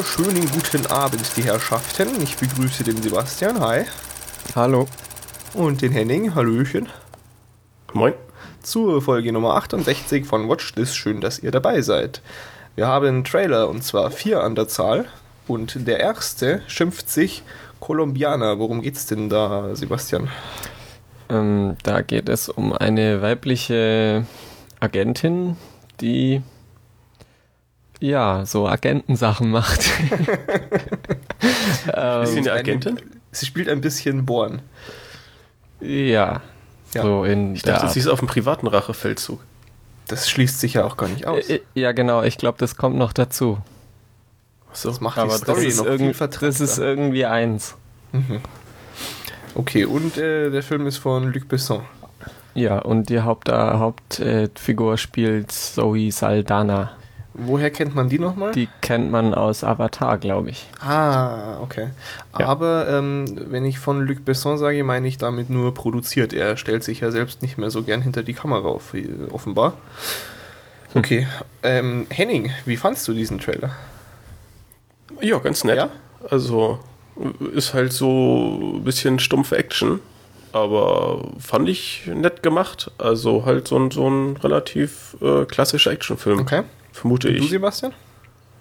Wunderschönen guten Abend, die Herrschaften. Ich begrüße den Sebastian, hi. Hallo. Und den Henning, hallöchen. Moin. Zur Folge Nummer 68 von Watchlist. Schön, dass ihr dabei seid. Wir haben einen Trailer und zwar vier an der Zahl. Und der erste schimpft sich Colombiana. Worum geht's denn da, Sebastian? Ähm, da geht es um eine weibliche Agentin, die ja so Agentensachen macht. ähm, Ist sie eine Agentin? Sie spielt ein bisschen Born. Ja. ja. So in ich dachte, sie ist auf einem privaten Rachefeldzug. Das schließt sich ja auch gar nicht aus. Äh, ja, genau. Ich glaube, das kommt noch dazu. So, das macht Aber die Story das ist, noch viel das ist irgendwie eins. Mhm. Okay, und äh, der Film ist von Luc Besson. Ja, und die Haupt, äh, Hauptfigur spielt Zoe Saldana. Woher kennt man die nochmal? Die kennt man aus Avatar, glaube ich. Ah, okay. Ja. Aber ähm, wenn ich von Luc Besson sage, meine ich damit nur produziert. Er stellt sich ja selbst nicht mehr so gern hinter die Kamera auf, offenbar. Hm. Okay. Ähm, Henning, wie fandst du diesen Trailer? Ja, ganz nett. Ja? Also ist halt so ein bisschen stumpfe Action, aber fand ich nett gemacht. Also halt so ein, so ein relativ äh, klassischer Actionfilm. Okay. Vermute Und ich. Du, Sebastian?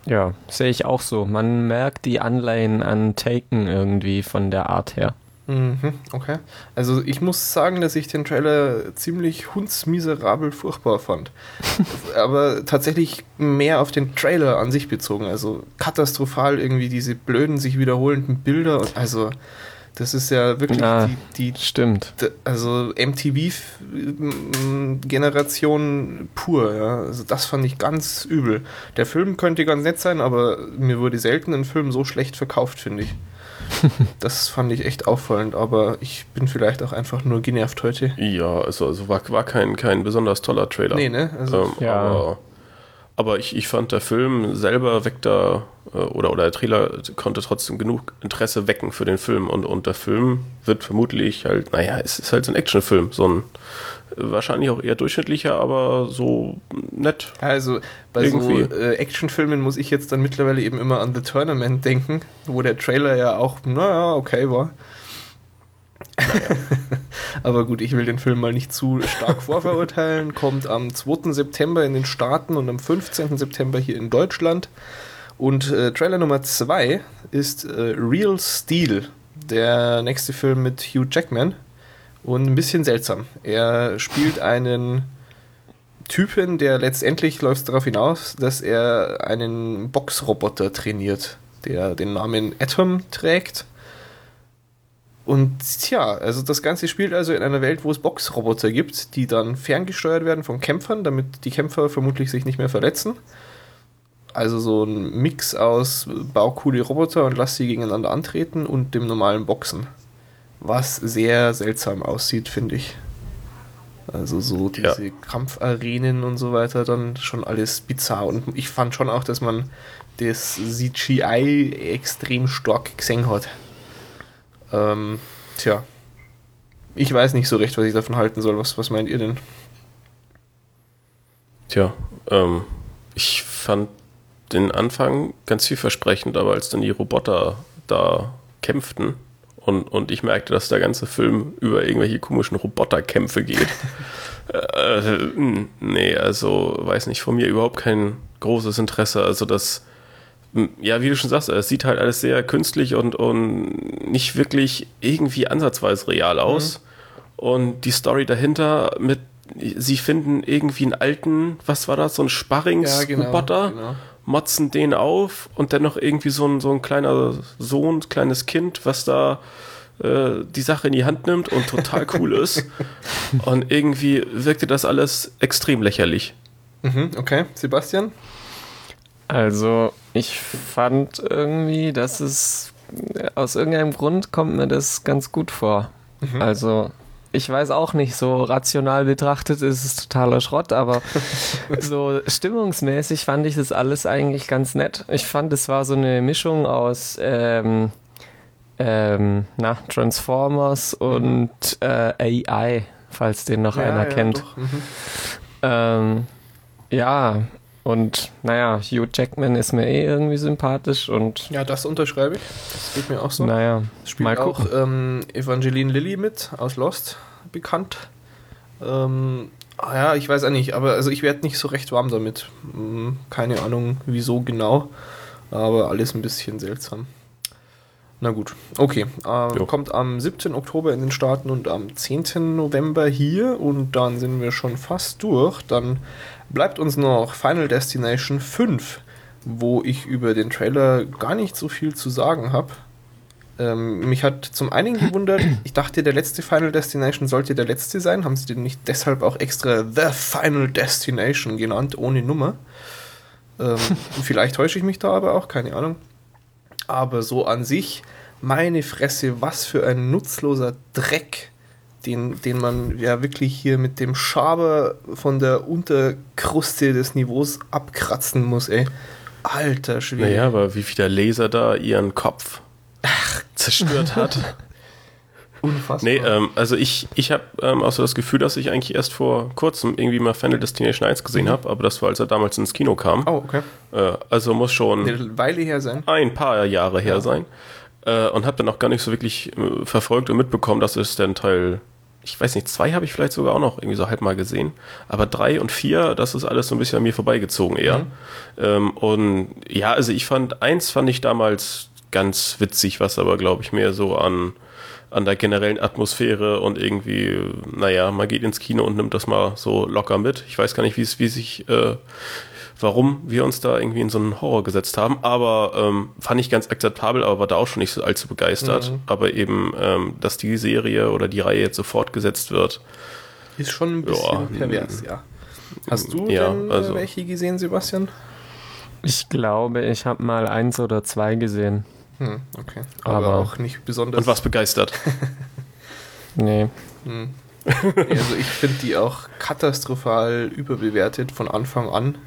Ja, sehe ich auch so. Man merkt die Anleihen an Taken irgendwie von der Art her. Mhm, okay. Also ich muss sagen, dass ich den Trailer ziemlich hundsmiserabel furchtbar fand. Aber tatsächlich mehr auf den Trailer an sich bezogen. Also katastrophal irgendwie diese blöden, sich wiederholenden Bilder. Also das ist ja wirklich Na, die, die, Stimmt. Also MTV-Generation pur, ja. Also das fand ich ganz übel. Der Film könnte ganz nett sein, aber mir wurde selten ein Film so schlecht verkauft, finde ich. das fand ich echt auffallend, aber ich bin vielleicht auch einfach nur genervt heute. Ja, also, also war, war kein, kein besonders toller Trailer. Nee, ne? Also, ähm, ja. Aber, aber ich, ich fand, der Film selber weckt da, äh, oder, oder der Trailer konnte trotzdem genug Interesse wecken für den Film. Und, und der Film wird vermutlich halt, naja, es ist halt so ein Actionfilm, so ein wahrscheinlich auch eher durchschnittlicher, aber so nett. Also bei Irgendwie. so äh, Actionfilmen muss ich jetzt dann mittlerweile eben immer an The Tournament denken, wo der Trailer ja auch, naja, okay war. Naja. aber gut, ich will den Film mal nicht zu stark vorverurteilen. Kommt am 2. September in den Staaten und am 15. September hier in Deutschland. Und äh, Trailer Nummer 2 ist äh, Real Steel, der nächste Film mit Hugh Jackman und ein bisschen seltsam. Er spielt einen Typen, der letztendlich läuft darauf hinaus, dass er einen Boxroboter trainiert, der den Namen Atom trägt. Und tja, also das Ganze spielt also in einer Welt, wo es Boxroboter gibt, die dann ferngesteuert werden von Kämpfern, damit die Kämpfer vermutlich sich nicht mehr verletzen. Also so ein Mix aus baucoole Roboter und lass sie gegeneinander antreten und dem normalen Boxen was sehr seltsam aussieht, finde ich. Also so diese ja. Kampfarenen und so weiter, dann schon alles bizarr. Und ich fand schon auch, dass man das CGI extrem stark gesehen hat. Ähm, tja. Ich weiß nicht so recht, was ich davon halten soll. Was, was meint ihr denn? Tja, ähm, ich fand den Anfang ganz vielversprechend, aber als dann die Roboter da kämpften, und, und ich merkte, dass der ganze Film über irgendwelche komischen Roboterkämpfe geht. äh, nee, also weiß nicht, von mir überhaupt kein großes Interesse. Also das, ja, wie du schon sagst, es sieht halt alles sehr künstlich und, und nicht wirklich irgendwie ansatzweise real aus. Mhm. Und die Story dahinter mit, sie finden irgendwie einen alten, was war das, so ein Sparringsroboter. Ja, genau, genau motzen den auf und dann noch irgendwie so ein, so ein kleiner Sohn, kleines Kind, was da äh, die Sache in die Hand nimmt und total cool ist. Und irgendwie wirkte das alles extrem lächerlich. Mhm, okay, Sebastian? Also, ich fand irgendwie, dass es aus irgendeinem Grund kommt mir das ganz gut vor. Mhm. Also, ich weiß auch nicht, so rational betrachtet ist es totaler Schrott, aber so stimmungsmäßig fand ich das alles eigentlich ganz nett. Ich fand, es war so eine Mischung aus ähm, ähm, na, Transformers und äh, AI, falls den noch ja, einer ja, kennt. Mhm. Ähm, ja, Und naja, Hugh Jackman ist mir eh irgendwie sympathisch und. Ja, das unterschreibe ich. Das geht mir auch so. Naja, spielt mal auch ähm, Evangeline Lilly mit aus Lost bekannt. Ähm, ah ja, ich weiß auch nicht, aber also ich werde nicht so recht warm damit. Hm, keine Ahnung, wieso genau, aber alles ein bisschen seltsam. Na gut, okay. Ähm, kommt am 17. Oktober in den Staaten und am 10. November hier und dann sind wir schon fast durch. Dann bleibt uns noch Final Destination 5, wo ich über den Trailer gar nicht so viel zu sagen habe. Ähm, mich hat zum einen gewundert, ich dachte, der letzte Final Destination sollte der letzte sein. Haben sie den nicht deshalb auch extra The Final Destination genannt, ohne Nummer? Ähm, vielleicht täusche ich mich da aber auch, keine Ahnung. Aber so an sich, meine Fresse, was für ein nutzloser Dreck, den, den man ja wirklich hier mit dem Schaber von der Unterkruste des Niveaus abkratzen muss, ey. Alter Schwede. Naja, aber wie viele Laser da ihren Kopf Ach. zerstört hat. Unfassbar. Nee, ähm, also ich, ich habe ähm, auch so das Gefühl, dass ich eigentlich erst vor kurzem irgendwie mal Final Destination 1 gesehen mhm. habe, aber das war, als er damals ins Kino kam. Oh, okay. Äh, also muss schon eine Weile her sein. Ein paar Jahre her ja. sein. Äh, und habe dann auch gar nicht so wirklich äh, verfolgt und mitbekommen, dass es dann Teil, ich weiß nicht, zwei habe ich vielleicht sogar auch noch irgendwie so halb mal gesehen. Aber drei und vier, das ist alles so ein bisschen an mir vorbeigezogen eher. Mhm. Ähm, und ja, also ich fand, eins fand ich damals ganz witzig, was aber, glaube ich, mehr so an an der generellen Atmosphäre und irgendwie, naja, man geht ins Kino und nimmt das mal so locker mit. Ich weiß gar nicht, wie es, wie sich, äh, warum wir uns da irgendwie in so einen Horror gesetzt haben, aber ähm, fand ich ganz akzeptabel, aber war da auch schon nicht so allzu begeistert. Mhm. Aber eben, ähm, dass die Serie oder die Reihe jetzt so fortgesetzt wird. Ist schon ein bisschen ja, pervers, ja. Hast du ja, denn äh, also, welche gesehen, Sebastian? Ich glaube, ich habe mal eins oder zwei gesehen. Hm, okay. Aber, Aber, auch nicht besonders. Und was begeistert? nee. Hm. Also ich finde die auch katastrophal überbewertet von Anfang an.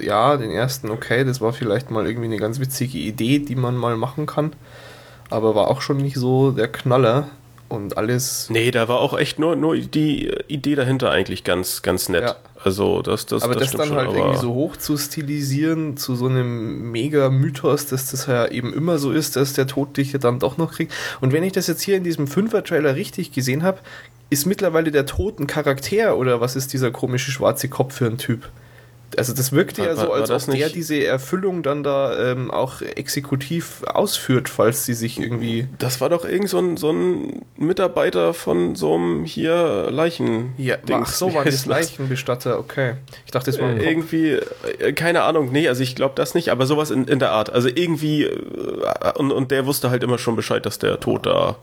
Ja, den ersten okay, das war vielleicht mal irgendwie eine ganz witzige Idee, die man mal machen kann. Aber war auch schon nicht so der Knaller und alles. Nee, da war auch echt nur, nur die Idee dahinter eigentlich ganz, ganz nett. Ja. Also das, das, aber das, das dann schon, halt irgendwie so hoch zu stilisieren, zu so einem Mega-Mythos, dass das ja eben immer so ist, dass der Tod dich ja dann doch noch kriegt. Und wenn ich das jetzt hier in diesem Fünfer-Trailer richtig gesehen habe, ist mittlerweile der Tod ein Charakter oder was ist dieser komische schwarze Kopf für ein Typ? Also das wirkte ja so, als ob der diese Erfüllung dann da ähm, auch exekutiv ausführt, falls sie sich irgendwie. Das war doch irgend so ein, so ein Mitarbeiter von so einem hier Leichen. Ja, ach so, war das Leichenbestatter, okay. Ich dachte, das war äh, irgendwie, äh, keine Ahnung, nee, also ich glaube das nicht, aber sowas in, in der Art. Also irgendwie, äh, und, und der wusste halt immer schon Bescheid, dass der Tod da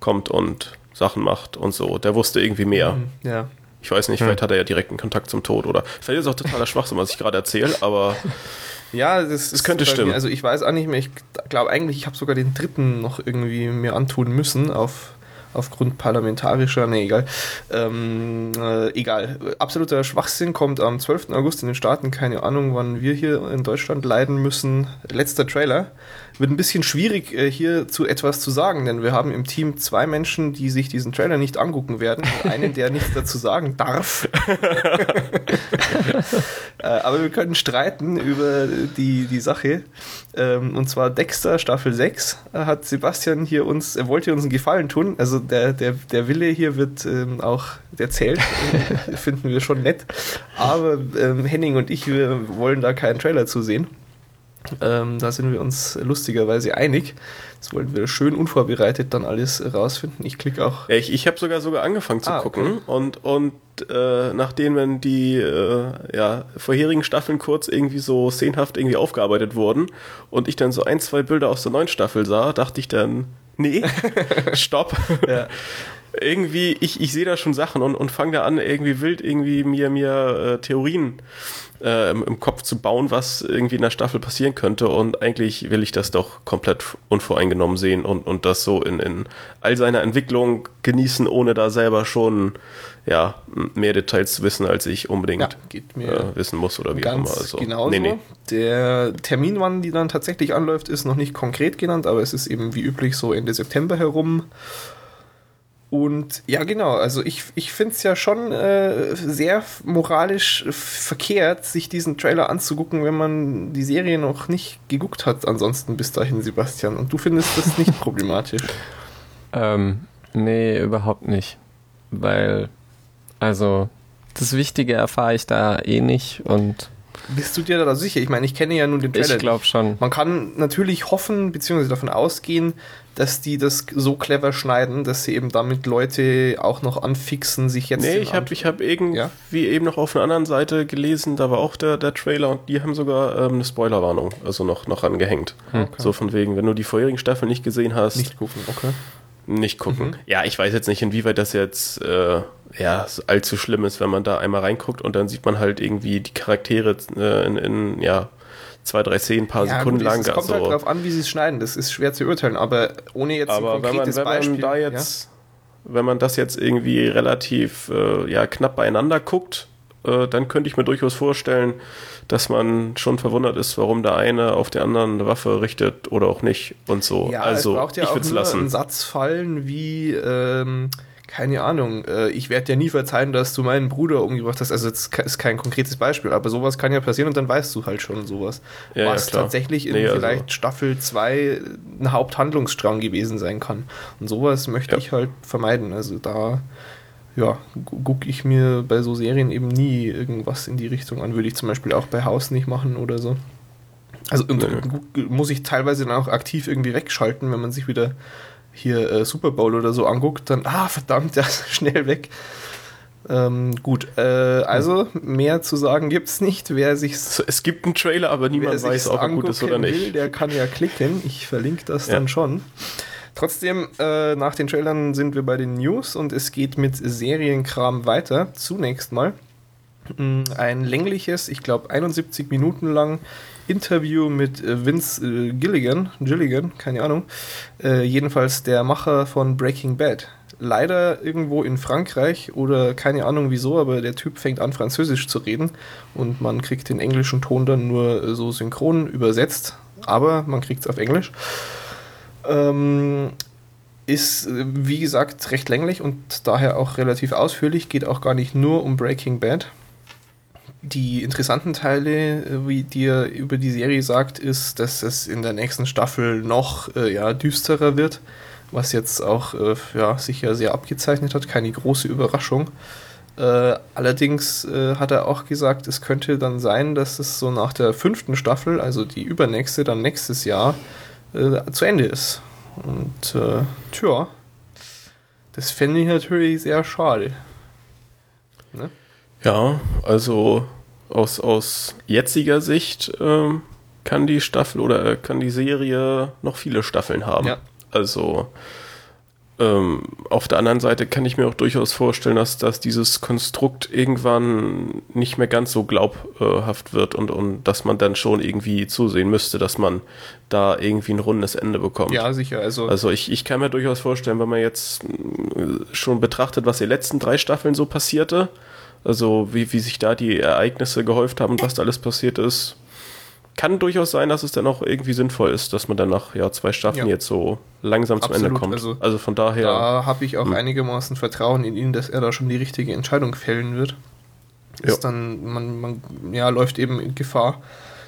kommt und Sachen macht und so. Der wusste irgendwie mehr. Mhm, ja. Ich weiß nicht, hm. vielleicht hat er ja direkten Kontakt zum Tod oder vielleicht ist es auch totaler Schwachsinn, was ich gerade erzähle, aber ja, das, das könnte stimmen. Mir, also ich weiß auch nicht mehr, ich glaube eigentlich, ich habe sogar den dritten noch irgendwie mir antun müssen auf aufgrund parlamentarischer, nee, egal. Ähm, äh, egal. Absoluter Schwachsinn kommt am 12. August in den Staaten. Keine Ahnung, wann wir hier in Deutschland leiden müssen. Letzter Trailer. Wird ein bisschen schwierig, äh, hier zu etwas zu sagen, denn wir haben im Team zwei Menschen, die sich diesen Trailer nicht angucken werden. einen, der nichts dazu sagen darf. äh, aber wir können streiten über die, die Sache. Ähm, und zwar Dexter Staffel 6 äh, hat Sebastian hier uns, er wollte uns einen Gefallen tun. Also der, der, der Wille hier wird ähm, auch, der zählt, finden wir schon nett. Aber ähm, Henning und ich, wir wollen da keinen Trailer zu sehen. Ähm, da sind wir uns lustigerweise einig. Das wollen wir schön unvorbereitet dann alles rausfinden. Ich klicke auch. Ich ich habe sogar sogar angefangen zu ah, gucken okay. und, und äh, nachdem wenn die äh, ja, vorherigen Staffeln kurz irgendwie so szenhaft irgendwie aufgearbeitet wurden und ich dann so ein, zwei Bilder aus der neuen Staffel sah, dachte ich dann, nee, stopp. ja irgendwie, ich, ich sehe da schon Sachen und, und fange da an, irgendwie wild irgendwie mir, mir äh, Theorien äh, im, im, Kopf zu bauen, was irgendwie in der Staffel passieren könnte. Und eigentlich will ich das doch komplett unvoreingenommen sehen und, und das so in, in all seiner Entwicklung genießen, ohne da selber schon ja, mehr Details zu wissen, als ich unbedingt ja, äh, wissen muss oder wie auch immer. Also, genauso. Nee, nee. Der Termin, wann die dann tatsächlich anläuft, ist noch nicht konkret genannt, aber es ist eben wie üblich so Ende September herum. Und ja, genau, also ich, ich finde es ja schon äh, sehr moralisch verkehrt, sich diesen Trailer anzugucken, wenn man die Serie noch nicht geguckt hat, ansonsten bis dahin, Sebastian. Und du findest das nicht problematisch? Ähm, nee, überhaupt nicht. Weil, also, das Wichtige erfahre ich da eh nicht und bist du dir da sicher? Ich meine, ich kenne ja nun den Trailer. Ich glaube schon. Man kann natürlich hoffen, beziehungsweise davon ausgehen, dass die das so clever schneiden, dass sie eben damit Leute auch noch anfixen, sich jetzt. Nee, ich habe ich hab irgendwie ja? eben noch auf einer anderen Seite gelesen, da war auch der, der Trailer und die haben sogar ähm, eine Spoilerwarnung, also noch, noch angehängt. Okay. So von wegen, wenn du die vorherigen Staffeln nicht gesehen hast. Nicht gucken, okay nicht gucken. Mhm. Ja, ich weiß jetzt nicht, inwieweit das jetzt äh, ja, allzu schlimm ist, wenn man da einmal reinguckt und dann sieht man halt irgendwie die Charaktere äh, in, in, ja, zwei, drei Szenen, ein paar ja, Sekunden gut, lang. Es kommt halt also, halt drauf an, wie sie es schneiden. Das ist schwer zu urteilen, aber ohne jetzt aber ein konkretes wenn man, wenn Beispiel. Man da jetzt, ja? Wenn man das jetzt irgendwie relativ äh, ja, knapp beieinander guckt, äh, dann könnte ich mir durchaus vorstellen, dass man schon verwundert ist, warum der eine auf den anderen eine Waffe richtet oder auch nicht und so. Ja, also es braucht ja ich würde es lassen. Einen Satz fallen wie ähm, keine Ahnung, äh, ich werde dir nie verzeihen, dass du meinen Bruder umgebracht hast. Also das ist kein konkretes Beispiel, aber sowas kann ja passieren und dann weißt du halt schon sowas. Ja, was ja, tatsächlich in nee, also vielleicht also. Staffel 2 ein Haupthandlungsstrang gewesen sein kann. Und sowas möchte ich halt vermeiden. Also da ja, gucke ich mir bei so Serien eben nie irgendwas in die Richtung an. Würde ich zum Beispiel auch bei Haus nicht machen oder so. Also muss ich teilweise dann auch aktiv irgendwie wegschalten, wenn man sich wieder hier äh, Super Bowl oder so anguckt, dann, ah, verdammt, ja, schnell weg. Ähm, gut, äh, also mehr zu sagen gibt es nicht. Wer sich es gibt einen Trailer, aber niemand weiß, ob er gut ist oder nicht. Will, der kann ja klicken. Ich verlinke das ja. dann schon. Trotzdem, äh, nach den Trailern sind wir bei den News und es geht mit Serienkram weiter. Zunächst mal mm, ein längliches, ich glaube 71 Minuten lang Interview mit äh, Vince äh, Gilligan, Gilligan, keine Ahnung, äh, jedenfalls der Macher von Breaking Bad. Leider irgendwo in Frankreich oder keine Ahnung wieso, aber der Typ fängt an Französisch zu reden und man kriegt den englischen Ton dann nur äh, so synchron übersetzt, aber man kriegt es auf Englisch. Ähm, ist, wie gesagt, recht länglich und daher auch relativ ausführlich, geht auch gar nicht nur um Breaking Bad. Die interessanten Teile, wie dir über die Serie sagt, ist, dass es in der nächsten Staffel noch äh, ja, düsterer wird, was jetzt auch äh, ja, sich ja sehr abgezeichnet hat, keine große Überraschung. Äh, allerdings äh, hat er auch gesagt, es könnte dann sein, dass es so nach der fünften Staffel, also die übernächste, dann nächstes Jahr, äh, zu Ende ist. Und äh, tja, das fände ich natürlich sehr schade. Ne? Ja, also aus, aus jetziger Sicht ähm, kann die Staffel oder kann die Serie noch viele Staffeln haben. Ja. Also ähm, auf der anderen Seite kann ich mir auch durchaus vorstellen, dass, dass dieses Konstrukt irgendwann nicht mehr ganz so glaubhaft wird und, und dass man dann schon irgendwie zusehen müsste, dass man da irgendwie ein rundes Ende bekommt. Ja, sicher. Also, also ich, ich kann mir durchaus vorstellen, wenn man jetzt äh, schon betrachtet, was die letzten drei Staffeln so passierte, also wie, wie sich da die Ereignisse gehäuft haben und was da alles passiert ist, kann durchaus sein, dass es dann auch irgendwie sinnvoll ist, dass man dann nach ja, zwei Staffeln ja. jetzt so langsam zum Absolut. Ende kommt. Also, also von daher. Da habe ich auch mh. Hm. einigermaßen Vertrauen in ihn, dass er da schon die richtige Entscheidung fällen wird. Ist ja. dann, man, man ja, läuft eben in Gefahr,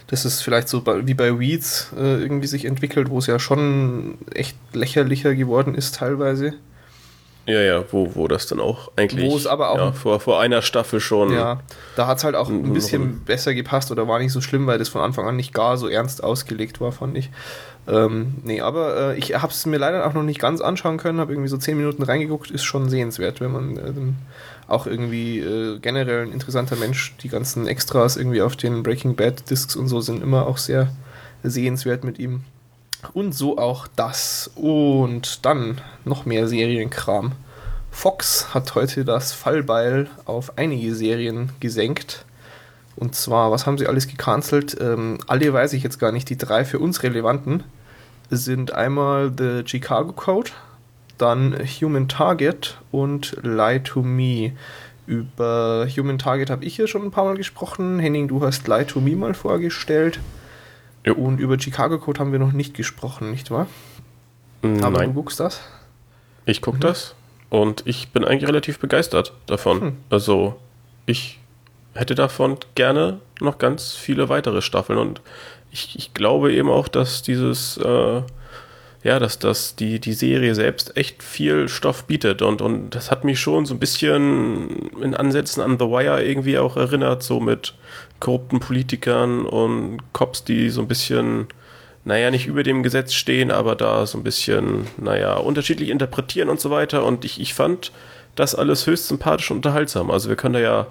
dass es vielleicht so bei, wie bei Weeds äh, irgendwie sich entwickelt, wo es ja schon echt lächerlicher geworden ist teilweise. Ja, ja, wo, wo das dann auch eigentlich wo es aber auch ja, vor, vor einer Staffel schon. Ja, da hat es halt auch ein bisschen besser gepasst oder war nicht so schlimm, weil das von Anfang an nicht gar so ernst ausgelegt war, fand ich. Ähm, nee, aber äh, ich habe es mir leider auch noch nicht ganz anschauen können, habe irgendwie so zehn Minuten reingeguckt, ist schon sehenswert, wenn man äh, auch irgendwie äh, generell ein interessanter Mensch, die ganzen Extras irgendwie auf den Breaking Bad Discs und so sind immer auch sehr sehenswert mit ihm. Und so auch das. Und dann noch mehr Serienkram. Fox hat heute das Fallbeil auf einige Serien gesenkt. Und zwar, was haben sie alles gecancelt? Ähm, alle weiß ich jetzt gar nicht. Die drei für uns relevanten sind einmal The Chicago Code, dann Human Target und Lie to Me. Über Human Target habe ich ja schon ein paar Mal gesprochen. Henning, du hast Lie to Me mal vorgestellt. Und über Chicago Code haben wir noch nicht gesprochen, nicht wahr? Nein. Aber du guckst das? Ich guck mhm. das. Und ich bin eigentlich relativ begeistert davon. Hm. Also ich hätte davon gerne noch ganz viele weitere Staffeln. Und ich, ich glaube eben auch, dass dieses, äh, ja, dass das die, die Serie selbst echt viel Stoff bietet. Und, und das hat mich schon so ein bisschen in Ansätzen an The Wire irgendwie auch erinnert, so mit korrupten Politikern und Cops, die so ein bisschen naja, nicht über dem Gesetz stehen, aber da so ein bisschen, naja, unterschiedlich interpretieren und so weiter. Und ich, ich fand das alles höchst sympathisch und unterhaltsam. Also wir können da ja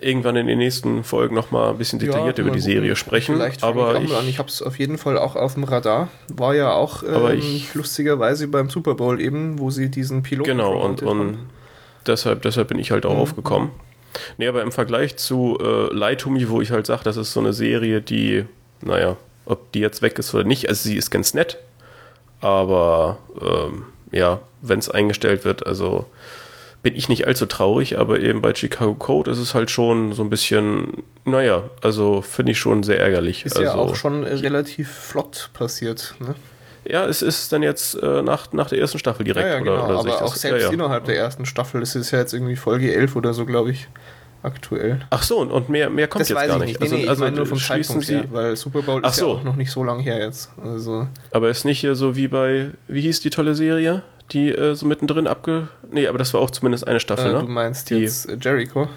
irgendwann in den nächsten Folgen nochmal ein bisschen detailliert ja, über die Serie sprechen. Vielleicht aber ich, ich habe es auf jeden Fall auch auf dem Radar. War ja auch ähm, ich, lustigerweise beim Super Bowl eben, wo sie diesen Piloten Genau, und, und deshalb, deshalb bin ich halt auch mhm. aufgekommen. Nee, aber im Vergleich zu äh, Lie to Me, wo ich halt sage, das ist so eine Serie, die, naja, ob die jetzt weg ist oder nicht. Also sie ist ganz nett, aber ähm, ja, wenn es eingestellt wird, also bin ich nicht allzu traurig, aber eben bei Chicago Code ist es halt schon so ein bisschen, naja, also finde ich schon sehr ärgerlich. Ist also, ja auch schon relativ flott passiert, ne? Ja, es ist dann jetzt äh, nach, nach der ersten Staffel direkt. Ja, ja genau, oder, oder aber auch selbst ja, innerhalb der ersten Staffel, es ist ja jetzt irgendwie Folge 11 oder so, glaube ich aktuell. Ach so, und mehr, mehr kommt das jetzt gar nicht. nicht. Nee, also, nee, also nur vom Zeitpunkt Sie her, weil Super Bowl Ach ist so. ja auch noch nicht so lange her jetzt. Also aber ist nicht hier so wie bei, wie hieß die tolle Serie, die äh, so mittendrin abge... Nee, aber das war auch zumindest eine Staffel, äh, ne? Du meinst die, jetzt Jericho?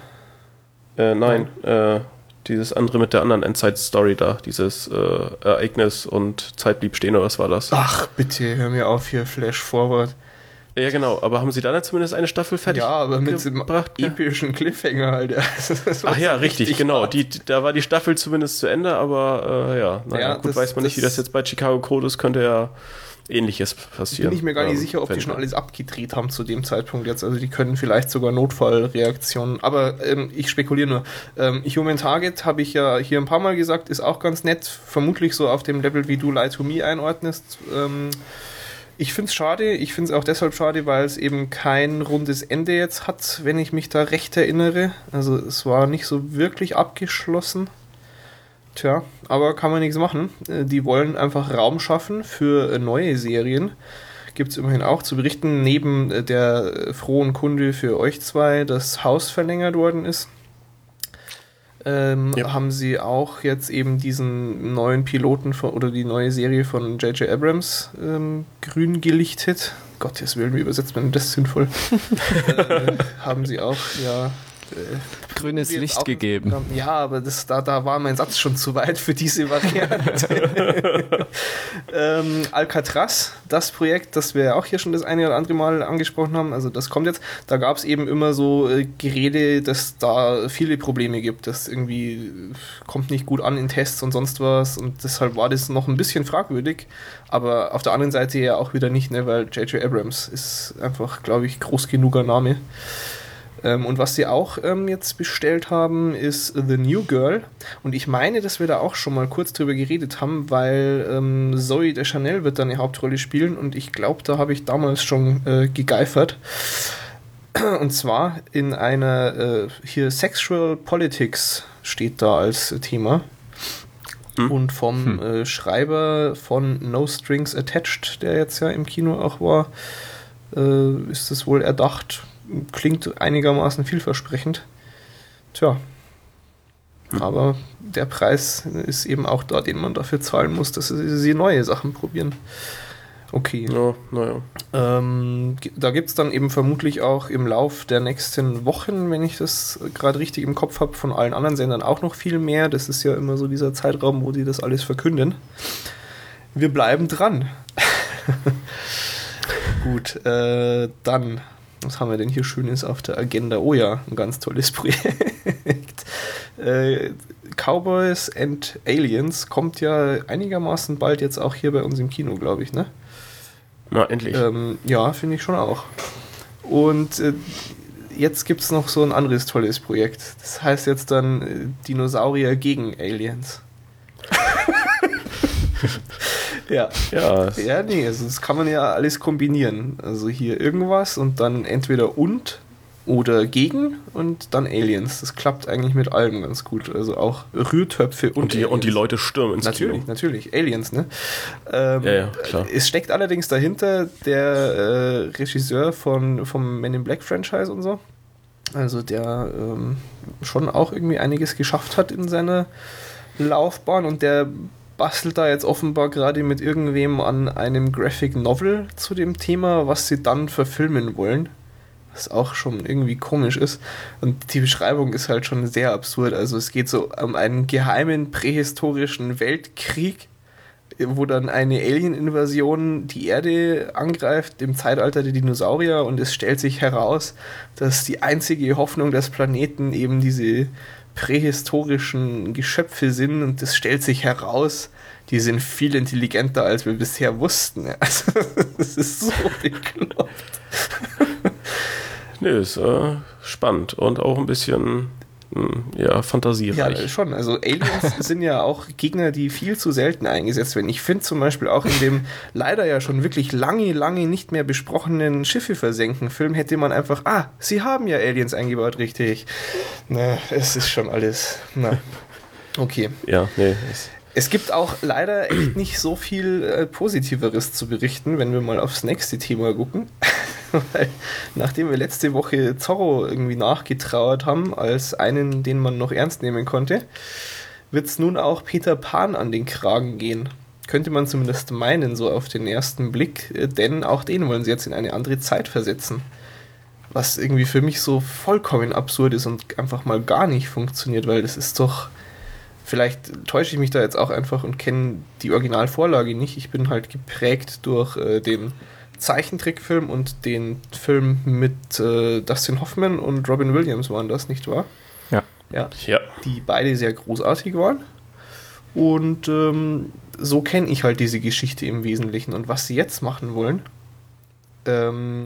Äh, nein, äh, dieses andere mit der anderen Endzeit-Story da, dieses äh, Ereignis und Zeit blieb stehen, oder was war das? Ach, bitte, hör mir auf hier, Flash Forward. Ja, genau, aber haben sie dann zumindest eine Staffel fertig Ja, aber mit dem epischen Cliffhanger halt. Ach ja, richtig, richtig genau. Die, da war die Staffel zumindest zu Ende, aber äh, ja, naja, ja, gut, das, weiß man nicht, wie das jetzt bei Chicago Code ist, könnte ja ähnliches passieren. Bin ich mir gar nicht ähm, sicher, ob die schon alles abgedreht haben zu dem Zeitpunkt jetzt. Also die können vielleicht sogar Notfallreaktionen, aber ähm, ich spekuliere nur. Ähm, Human Target habe ich ja hier ein paar Mal gesagt, ist auch ganz nett, vermutlich so auf dem Level, wie du Lie to Me einordnest. Ähm, ich finde es schade. Ich finde es auch deshalb schade, weil es eben kein rundes Ende jetzt hat, wenn ich mich da recht erinnere. Also es war nicht so wirklich abgeschlossen. Tja, aber kann man nichts machen. Äh, die wollen einfach Raum schaffen für äh, neue Serien. Gibt es immerhin auch zu berichten, neben äh, der frohen Kunde für euch zwei, dass Haus verlängert worden ist ähm, ja. haben sie auch jetzt eben diesen neuen Piloten von, oder die neue Serie von J.J. Abrams ähm, grün gelichtet. Gottes Willen, wie übersetzt man das sinnvoll? äh, haben sie auch, ja, äh, grünes Licht gegeben. Ja, aber das, da, da war mein Satz schon zu weit für diese Variante. ähm, Alcatraz, das Projekt, das wir auch hier schon das eine oder andere Mal angesprochen haben, also das kommt jetzt, da gab es eben immer so äh, Gerede, dass da viele Probleme gibt, das irgendwie äh, kommt nicht gut an in Tests und sonst was und deshalb war das noch ein bisschen fragwürdig, aber auf der anderen Seite ja auch wieder nicht, ne, weil J.J. Abrams ist einfach, glaube ich, groß genuger Name. Ähm, und was sie auch ähm, jetzt bestellt haben, ist The New Girl. Und ich meine, dass wir da auch schon mal kurz drüber geredet haben, weil ähm, Zoe de Chanel wird dann eine Hauptrolle spielen und ich glaube, da habe ich damals schon äh, gegeifert. Und zwar in einer, äh, hier Sexual Politics steht da als Thema. Hm. Und vom hm. äh, Schreiber von No Strings Attached, der jetzt ja im Kino auch war, äh, ist es wohl erdacht klingt einigermaßen vielversprechend. Tja. Hm. Aber der Preis ist eben auch da, den man dafür zahlen muss, dass sie neue Sachen probieren. Okay. Ja, naja. Ähm, da gibt es dann eben vermutlich auch im Lauf der nächsten Wochen, wenn ich das gerade richtig im Kopf habe, von allen anderen Sendern auch noch viel mehr. Das ist ja immer so dieser Zeitraum, wo die das alles verkünden. Wir bleiben dran. Gut, äh, dann was haben wir denn hier Schönes auf der Agenda? Oh ja, ein ganz tolles Projekt. äh, Cowboys and Aliens kommt ja einigermaßen bald jetzt auch hier bei uns im Kino, glaube ich, ne? Na, endlich. Ähm, ja, finde ich schon auch. Und äh, jetzt gibt es noch so ein anderes tolles Projekt. Das heißt jetzt dann äh, Dinosaurier gegen Aliens. Ja. Ja, ja nee, also das kann man ja alles kombinieren. Also hier irgendwas und dann entweder und oder gegen und dann Aliens. Das klappt eigentlich mit allem ganz gut. Also auch Rührtöpfe und, und die, und die Leute stürmen ins Natürlich, Kino. natürlich. Aliens, ne? Ähm, ja, ja, klar. Es steckt allerdings dahinter der äh, Regisseur von, vom Men in Black Franchise und so. Also der ähm, schon auch irgendwie einiges geschafft hat in seiner Laufbahn und der bastelt da jetzt offenbar gerade mit irgendwem an einem Graphic Novel zu dem Thema, was sie dann verfilmen wollen. Was auch schon irgendwie komisch ist. Und die Beschreibung ist halt schon sehr absurd. Also es geht so um einen geheimen prähistorischen Weltkrieg, wo dann eine Alien-Invasion die Erde angreift im Zeitalter der Dinosaurier und es stellt sich heraus, dass die einzige Hoffnung des Planeten eben diese prähistorischen Geschöpfe sind und es stellt sich heraus, die sind viel intelligenter, als wir bisher wussten. Also, das ist so bekloppt. Nö, ist äh, spannend und auch ein bisschen ja, fantasiereich. Ja, schon. Also Aliens sind ja auch Gegner, die viel zu selten eingesetzt werden. Ich finde zum Beispiel auch in dem leider ja schon wirklich lange, lange nicht mehr besprochenen Schiffe versenken Film hätte man einfach, ah, sie haben ja Aliens eingebaut, richtig. Na, es ist schon alles. Na. Okay. Ja, nee. Es gibt auch leider echt nicht so viel äh, Positiveres zu berichten, wenn wir mal aufs nächste Thema gucken. Weil nachdem wir letzte Woche Zorro irgendwie nachgetrauert haben, als einen, den man noch ernst nehmen konnte, wird es nun auch Peter Pan an den Kragen gehen. Könnte man zumindest meinen, so auf den ersten Blick, äh, denn auch den wollen sie jetzt in eine andere Zeit versetzen. Was irgendwie für mich so vollkommen absurd ist und einfach mal gar nicht funktioniert, weil das ist doch Vielleicht täusche ich mich da jetzt auch einfach und kenne die Originalvorlage nicht. Ich bin halt geprägt durch äh, den Zeichentrickfilm und den Film mit äh, Dustin Hoffman und Robin Williams waren das, nicht wahr? Ja. Ja. ja. Die beide sehr großartig waren. Und ähm, so kenne ich halt diese Geschichte im Wesentlichen. Und was sie jetzt machen wollen, ähm,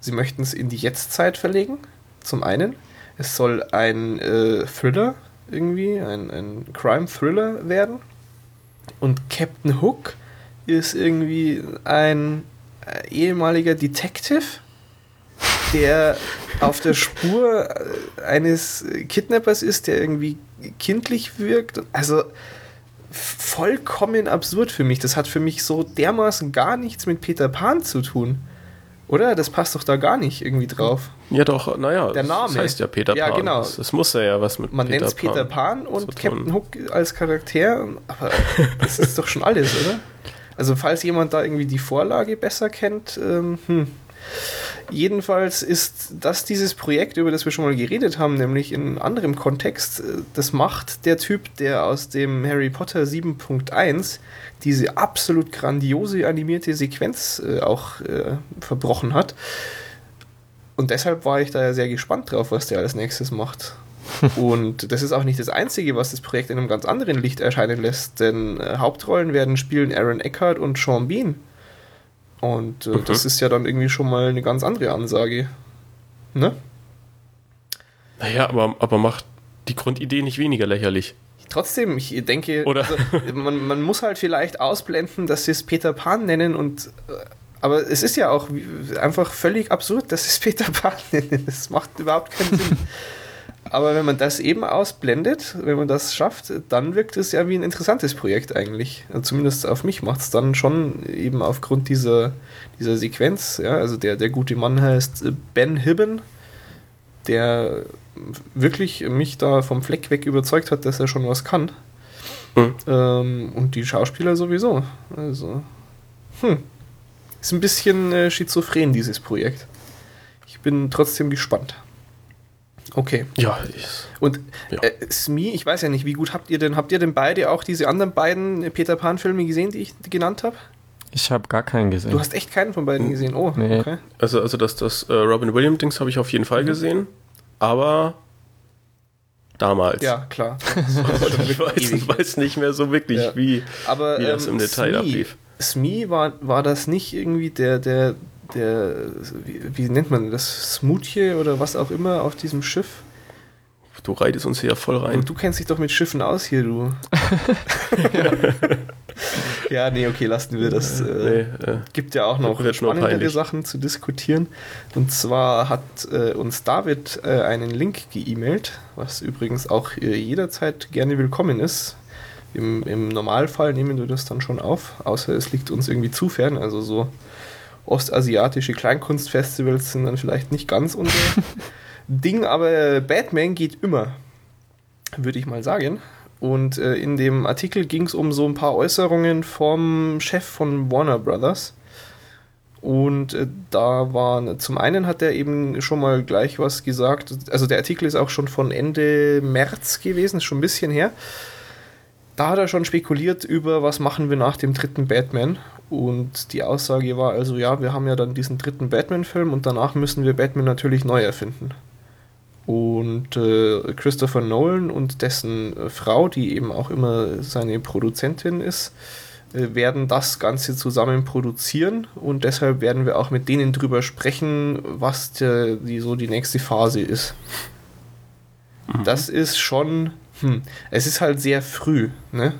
sie möchten es in die Jetztzeit verlegen. Zum einen. Es soll ein äh, Thriller irgendwie, ein, ein Crime-Thriller werden. Und Captain Hook ist irgendwie ein äh, ehemaliger Detective, der auf der Spur äh, eines Kidnappers ist, der irgendwie kindlich wirkt. Also vollkommen absurd für mich. Das hat für mich so dermaßen gar nichts mit Peter Pan zu tun. Oder? Das passt doch da gar nicht irgendwie drauf. Ja, doch, naja. Der Name. Das heißt ja Peter Pan. Ja, genau. Das, das muss ja was mit Man nennt es Peter Pan und Captain Hook als Charakter. Aber das ist doch schon alles, oder? Also, falls jemand da irgendwie die Vorlage besser kennt, ähm, hm. Jedenfalls ist das dieses Projekt, über das wir schon mal geredet haben, nämlich in anderem Kontext, äh, das macht der Typ, der aus dem Harry Potter 7.1 diese absolut grandiose animierte Sequenz äh, auch äh, verbrochen hat. Und deshalb war ich da ja sehr gespannt drauf, was der als nächstes macht. Und das ist auch nicht das Einzige, was das Projekt in einem ganz anderen Licht erscheinen lässt, denn äh, Hauptrollen werden spielen Aaron Eckhart und Sean Bean. Und äh, mhm. das ist ja dann irgendwie schon mal eine ganz andere Ansage. Ne? Naja, aber, aber macht die Grundidee nicht weniger lächerlich. Trotzdem, ich denke, Oder? Also, man, man muss halt vielleicht ausblenden, dass sie es Peter Pan nennen und äh, aber es ist ja auch einfach völlig absurd, dass sie es Peter Pan nennen. Das macht überhaupt keinen Sinn. Aber wenn man das eben ausblendet, wenn man das schafft, dann wirkt es ja wie ein interessantes Projekt eigentlich. Also zumindest auf mich macht es dann schon eben aufgrund dieser, dieser Sequenz. Ja, also der, der gute Mann heißt Ben Hibben, der wirklich mich da vom Fleck weg überzeugt hat, dass er schon was kann. Mhm. Ähm, und die Schauspieler sowieso. Also, hm. Ist ein bisschen äh, schizophren, dieses Projekt. Ich bin trotzdem gespannt. Okay. Ja. Ich, und ja. Äh, Smee, ich weiß ja nicht, wie gut habt ihr denn, habt ihr denn beide auch diese anderen beiden Peter Pan-Filme gesehen, die ich genannt habe? Ich habe gar keinen gesehen. Du hast echt keinen von beiden gesehen? Oh, nee. okay. Also, also das, das äh, Robin Williams-Dings habe ich auf jeden Fall mhm. gesehen, aber damals. Ja, klar. Also, ich weiß, weiß, nicht mehr so wirklich, ja. wie, aber, wie das ähm, im Detail Smee, ablief. Smee war, war das nicht irgendwie der, der, der, wie, wie nennt man das, Smoothie oder was auch immer auf diesem Schiff? du reitest uns hier voll rein. Und du kennst dich doch mit Schiffen aus hier, du. ja. ja, nee, okay, lassen wir das. Äh, nee, äh, gibt ja auch noch spannendere Sachen zu diskutieren. Und zwar hat äh, uns David äh, einen Link geemailt, was übrigens auch äh, jederzeit gerne willkommen ist. Im, Im Normalfall nehmen wir das dann schon auf, außer es liegt uns irgendwie zu fern. Also so ostasiatische Kleinkunstfestivals sind dann vielleicht nicht ganz unser Ding, aber Batman geht immer, würde ich mal sagen. Und äh, in dem Artikel ging es um so ein paar Äußerungen vom Chef von Warner Brothers. Und äh, da war, zum einen hat er eben schon mal gleich was gesagt. Also der Artikel ist auch schon von Ende März gewesen, ist schon ein bisschen her. Da hat er schon spekuliert über, was machen wir nach dem dritten Batman. Und die Aussage war also, ja, wir haben ja dann diesen dritten Batman-Film und danach müssen wir Batman natürlich neu erfinden. Und äh, Christopher Nolan und dessen äh, Frau, die eben auch immer seine Produzentin ist, äh, werden das Ganze zusammen produzieren und deshalb werden wir auch mit denen drüber sprechen, was der, die, so die nächste Phase ist. Mhm. Das ist schon, hm, es ist halt sehr früh, ne?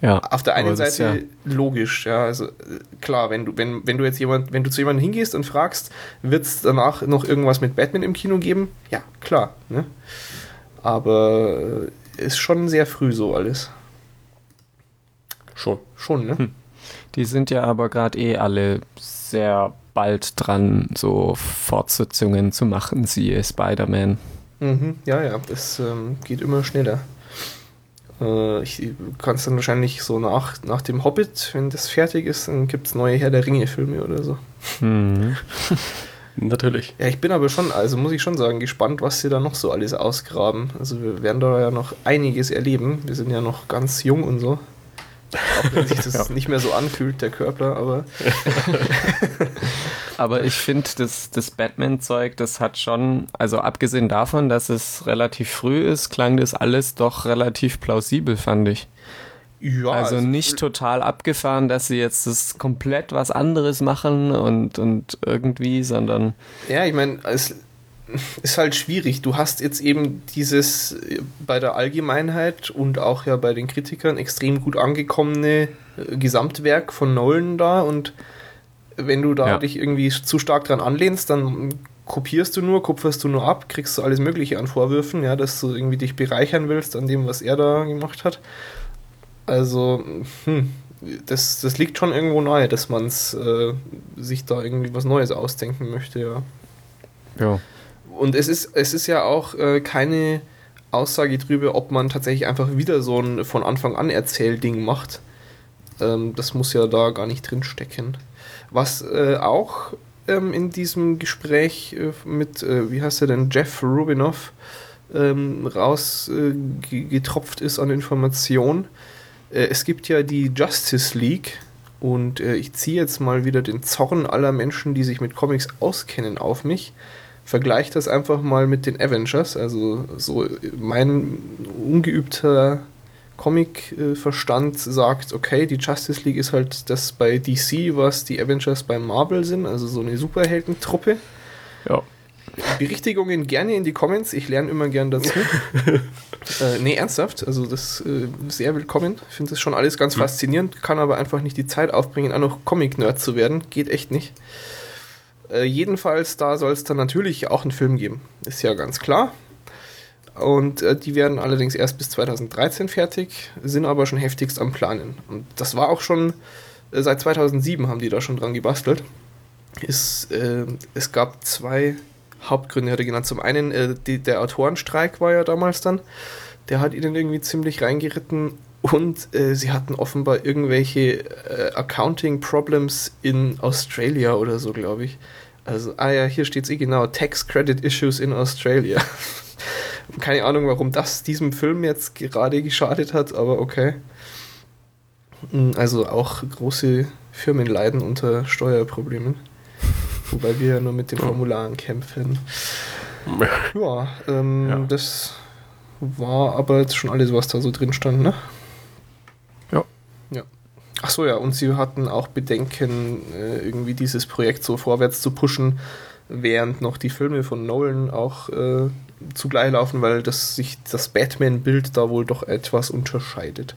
Ja, auf der einen Seite ja logisch, ja, also äh, klar, wenn du, wenn, wenn du jetzt jemand, wenn du zu jemandem hingehst und fragst, wird es danach noch irgendwas mit Batman im Kino geben? Ja, klar, ne? Aber äh, ist schon sehr früh so alles. Schon. Schon, ne? Hm. Die sind ja aber gerade eh alle sehr bald dran, so Fortsetzungen zu machen, siehe Spider-Man. Mhm, ja, ja, es ähm, geht immer schneller. Äh, ich kann es dann wahrscheinlich so nach, nach dem Hobbit, wenn das fertig ist, dann gibt es neue Herr der Ringe-Filme oder so. Mhm. Natürlich. Ja, ich bin aber schon, also muss ich schon sagen, gespannt, was sie da noch so alles ausgraben. Also wir werden da ja noch einiges erleben. Wir sind ja noch ganz jung und so. Auch wenn sich das ja. nicht mehr so anfühlt, der Körper, aber. aber ich finde, das, das Batman-Zeug, das hat schon, also abgesehen davon, dass es relativ früh ist, klang das alles doch relativ plausibel, fand ich. Ja, also, also nicht total abgefahren, dass sie jetzt das komplett was anderes machen und, und irgendwie, sondern. Ja, ich meine, es ist halt schwierig. Du hast jetzt eben dieses äh, bei der Allgemeinheit und auch ja bei den Kritikern extrem gut angekommene äh, Gesamtwerk von Nolan da und wenn du da ja. dich irgendwie zu stark dran anlehnst, dann kopierst du nur, kupferst du nur ab, kriegst du alles Mögliche an Vorwürfen, ja, dass du irgendwie dich bereichern willst an dem, was er da gemacht hat. Also, hm, das, das liegt schon irgendwo nahe, dass man äh, sich da irgendwie was Neues ausdenken möchte, ja. Ja. Und es ist, es ist ja auch äh, keine Aussage darüber, ob man tatsächlich einfach wieder so ein von Anfang an Erzählding macht. Ähm, das muss ja da gar nicht drin stecken. Was äh, auch ähm, in diesem Gespräch äh, mit, äh, wie heißt er denn, Jeff Rubinoff ähm, rausgetropft ist an Informationen. Äh, es gibt ja die Justice League und äh, ich ziehe jetzt mal wieder den Zorn aller Menschen, die sich mit Comics auskennen, auf mich vergleiche das einfach mal mit den Avengers. Also so mein ungeübter Comic-Verstand sagt, okay, die Justice League ist halt das bei DC, was die Avengers bei Marvel sind, also so eine Superheldentruppe. Ja. Berichtigungen gerne in die Comments, ich lerne immer gern dazu. äh, nee, ernsthaft, also das äh, sehr willkommen. Ich finde das schon alles ganz mhm. faszinierend, kann aber einfach nicht die Zeit aufbringen, auch noch Comic-Nerd zu werden. Geht echt nicht. Äh, jedenfalls, da soll es dann natürlich auch einen Film geben. Ist ja ganz klar. Und äh, die werden allerdings erst bis 2013 fertig, sind aber schon heftigst am Planen. Und das war auch schon, äh, seit 2007 haben die da schon dran gebastelt. Ist, äh, es gab zwei Hauptgründe, hat er genannt. Zum einen, äh, die, der Autorenstreik war ja damals dann. Der hat ihnen irgendwie ziemlich reingeritten und äh, sie hatten offenbar irgendwelche äh, Accounting-Problems in Australia oder so, glaube ich. Also, ah ja, hier steht es eh genau: Tax Credit Issues in Australia. Keine Ahnung, warum das diesem Film jetzt gerade geschadet hat, aber okay. Hm, also auch große Firmen leiden unter Steuerproblemen. Wobei wir ja nur mit den Formularen kämpfen. Ja, ähm, ja. das war aber jetzt schon alles, was da so drin stand, ne? Ach so, ja, und sie hatten auch Bedenken, äh, irgendwie dieses Projekt so vorwärts zu pushen, während noch die Filme von Nolan auch äh, zugleich laufen, weil das sich das Batman-Bild da wohl doch etwas unterscheidet.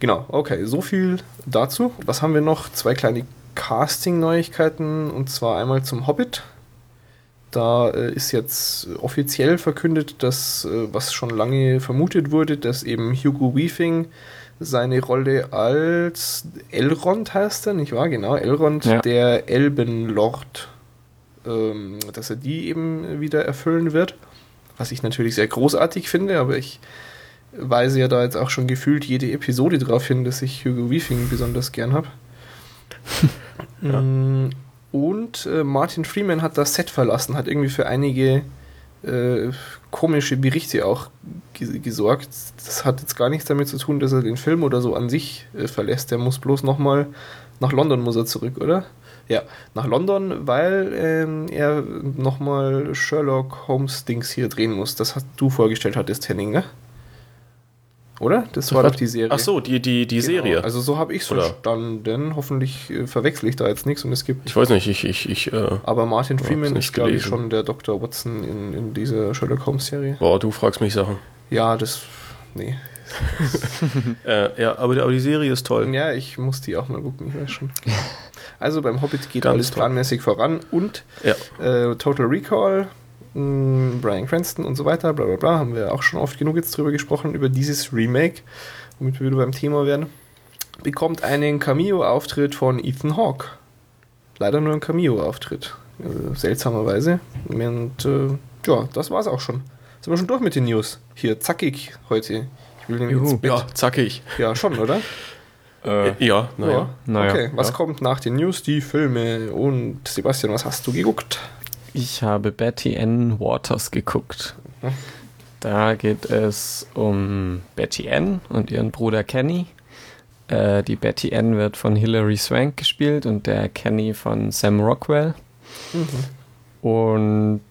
Genau, okay, so viel dazu. Was haben wir noch? Zwei kleine Casting-Neuigkeiten und zwar einmal zum Hobbit. Da äh, ist jetzt offiziell verkündet, dass, äh, was schon lange vermutet wurde, dass eben Hugo Weaving seine Rolle als Elrond heißt er, nicht wahr? Genau, Elrond, ja. der Elbenlord, ähm, dass er die eben wieder erfüllen wird. Was ich natürlich sehr großartig finde, aber ich weise ja da jetzt auch schon gefühlt jede Episode darauf hin, dass ich Hugo Weaving besonders gern habe. ja. Mm, und äh, Martin Freeman hat das Set verlassen, hat irgendwie für einige äh, komische Berichte auch gesorgt. Das hat jetzt gar nichts damit zu tun, dass er den Film oder so an sich äh, verlässt. Der muss bloß nochmal nach London muss er zurück, oder? Ja, nach London, weil ähm, er nochmal Sherlock Holmes Dings hier drehen muss. Das hast du vorgestellt hattest, Henning, ne? Oder? Das war doch die Serie. Ach so, die, die, die genau. Serie. Also so habe ich es verstanden. Hoffentlich äh, verwechsel ich da jetzt nichts und es gibt. Ich weiß nicht, ich. ich, ich äh, Aber Martin Freeman ist, glaube ich, schon der Dr. Watson in, in dieser Sherlock Holmes-Serie. Boah, du fragst mich Sachen. Ja, das. Nee. äh, ja, aber, aber die Serie ist toll. Ja, ich muss die auch mal gucken, ich weiß schon. Also beim Hobbit geht Ganz alles toll. planmäßig voran und ja. äh, Total Recall hm, Brian Cranston und so weiter, bla bla bla, haben wir auch schon oft genug jetzt drüber gesprochen, über dieses Remake, womit wir wieder beim Thema werden, bekommt einen Cameo-Auftritt von Ethan Hawke. Leider nur ein Cameo-Auftritt, äh, seltsamerweise. Und äh, ja, das war's auch schon. Sind wir schon durch mit den News? Hier, zackig heute. Ich will nämlich ins Bett. Ja, zackig. Ja, schon, oder? Äh, ja, naja. Na okay, was ja. kommt nach den News? Die Filme. Und Sebastian, was hast du geguckt? Ich habe Betty Ann Waters geguckt. Da geht es um Betty Ann und ihren Bruder Kenny. Äh, die Betty Ann wird von Hilary Swank gespielt und der Kenny von Sam Rockwell. Mhm. Und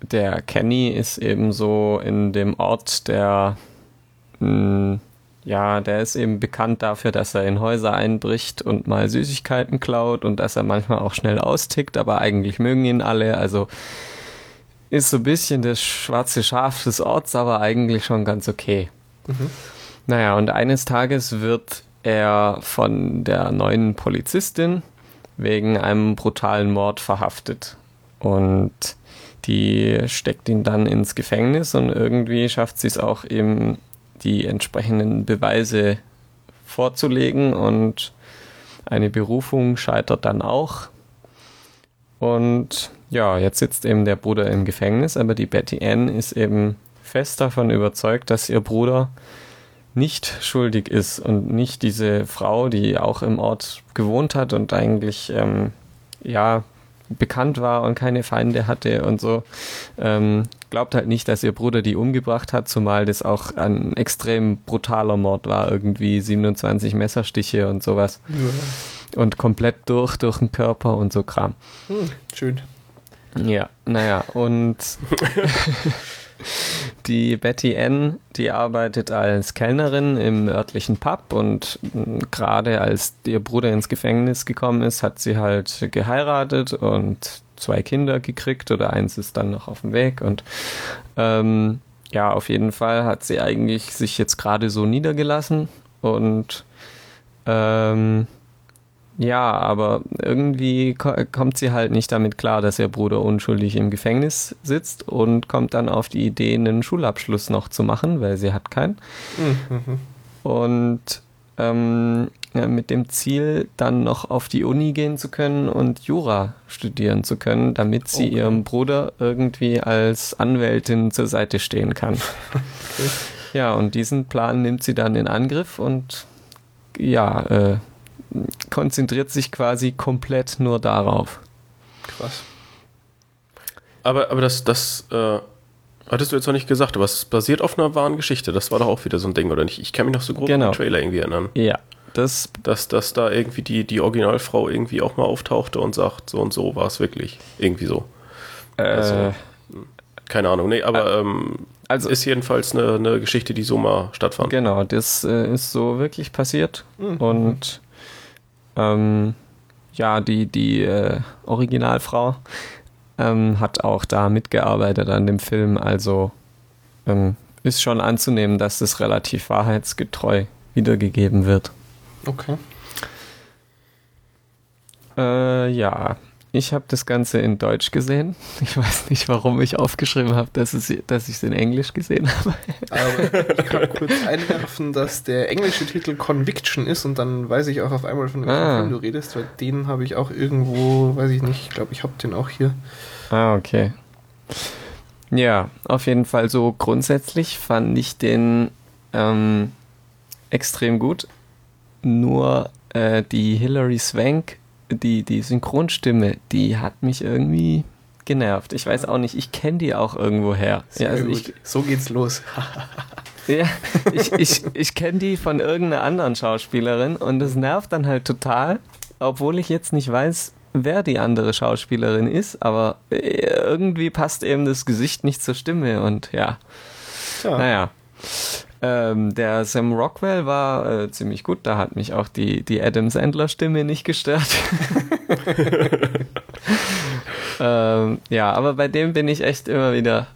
der Kenny ist eben so in dem Ort der mh, hm, ja, der ist eben bekannt dafür, dass er in Häuser einbricht und mal Süßigkeiten klaut und dass er manchmal auch schnell austickt, aber eigentlich mögen ihn alle. Also ist so ein bisschen das schwarze Schaf des Orts, aber eigentlich schon ganz okay. Mhm. Naja, und eines Tages wird er von der neuen Polizistin wegen einem brutalen Mord verhaftet. Und die steckt ihn dann ins Gefängnis und irgendwie schafft sie es auch eben die entsprechenden Beweise vorzulegen und eine Berufung scheitert dann auch. Und ja, jetzt sitzt eben der Bruder im Gefängnis, aber die Betty Ann ist eben fest davon überzeugt, dass ihr Bruder nicht schuldig ist und nicht diese Frau, die auch im Ort gewohnt hat und eigentlich ähm, ja bekannt war und keine Feinde hatte und so, ähm, glaubt halt nicht, dass ihr Bruder die umgebracht hat, zumal das auch ein extrem brutaler Mord war, irgendwie 27 Messerstiche und sowas. Ja. Und komplett durch, durch den Körper und so Kram. Hm, schön. Ja, naja, und die Betty Ann, die arbeitet als Kellnerin im örtlichen Pub und gerade als ihr Bruder ins Gefängnis gekommen ist, hat sie halt geheiratet und zwei Kinder gekriegt oder eins ist dann noch auf dem Weg und ähm, ja, auf jeden Fall hat sie eigentlich sich jetzt gerade so niedergelassen und ähm, ja, aber irgendwie kommt sie halt nicht damit klar, dass ihr Bruder unschuldig im Gefängnis sitzt und kommt dann auf die Idee, einen Schulabschluss noch zu machen, weil sie hat keinen. Mhm. Und ähm, ja, mit dem Ziel, dann noch auf die Uni gehen zu können und Jura studieren zu können, damit sie okay. ihrem Bruder irgendwie als Anwältin zur Seite stehen kann. Okay. Ja, und diesen Plan nimmt sie dann in Angriff und ja, äh, konzentriert sich quasi komplett nur darauf. Krass. Aber, aber das, das äh, hattest du jetzt noch nicht gesagt, aber es basiert auf einer wahren Geschichte. Das war doch auch wieder so ein Ding, oder nicht? Ich kann mich noch so grob genau. an den Trailer irgendwie erinnern. Ja. Das dass, dass da irgendwie die, die Originalfrau irgendwie auch mal auftauchte und sagt, so und so war es wirklich. Irgendwie so. Äh, also, keine Ahnung, nee, aber äh, ähm, also ist jedenfalls eine, eine Geschichte, die so mal stattfand. Genau, das äh, ist so wirklich passiert. Mhm. Und ähm, ja, die, die äh, Originalfrau ähm, hat auch da mitgearbeitet an dem Film. Also ähm, ist schon anzunehmen, dass das relativ wahrheitsgetreu wiedergegeben wird. Okay. Äh, ja, ich habe das Ganze in Deutsch gesehen. Ich weiß nicht, warum ich aufgeschrieben habe, dass, dass ich es in Englisch gesehen habe. Aber ich kann kurz einwerfen, dass der englische Titel Conviction ist und dann weiß ich auch auf einmal, von welchem ah. Film du redest, weil den habe ich auch irgendwo, weiß ich nicht, ich glaube, ich habe den auch hier. Ah, okay. Ja, auf jeden Fall so grundsätzlich fand ich den ähm, extrem gut. Nur äh, die Hilary Swank die, die Synchronstimme, die hat mich irgendwie genervt. Ich weiß auch nicht, ich kenne die auch irgendwo her. Ja, also ich, so geht's los. ja, ich, ich, ich kenne die von irgendeiner anderen Schauspielerin und das nervt dann halt total, obwohl ich jetzt nicht weiß, wer die andere Schauspielerin ist, aber äh, irgendwie passt eben das Gesicht nicht zur Stimme und ja. ja. Naja. Ähm, der Sam Rockwell war äh, ziemlich gut, da hat mich auch die, die Adam Sandler-Stimme nicht gestört. ähm, ja, aber bei dem bin ich echt immer wieder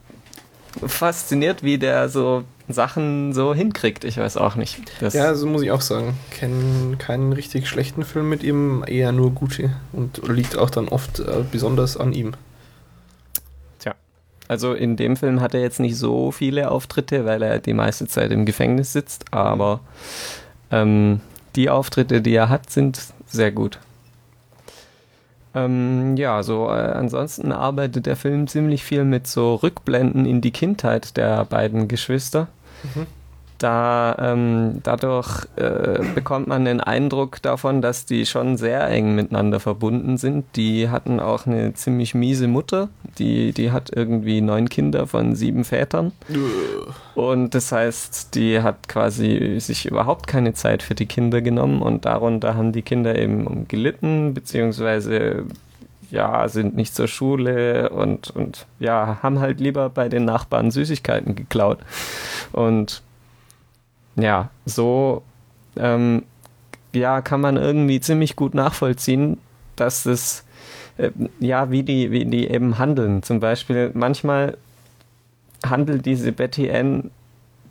fasziniert, wie der so Sachen so hinkriegt. Ich weiß auch nicht. ja, so muss ich auch sagen. Kenne keinen richtig schlechten Film mit ihm, eher nur gute. Und liegt auch dann oft äh, besonders an ihm. Also in dem Film hat er jetzt nicht so viele Auftritte, weil er die meiste Zeit im Gefängnis sitzt, aber ähm, die Auftritte, die er hat, sind sehr gut. Ähm, ja, so äh, ansonsten arbeitet der Film ziemlich viel mit so Rückblenden in die Kindheit der beiden Geschwister. Mhm da ähm, dadurch äh, bekommt man den Eindruck davon, dass die schon sehr eng miteinander verbunden sind. Die hatten auch eine ziemlich miese Mutter, die, die hat irgendwie neun Kinder von sieben Vätern. Und das heißt, die hat quasi sich überhaupt keine Zeit für die Kinder genommen und darunter haben die Kinder eben gelitten, beziehungsweise ja, sind nicht zur Schule und, und ja, haben halt lieber bei den Nachbarn Süßigkeiten geklaut. Und ja, so ähm, ja, kann man irgendwie ziemlich gut nachvollziehen, dass es äh, ja, wie die, wie die eben handeln. Zum Beispiel manchmal handelt diese Betty Ann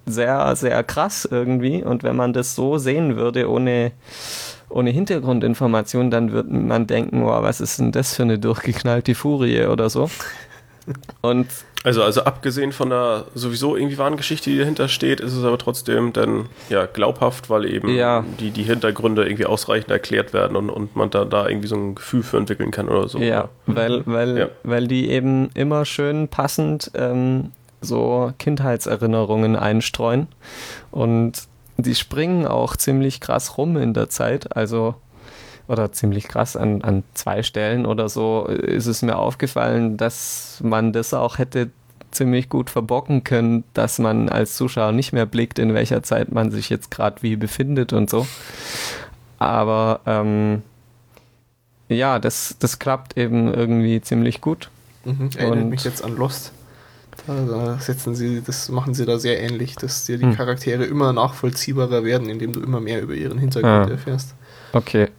sehr, sehr krass irgendwie. Und wenn man das so sehen würde, ohne, ohne Hintergrundinformation, dann würde man denken, wow, was ist denn das für eine durchgeknallte Furie oder so. Und also, also abgesehen von der sowieso irgendwie wahren Geschichte, die dahinter steht, ist es aber trotzdem dann ja glaubhaft, weil eben ja. die, die Hintergründe irgendwie ausreichend erklärt werden und, und man da, da irgendwie so ein Gefühl für entwickeln kann oder so. Ja, weil, weil, ja. weil die eben immer schön passend ähm, so Kindheitserinnerungen einstreuen und die springen auch ziemlich krass rum in der Zeit. Also oder ziemlich krass an, an zwei Stellen oder so ist es mir aufgefallen, dass man das auch hätte ziemlich gut verbocken können, dass man als Zuschauer nicht mehr blickt, in welcher Zeit man sich jetzt gerade wie befindet und so. Aber ähm, ja, das, das klappt eben irgendwie ziemlich gut. Mhm, erinnert und mich jetzt an Lost. Da, setzen sie, das machen sie da sehr ähnlich, dass dir die hm. Charaktere immer nachvollziehbarer werden, indem du immer mehr über ihren Hintergrund ah, erfährst. Okay.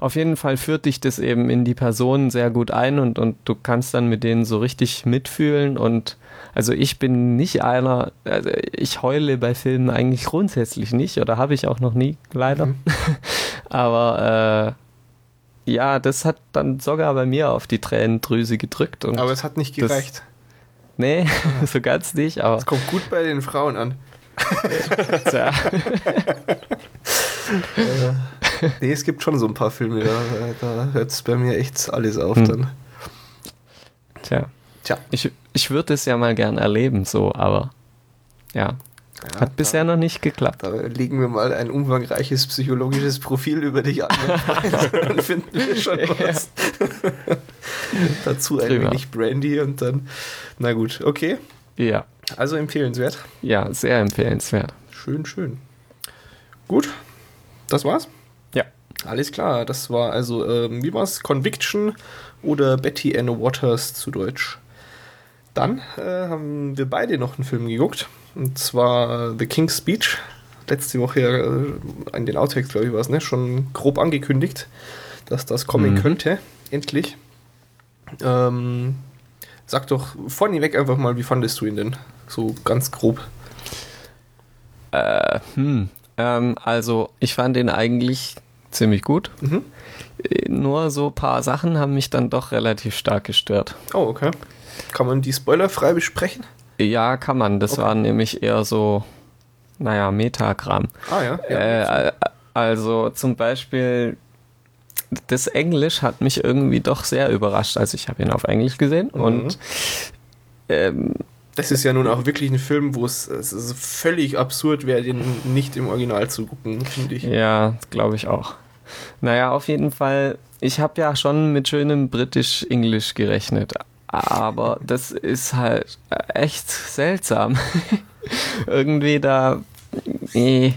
Auf jeden Fall führt dich das eben in die Personen sehr gut ein und, und du kannst dann mit denen so richtig mitfühlen und also ich bin nicht einer, also ich heule bei Filmen eigentlich grundsätzlich nicht oder habe ich auch noch nie, leider. Mhm. Aber äh, ja, das hat dann sogar bei mir auf die Tränendrüse gedrückt. aber es hat nicht gereicht. Das, nee, so ganz nicht. Aber es kommt gut bei den Frauen an. Tja. nee, es gibt schon so ein paar Filme, da, da hört es bei mir echt alles auf hm. dann. Tja. Tja. Ich, ich würde es ja mal gern erleben, so, aber ja. ja Hat da, bisher noch nicht geklappt. Da legen wir mal ein umfangreiches psychologisches Profil über dich an. dann finden wir schon was. Dazu ein Prima. wenig Brandy und dann. Na gut, okay. Ja. Also empfehlenswert. Ja, sehr empfehlenswert. Schön, schön. Gut, das war's? Alles klar, das war also, ähm, wie war's? Conviction oder Betty Ann Waters zu Deutsch. Dann äh, haben wir beide noch einen Film geguckt. Und zwar The King's Speech. Letzte Woche äh, in den Outtakes, glaube ich, war es, ne? Schon grob angekündigt, dass das kommen mhm. könnte. Endlich. Ähm, sag doch vorneweg einfach mal, wie fandest du ihn denn? So ganz grob. Äh, hm. Ähm, also, ich fand ihn eigentlich ziemlich gut. Mhm. Nur so ein paar Sachen haben mich dann doch relativ stark gestört. Oh, okay. Kann man die spoilerfrei besprechen? Ja, kann man. Das okay. war nämlich eher so, naja, Metagramm. Ah ja. ja äh, also zum Beispiel das Englisch hat mich irgendwie doch sehr überrascht. Also ich habe ihn auf Englisch gesehen mhm. und ähm, das ist ja nun auch wirklich ein Film, wo es, es völlig absurd wäre, den nicht im Original zu gucken, finde ich. Ja, glaube ich auch. Naja, auf jeden Fall, ich habe ja schon mit schönem Britisch-Englisch gerechnet, aber das ist halt echt seltsam. Irgendwie da. Nee.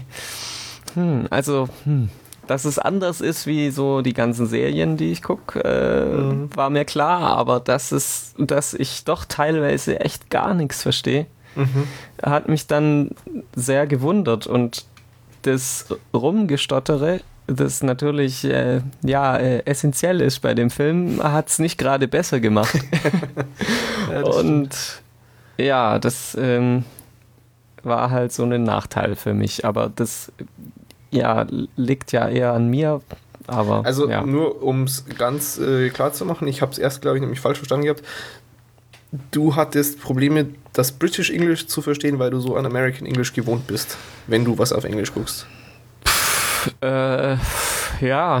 Hm, also, hm, dass es anders ist wie so die ganzen Serien, die ich gucke, äh, mhm. war mir klar, aber dass es, dass ich doch teilweise echt gar nichts verstehe, mhm. hat mich dann sehr gewundert und das Rumgestottere, das natürlich äh, ja äh, essentiell ist bei dem Film, hat es nicht gerade besser gemacht. ja, und stimmt. ja, das ähm, war halt so ein Nachteil für mich, aber das ja, liegt ja eher an mir. Aber, also ja. nur um es ganz äh, klar zu machen, ich habe es erst, glaube ich, nämlich falsch verstanden gehabt. Du hattest Probleme, das British English zu verstehen, weil du so an American English gewohnt bist, wenn du was auf Englisch guckst. Pff, äh, ja. Ja,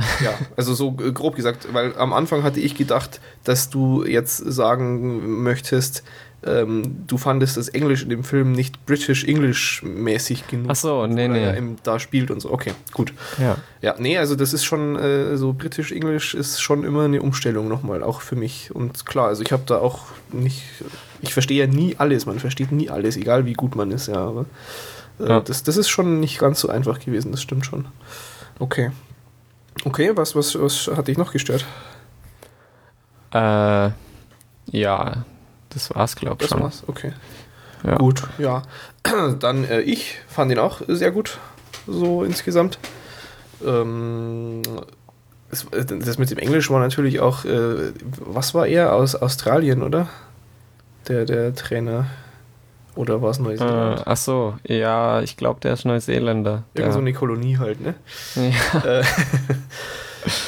also so grob gesagt, weil am Anfang hatte ich gedacht, dass du jetzt sagen möchtest, ähm, du fandest das Englisch in dem Film nicht British English mäßig genug. Ach so, nee, nee. Er da spielt und so. Okay, gut. Ja. Ja, nee, also das ist schon, äh, so British English ist schon immer eine Umstellung nochmal, auch für mich. Und klar, also ich habe da auch nicht, ich verstehe ja nie alles, man versteht nie alles, egal wie gut man ist, ja, aber äh, ja. Das, das ist schon nicht ganz so einfach gewesen, das stimmt schon. Okay. Okay, was, was, was hat dich noch gestört? Äh, ja, das war's, glaube ich. Das war's, okay. Ja. Gut, ja. Dann äh, ich fand ihn auch sehr gut, so insgesamt. Ähm, das, das, mit dem Englisch war natürlich auch, äh, was war er aus Australien, oder? Der, der Trainer. Oder war es Neuseeland? Äh, ach so, ja, ich glaube, der ist Neuseeländer. Irgend so eine Kolonie halt, ne? Ja.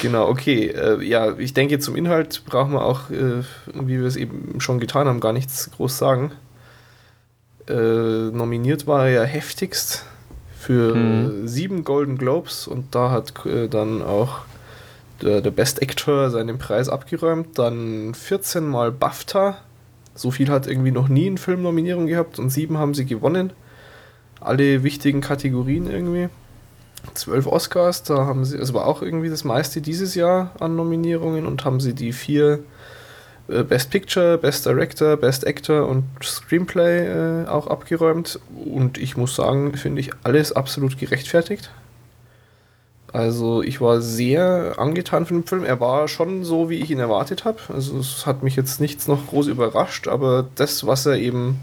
Genau, okay. Äh, ja, ich denke, zum Inhalt brauchen wir auch, äh, wie wir es eben schon getan haben, gar nichts groß sagen. Äh, nominiert war er ja heftigst für hm. sieben Golden Globes und da hat äh, dann auch der, der, Best Actor seinen Preis abgeräumt. Dann 14 Mal BAFTA. So viel hat irgendwie noch nie ein Film Nominierung gehabt und sieben haben sie gewonnen. Alle wichtigen Kategorien irgendwie zwölf Oscars, da haben sie, es war auch irgendwie das meiste dieses Jahr an Nominierungen und haben sie die vier äh, Best Picture, Best Director, Best Actor und Screenplay äh, auch abgeräumt. Und ich muss sagen, finde ich alles absolut gerechtfertigt. Also ich war sehr angetan von dem Film. Er war schon so, wie ich ihn erwartet habe. Also es hat mich jetzt nichts noch groß überrascht, aber das, was er eben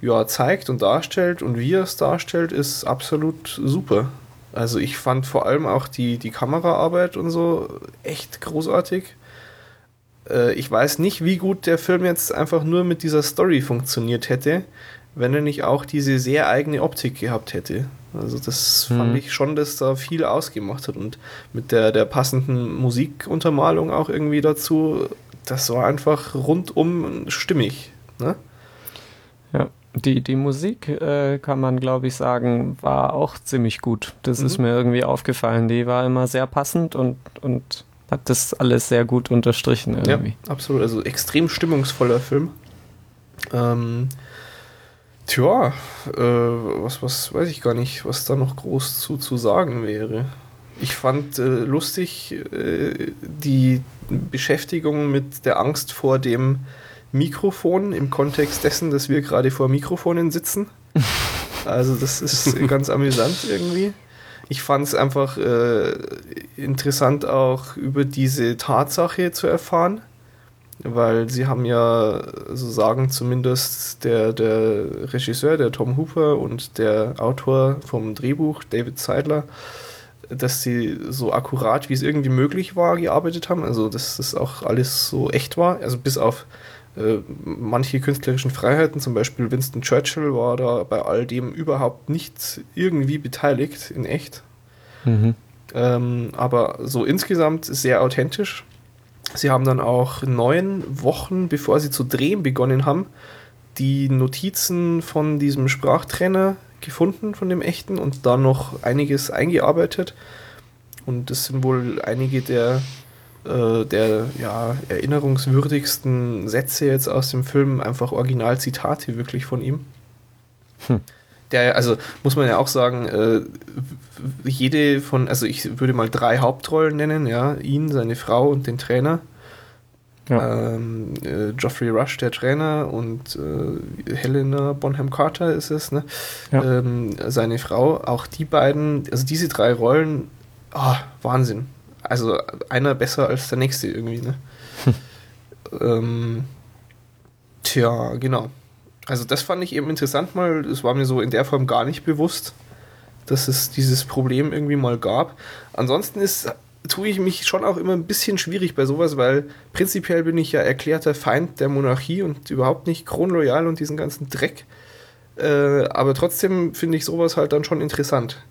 ja, zeigt und darstellt und wie er es darstellt, ist absolut super. Also ich fand vor allem auch die, die Kameraarbeit und so echt großartig. Äh, ich weiß nicht, wie gut der Film jetzt einfach nur mit dieser Story funktioniert hätte, wenn er nicht auch diese sehr eigene Optik gehabt hätte. Also das mhm. fand ich schon, dass da viel ausgemacht hat und mit der, der passenden Musikuntermalung auch irgendwie dazu, das war einfach rundum stimmig. Ne? Die, die Musik, äh, kann man glaube ich sagen, war auch ziemlich gut. Das mhm. ist mir irgendwie aufgefallen. Die war immer sehr passend und, und hat das alles sehr gut unterstrichen irgendwie. Ja, absolut. Also extrem stimmungsvoller Film. Ähm, tja, äh, was, was weiß ich gar nicht, was da noch groß zu, zu sagen wäre. Ich fand äh, lustig äh, die Beschäftigung mit der Angst vor dem Mikrofon im Kontext dessen, dass wir gerade vor Mikrofonen sitzen. Also das ist ganz amüsant irgendwie. Ich fand es einfach äh, interessant auch über diese Tatsache zu erfahren, weil sie haben ja, so sagen zumindest der, der Regisseur, der Tom Hooper und der Autor vom Drehbuch, David Seidler, dass sie so akkurat wie es irgendwie möglich war gearbeitet haben, also dass das auch alles so echt war, also bis auf äh, manche künstlerischen Freiheiten, zum Beispiel Winston Churchill, war da bei all dem überhaupt nicht irgendwie beteiligt, in echt. Mhm. Ähm, aber so insgesamt sehr authentisch. Sie haben dann auch neun Wochen, bevor sie zu drehen begonnen haben, die Notizen von diesem Sprachtrainer gefunden, von dem echten, und da noch einiges eingearbeitet. Und das sind wohl einige der äh, der ja, erinnerungswürdigsten Sätze jetzt aus dem Film, einfach Originalzitate wirklich von ihm. Hm. Der, also muss man ja auch sagen, äh, jede von, also ich würde mal drei Hauptrollen nennen, ja, ihn, seine Frau und den Trainer. Ja. Ähm, äh, Geoffrey Rush, der Trainer, und äh, Helena Bonham Carter ist es, ne? Ja. Ähm, seine Frau, auch die beiden, also diese drei Rollen, oh, Wahnsinn. Also einer besser als der nächste irgendwie, ne? Hm. Ähm, tja, genau. Also das fand ich eben interessant mal. Es war mir so in der Form gar nicht bewusst, dass es dieses Problem irgendwie mal gab. Ansonsten ist tue ich mich schon auch immer ein bisschen schwierig bei sowas, weil prinzipiell bin ich ja erklärter Feind der Monarchie und überhaupt nicht kronloyal und diesen ganzen Dreck. Äh, aber trotzdem finde ich sowas halt dann schon interessant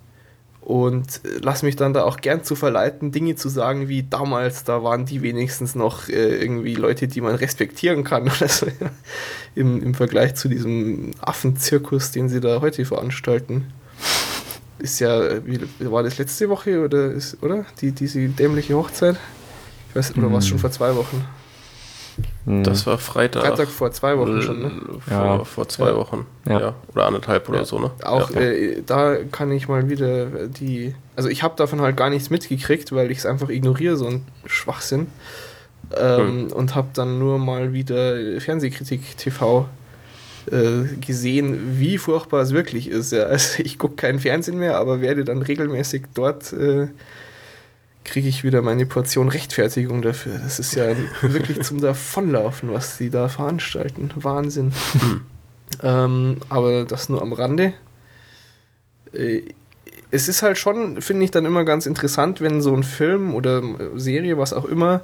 und lass mich dann da auch gern zu verleiten, Dinge zu sagen wie damals, da waren die wenigstens noch äh, irgendwie Leute, die man respektieren kann oder so, ja. Im, Im Vergleich zu diesem Affenzirkus, den sie da heute veranstalten. Ist ja, wie war das letzte Woche oder ist, oder? Die, diese dämliche Hochzeit? Ich weiß, oder war es schon vor zwei Wochen? Hm. Das war Freitag. Freitag vor zwei Wochen schon, ne? Vor, ja. vor zwei ja. Wochen. Ja. ja. Oder anderthalb oder so, ne? Auch äh, da kann ich mal wieder die. Also ich habe davon halt gar nichts mitgekriegt, weil ich es einfach ignoriere, so ein Schwachsinn. Ähm, hm. Und habe dann nur mal wieder Fernsehkritik TV äh, gesehen, wie furchtbar es wirklich ist. Ja. Also ich gucke kein Fernsehen mehr, aber werde dann regelmäßig dort äh, kriege ich wieder meine Portion Rechtfertigung dafür. Das ist ja wirklich zum Davonlaufen, was sie da veranstalten. Wahnsinn. Hm. ähm, aber das nur am Rande. Äh, es ist halt schon, finde ich, dann immer ganz interessant, wenn so ein Film oder Serie, was auch immer,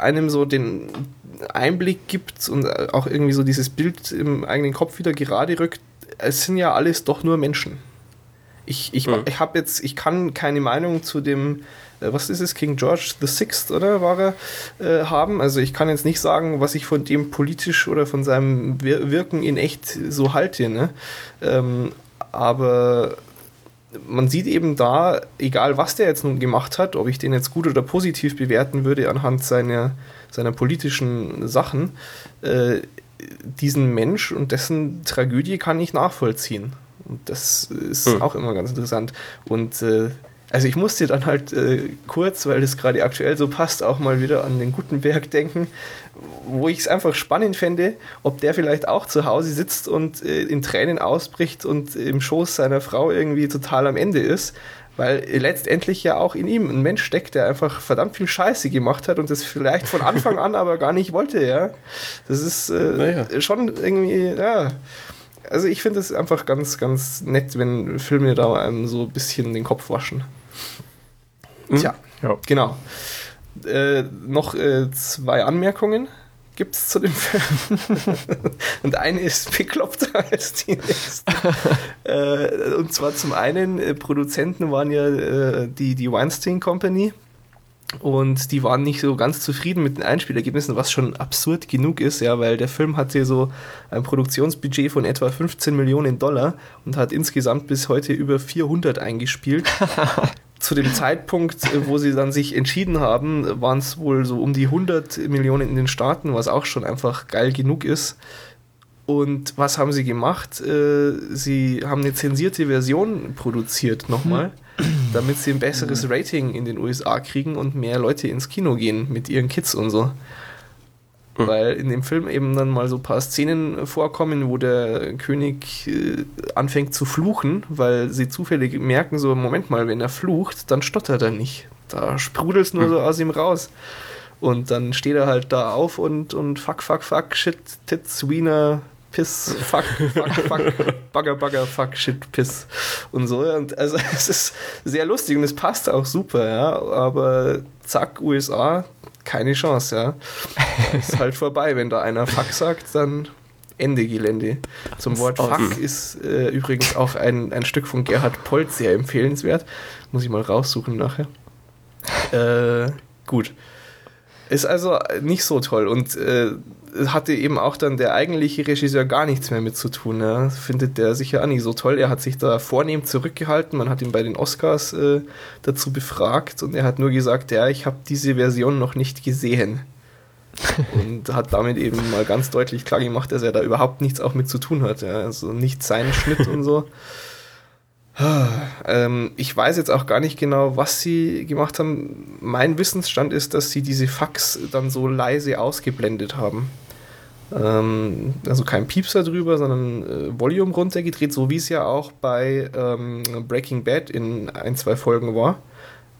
einem so den Einblick gibt und auch irgendwie so dieses Bild im eigenen Kopf wieder gerade rückt. Es sind ja alles doch nur Menschen. Ich, ich, mhm. ich habe jetzt, ich kann keine Meinung zu dem äh, was ist es, King George the Sixth, oder war er, äh, haben. Also ich kann jetzt nicht sagen, was ich von dem politisch oder von seinem Wir Wirken in echt so halte. Ne? Ähm, aber man sieht eben da, egal was der jetzt nun gemacht hat, ob ich den jetzt gut oder positiv bewerten würde anhand seiner, seiner politischen Sachen, äh, diesen Mensch und dessen Tragödie kann ich nachvollziehen. Und das ist hm. auch immer ganz interessant. Und äh, also ich musste dann halt äh, kurz, weil das gerade aktuell so passt, auch mal wieder an den Gutenberg denken, wo ich es einfach spannend fände, ob der vielleicht auch zu Hause sitzt und äh, in Tränen ausbricht und im Schoß seiner Frau irgendwie total am Ende ist, weil letztendlich ja auch in ihm ein Mensch steckt, der einfach verdammt viel Scheiße gemacht hat und das vielleicht von Anfang an aber gar nicht wollte, ja. Das ist äh, naja. schon irgendwie, ja. Also ich finde es einfach ganz, ganz nett, wenn Filme da einem so ein bisschen den Kopf waschen. Hm? Tja, ja. genau. Äh, noch äh, zwei Anmerkungen gibt es zu dem Film. und eine ist bekloppter als die nächste. äh, und zwar zum einen, äh, Produzenten waren ja äh, die, die Weinstein Company. Und die waren nicht so ganz zufrieden mit den Einspielergebnissen, was schon absurd genug ist, ja, weil der Film hatte so ein Produktionsbudget von etwa 15 Millionen Dollar und hat insgesamt bis heute über 400 eingespielt. zu dem Zeitpunkt, äh, wo sie dann sich entschieden haben, waren es wohl so um die 100 Millionen in den Staaten, was auch schon einfach geil genug ist. Und was haben sie gemacht? Äh, sie haben eine zensierte Version produziert nochmal, damit sie ein besseres Rating in den USA kriegen und mehr Leute ins Kino gehen mit ihren Kids und so. Mhm. Weil in dem Film eben dann mal so ein paar Szenen vorkommen, wo der König äh, anfängt zu fluchen, weil sie zufällig merken, so, Moment mal, wenn er flucht, dann stottert er nicht. Da sprudelt es nur mhm. so aus ihm raus. Und dann steht er halt da auf und, und fuck, fuck, fuck, shit, tits, wiener, piss, fuck, fuck, fuck, bugger, bugger, fuck, shit, piss und so. Und also es ist sehr lustig und es passt auch super, ja. Aber zack, USA, keine Chance, ja. ist halt vorbei. Wenn da einer Fuck sagt, dann Ende Gelände. Zum Wort Fuck ist äh, übrigens auch ein, ein Stück von Gerhard Polt sehr empfehlenswert. Muss ich mal raussuchen nachher. Äh, gut. Ist also nicht so toll und äh, hatte eben auch dann der eigentliche Regisseur gar nichts mehr mit zu tun. Ja. Findet der sicher auch nicht so toll. Er hat sich da vornehm zurückgehalten. Man hat ihn bei den Oscars äh, dazu befragt und er hat nur gesagt, ja, ich habe diese Version noch nicht gesehen. und hat damit eben mal ganz deutlich klar gemacht, dass er da überhaupt nichts auch mit zu tun hat. Ja. Also nicht sein Schnitt und so. Ähm, ich weiß jetzt auch gar nicht genau, was sie gemacht haben. Mein Wissensstand ist, dass sie diese Fax dann so leise ausgeblendet haben. Ähm, also kein Piepser drüber, sondern äh, Volume runtergedreht, so wie es ja auch bei ähm, Breaking Bad in ein, zwei Folgen war.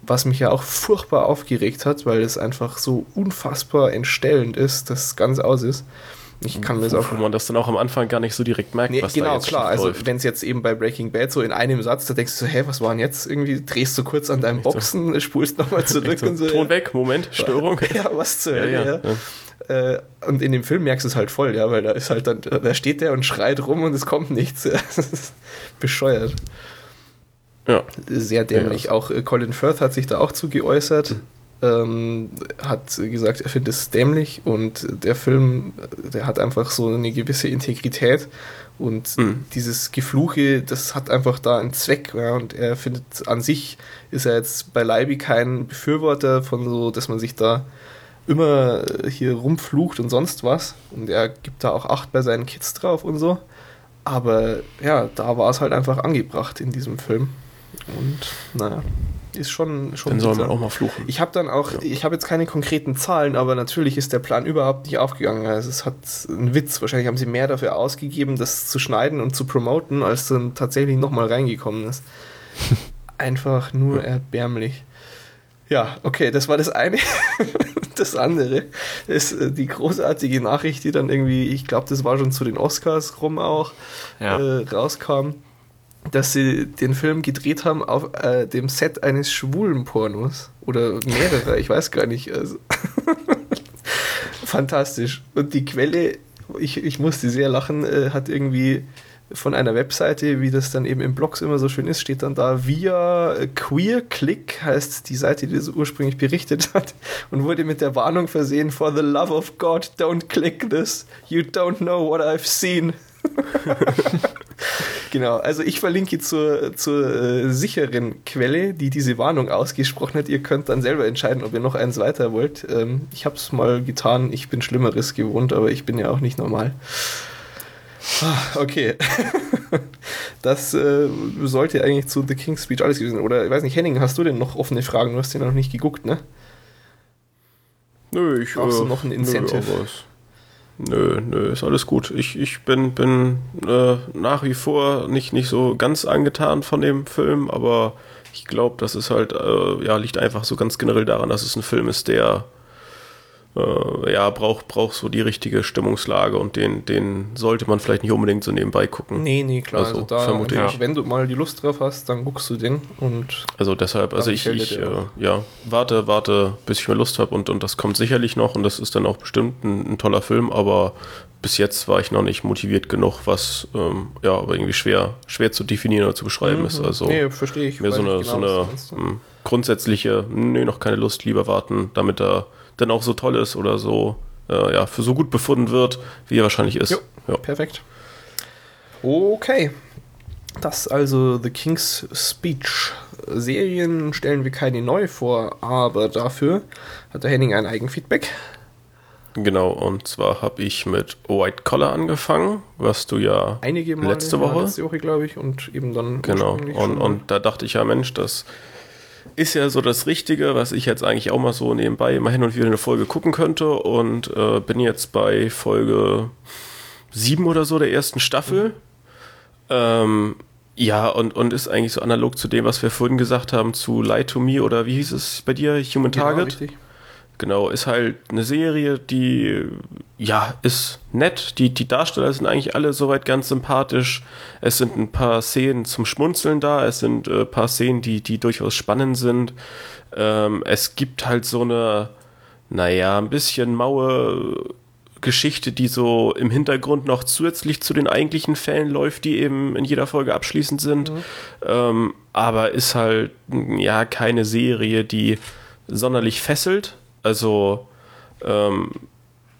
Was mich ja auch furchtbar aufgeregt hat, weil es einfach so unfassbar entstellend ist, dass es ganz aus ist. Ich kann mir das auch. Wo man das dann auch am Anfang gar nicht so direkt merkt, nee, was genau, da jetzt klar. Also, wenn es jetzt eben bei Breaking Bad so in einem Satz, da denkst du so, hä, was war denn jetzt? Irgendwie drehst du kurz an deinem Boxen, so. spulst nochmal zurück so, und so. Ton weg, Moment, Störung. ja, was zur Hölle, ja. ja. ja. Äh, und in dem Film merkst du es halt voll, ja, weil da ist halt dann, da steht der und schreit rum und es kommt nichts. bescheuert. Ja. Sehr dämlich. Ja, Auch äh, Colin Firth hat sich da auch zu geäußert ähm, hat gesagt, er findet es dämlich und der Film, der hat einfach so eine gewisse Integrität und mhm. dieses Gefluche, das hat einfach da einen Zweck ja, und er findet an sich, ist er jetzt beileibe kein Befürworter von so, dass man sich da immer hier rumflucht und sonst was und er gibt da auch Acht bei seinen Kids drauf und so, aber ja, da war es halt einfach angebracht in diesem Film und naja ist schon schon. Dann soll man auch mal fluchen. Ich habe dann auch, ja. ich habe jetzt keine konkreten Zahlen, aber natürlich ist der Plan überhaupt nicht aufgegangen. Also es hat einen Witz. Wahrscheinlich haben sie mehr dafür ausgegeben, das zu schneiden und zu promoten, als dann tatsächlich nochmal reingekommen ist. Einfach nur erbärmlich. Ja, okay, das war das eine. das andere ist äh, die großartige Nachricht, die dann irgendwie, ich glaube, das war schon zu den Oscars rum auch, ja. äh, rauskam dass sie den Film gedreht haben auf äh, dem Set eines schwulen Pornos. Oder mehrere, ich weiß gar nicht. Also Fantastisch. Und die Quelle, ich, ich musste sehr lachen, äh, hat irgendwie von einer Webseite, wie das dann eben im Blogs immer so schön ist, steht dann da via Queer Click, heißt die Seite, die das ursprünglich berichtet hat, und wurde mit der Warnung versehen: For the love of God, don't click this. You don't know what I've seen. Genau, also ich verlinke zur, zur äh, sicheren Quelle, die diese Warnung ausgesprochen hat. Ihr könnt dann selber entscheiden, ob ihr noch eins weiter wollt. Ähm, ich habe es mal getan, ich bin Schlimmeres gewohnt, aber ich bin ja auch nicht normal. Ah, okay. das äh, sollte eigentlich zu The King's Speech alles gewesen sein. Oder ich weiß nicht, Henning, hast du denn noch offene Fragen? Du hast den noch nicht geguckt, ne? Nö, ich Brauchst äh, du noch ein Incentive? Nö, Nö, nö, ist alles gut. Ich, ich bin, bin äh, nach wie vor nicht, nicht so ganz angetan von dem Film, aber ich glaube, das ist halt, äh, ja, liegt einfach so ganz generell daran, dass es ein Film ist, der äh, ja, braucht, braucht so die richtige Stimmungslage und den, den sollte man vielleicht nicht unbedingt so nebenbei gucken. Nee, nee, klar. Also, also da vermute ich. Wenn du mal die Lust drauf hast, dann guckst du den und. Also deshalb, also ich, ich äh, ja, warte, warte, bis ich mehr Lust habe und, und das kommt sicherlich noch und das ist dann auch bestimmt ein, ein toller Film, aber bis jetzt war ich noch nicht motiviert genug, was ähm, ja, aber irgendwie schwer, schwer zu definieren oder zu beschreiben mhm. ist. Also nee, verstehe ich. Mehr so eine, genau, so eine hm, grundsätzliche, nee, noch keine Lust, lieber warten, damit er dann auch so toll ist oder so, äh, ja, für so gut befunden wird, wie er wahrscheinlich ist. Jo, ja. Perfekt. Okay. Das also The King's Speech. Serien stellen wir keine neu vor, aber dafür hat der Henning ein Eigenfeedback. Genau, und zwar habe ich mit White Collar angefangen, was du ja Einige Mal letzte Woche. Letzte Woche, glaube ich, und eben dann. Genau, und, und da dachte ich ja, Mensch, das ist ja so das Richtige, was ich jetzt eigentlich auch mal so nebenbei immer hin und wieder eine Folge gucken könnte und äh, bin jetzt bei Folge 7 oder so der ersten Staffel. Mhm. Ähm, ja, und, und ist eigentlich so analog zu dem, was wir vorhin gesagt haben, zu Lie to Me oder wie hieß es bei dir, Human genau, Target? Richtig. Genau, ist halt eine Serie, die, ja, ist nett. Die, die Darsteller sind eigentlich alle soweit ganz sympathisch. Es sind ein paar Szenen zum Schmunzeln da. Es sind ein äh, paar Szenen, die, die durchaus spannend sind. Ähm, es gibt halt so eine, naja, ein bisschen maue Geschichte, die so im Hintergrund noch zusätzlich zu den eigentlichen Fällen läuft, die eben in jeder Folge abschließend sind. Mhm. Ähm, aber ist halt, ja, keine Serie, die sonderlich fesselt. Also, ähm,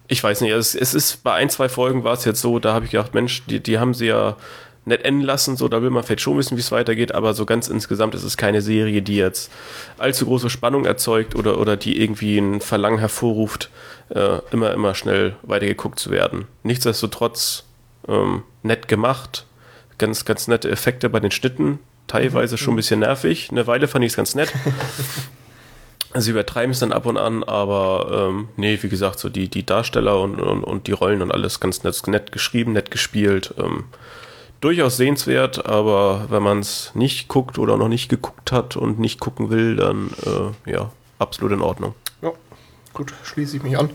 ich weiß nicht, es, es, ist bei ein, zwei Folgen war es jetzt so, da habe ich gedacht, Mensch, die, die haben sie ja nett enden lassen, so, da will man vielleicht schon wissen, wie es weitergeht, aber so ganz insgesamt ist es keine Serie, die jetzt allzu große Spannung erzeugt oder, oder die irgendwie ein Verlangen hervorruft, äh, immer, immer schnell weitergeguckt zu werden. Nichtsdestotrotz ähm, nett gemacht, ganz, ganz nette Effekte bei den Schnitten, teilweise mhm. schon ein bisschen nervig. Eine Weile fand ich es ganz nett. Sie übertreiben es dann ab und an, aber ähm, nee, wie gesagt, so die, die Darsteller und, und, und die Rollen und alles ganz nett, nett geschrieben, nett gespielt. Ähm, durchaus sehenswert, aber wenn man es nicht guckt oder noch nicht geguckt hat und nicht gucken will, dann äh, ja, absolut in Ordnung. Ja, gut, schließe ich mich an.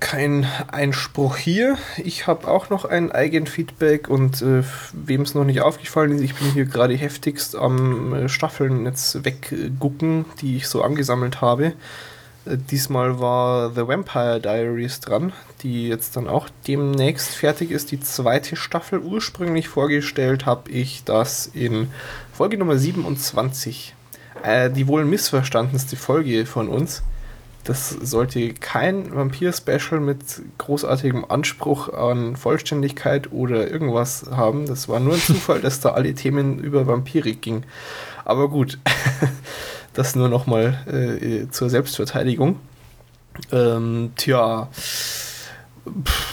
Kein Einspruch hier. Ich habe auch noch ein Eigenfeedback und äh, wem es noch nicht aufgefallen ist, ich bin hier gerade heftigst am äh, Staffeln jetzt weggucken, die ich so angesammelt habe. Äh, diesmal war The Vampire Diaries dran, die jetzt dann auch demnächst fertig ist. Die zweite Staffel. Ursprünglich vorgestellt habe ich das in Folge Nummer 27. Äh, die wohl missverstandenste Folge von uns. Das sollte kein Vampir-Special mit großartigem Anspruch an Vollständigkeit oder irgendwas haben. Das war nur ein Zufall, dass da alle Themen über Vampire ging. Aber gut. Das nur nochmal äh, zur Selbstverteidigung. Ähm, tja,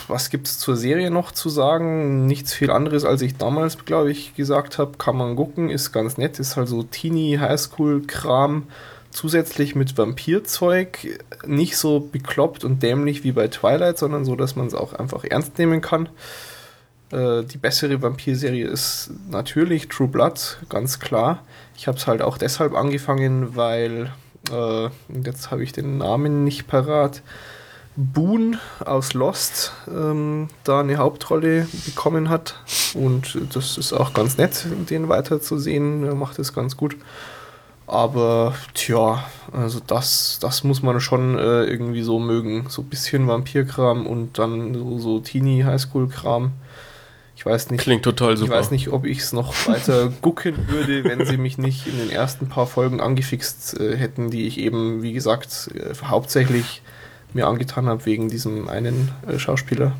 was gibt es zur Serie noch zu sagen? Nichts viel anderes, als ich damals, glaube ich, gesagt habe. Kann man gucken, ist ganz nett, ist halt so Teenie Highschool-Kram. Zusätzlich mit Vampirzeug, nicht so bekloppt und dämlich wie bei Twilight, sondern so, dass man es auch einfach ernst nehmen kann. Äh, die bessere Vampir-Serie ist natürlich True Blood, ganz klar. Ich habe es halt auch deshalb angefangen, weil, äh, jetzt habe ich den Namen nicht parat, Boone aus Lost ähm, da eine Hauptrolle bekommen hat. Und das ist auch ganz nett, den weiterzusehen. Er macht es ganz gut. Aber tja, also das, das muss man schon äh, irgendwie so mögen. So ein bisschen Vampirkram und dann so, so Teenie-Highschool-Kram. Ich weiß nicht. Klingt total super. Ich weiß nicht, ob ich es noch weiter gucken würde, wenn sie mich nicht in den ersten paar Folgen angefixt äh, hätten, die ich eben, wie gesagt, äh, hauptsächlich mir angetan habe wegen diesem einen äh, Schauspieler.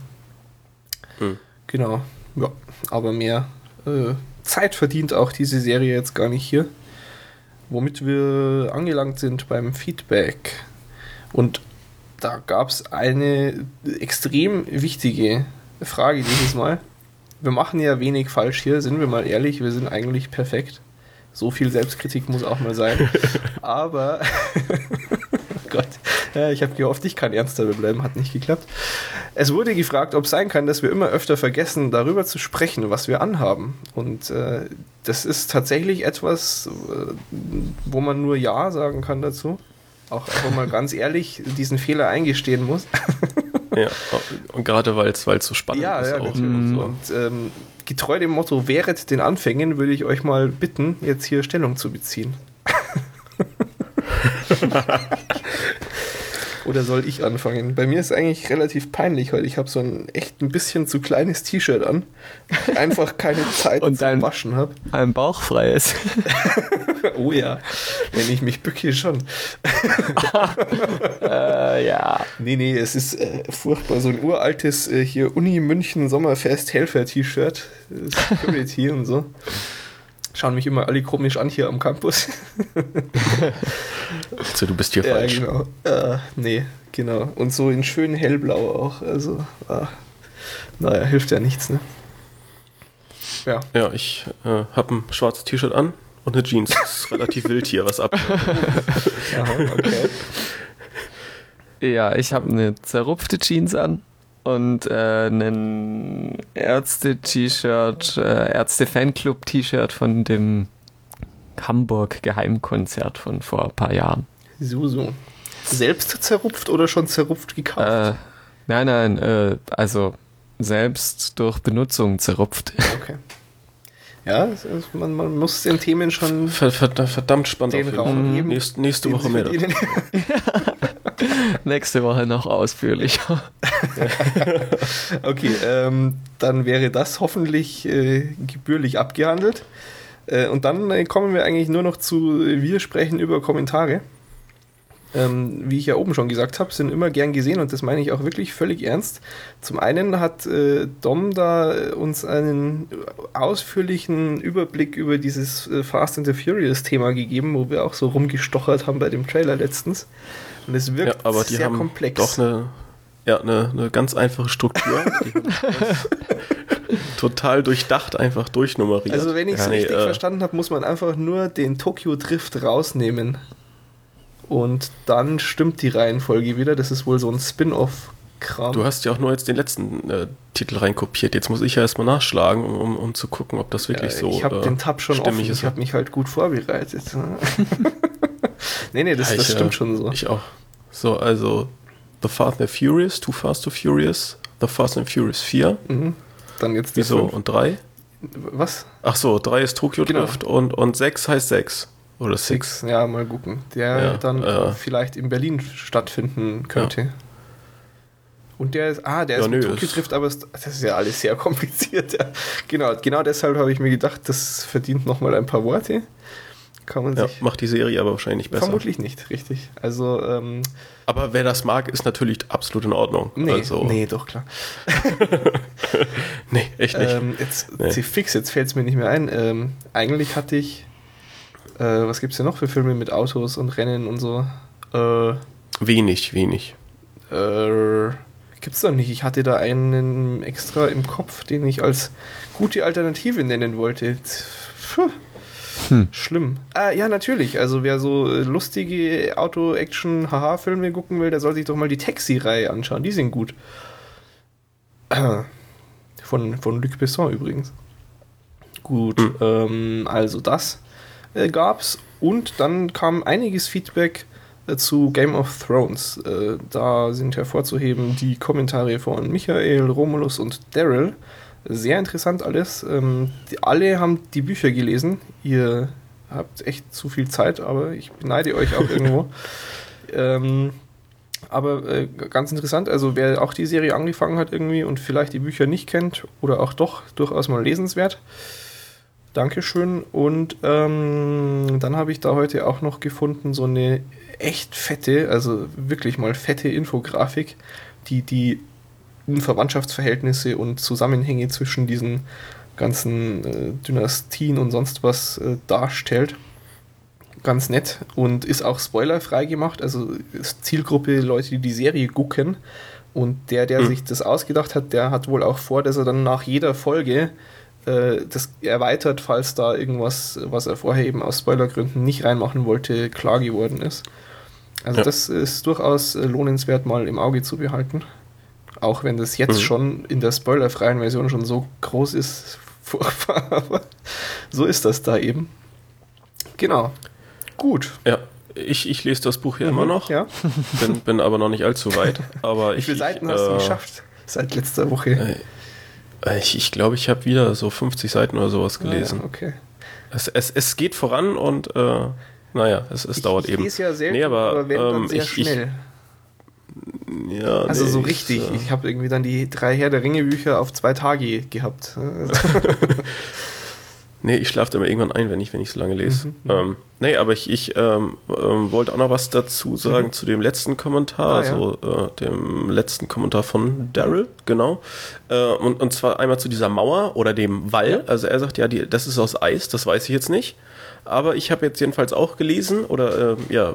Hm. Genau. Ja, aber mehr äh, Zeit verdient auch diese Serie jetzt gar nicht hier. Womit wir angelangt sind beim Feedback. Und da gab es eine extrem wichtige Frage dieses Mal wir machen ja wenig falsch hier, sind wir mal ehrlich, wir sind eigentlich perfekt. So viel Selbstkritik muss auch mal sein. Aber, Gott, ja, ich habe gehofft, ich kann ernster bleiben, hat nicht geklappt. Es wurde gefragt, ob es sein kann, dass wir immer öfter vergessen, darüber zu sprechen, was wir anhaben. Und äh, das ist tatsächlich etwas, äh, wo man nur Ja sagen kann dazu. Auch einfach mal ganz ehrlich diesen Fehler eingestehen muss. Ja, und gerade weil es so spannend ja, ist. Ja, auch. Mhm. Und ähm, getreu dem Motto, während den Anfängen, würde ich euch mal bitten, jetzt hier Stellung zu beziehen. Oder soll ich anfangen? Bei mir ist eigentlich relativ peinlich, weil ich habe so ein echt ein bisschen zu kleines T-Shirt an. Einfach keine Zeit Und zum Waschen habe. Ein Bauch frei ist. oh ja, wenn ich mich bücke schon. äh, ja. Nee, nee, es ist äh, furchtbar. So ein uraltes äh, hier Uni München Sommerfest Helfer T-Shirt. Security und so. Schauen mich immer alle komisch an hier am Campus. also du bist hier ja, falsch. Genau. Äh, nee, genau. Und so in schön hellblau auch. Also, ah, naja, hilft ja nichts, ne? Ja. Ja, ich äh, habe ein schwarzes T-Shirt an und eine Jeans. Das ist relativ wild hier, was ab. Aha, okay. Ja, ich habe eine zerrupfte Jeans an und äh, ein Ärzte-T-Shirt, äh, Ärzte-Fanclub-T-Shirt von dem Hamburg-Geheimkonzert von vor ein paar Jahren. So, so. Selbst zerrupft oder schon zerrupft gekauft? Äh, nein, nein, äh, also selbst durch Benutzung zerrupft. Okay. Ja, man, man muss den Themen schon verdammt spannend den Raum geben. Nächste, nächste Woche mehr. Nächste Woche noch ausführlicher. okay, ähm, dann wäre das hoffentlich äh, gebührlich abgehandelt. Äh, und dann äh, kommen wir eigentlich nur noch zu Wir sprechen über Kommentare ähm, wie ich ja oben schon gesagt habe, sind immer gern gesehen und das meine ich auch wirklich völlig ernst. Zum einen hat äh, Dom da uns einen ausführlichen Überblick über dieses äh, Fast and the Furious Thema gegeben, wo wir auch so rumgestochert haben bei dem Trailer letztens. Und es wirkt ja, aber die sehr haben komplex. Doch eine, ja, eine, eine ganz einfache Struktur. total durchdacht einfach durchnummeriert. Also wenn ich es ja, richtig nee, äh, verstanden habe, muss man einfach nur den Tokyo Drift rausnehmen. Und dann stimmt die Reihenfolge wieder. Das ist wohl so ein Spin-off-Kram. Du hast ja auch nur jetzt den letzten äh, Titel reinkopiert. Jetzt muss ich ja erstmal nachschlagen, um, um zu gucken, ob das wirklich ja, so Ich habe äh, den Tab schon offen. Ist. Ich habe mich halt gut vorbereitet. nee, nee, das, ja, ich, das stimmt äh, schon so. Ich auch. So, also The Fast and Furious, Too Fast, Too Furious, The Fast and Furious 4. Mhm. Dann jetzt die Wieso? Und 3? Was? Ach so, 3 ist Tokyo genau. Drift und, und 6 heißt 6. Oder Six. Six, ja, mal gucken. Der ja, dann äh, vielleicht in Berlin stattfinden könnte. Ja. Und der ist, ah, der ja, ist mit Tokio trifft, aber es, das ist ja alles sehr kompliziert. Genau, genau deshalb habe ich mir gedacht, das verdient nochmal ein paar Worte. Kann man ja, sich macht die Serie aber wahrscheinlich besser. Vermutlich nicht, richtig. Also, ähm, aber wer das mag, ist natürlich absolut in Ordnung. Nee, also. nee doch klar. nee, echt nicht. Ähm, jetzt, nee. fix, jetzt fällt es mir nicht mehr ein. Ähm, eigentlich hatte ich äh, was gibt es denn noch für Filme mit Autos und Rennen und so? Äh, wenig, wenig. Äh, gibt's doch nicht. Ich hatte da einen extra im Kopf, den ich als gute Alternative nennen wollte. Puh. Hm. Schlimm. Ah, ja, natürlich. Also wer so äh, lustige Auto-Action-Haha-Filme gucken will, der soll sich doch mal die Taxi-Reihe anschauen. Die sind gut. Von, von Luc Besson übrigens. Gut, hm. ähm, also das äh, gab es und dann kam einiges Feedback äh, zu Game of Thrones. Äh, da sind hervorzuheben die Kommentare von Michael, Romulus und Daryl. Sehr interessant alles. Ähm, die, alle haben die Bücher gelesen. Ihr habt echt zu viel Zeit, aber ich beneide euch auch irgendwo. Ähm, aber äh, ganz interessant, also wer auch die Serie angefangen hat irgendwie und vielleicht die Bücher nicht kennt oder auch doch durchaus mal lesenswert. Dankeschön. Und ähm, dann habe ich da heute auch noch gefunden, so eine echt fette, also wirklich mal fette Infografik, die die Verwandtschaftsverhältnisse und Zusammenhänge zwischen diesen ganzen äh, Dynastien und sonst was äh, darstellt. Ganz nett und ist auch spoilerfrei gemacht. Also Zielgruppe Leute, die die Serie gucken. Und der, der mhm. sich das ausgedacht hat, der hat wohl auch vor, dass er dann nach jeder Folge äh, das erweitert, falls da irgendwas, was er vorher eben aus Spoilergründen nicht reinmachen wollte, klar geworden ist. Also ja. das ist durchaus äh, lohnenswert mal im Auge zu behalten. Auch wenn das jetzt mhm. schon in der spoilerfreien Version schon so groß ist, furchtbar, aber so ist das da eben. Genau. Gut. Ja, ich, ich lese das Buch hier mhm, immer noch. Ja. Bin, bin aber noch nicht allzu weit. Aber Wie ich, viele Seiten ich, hast du äh, geschafft seit letzter Woche? Äh, ich, ich glaube, ich habe wieder so 50 Seiten oder sowas gelesen. Ah, ja, okay. Es, es, es geht voran und äh, naja, es, es ich, dauert ich eben. Ich ja selten, nee, aber, aber ähm, sehr ich, schnell. Ja, also nee, so richtig. Ich, äh, ich habe irgendwie dann die drei Herr der Ringe Bücher auf zwei Tage gehabt. Nee, ich schlafe immer irgendwann ein, wenn ich, wenn ich so lange lese. Mhm. Ähm, nee, aber ich, ich ähm, ähm, wollte auch noch was dazu sagen mhm. zu dem letzten Kommentar, ah, also ja. äh, dem letzten Kommentar von Daryl, genau. Äh, und, und zwar einmal zu dieser Mauer oder dem Wall. Ja. Also er sagt, ja, die, das ist aus Eis, das weiß ich jetzt nicht. Aber ich habe jetzt jedenfalls auch gelesen, oder äh, ja,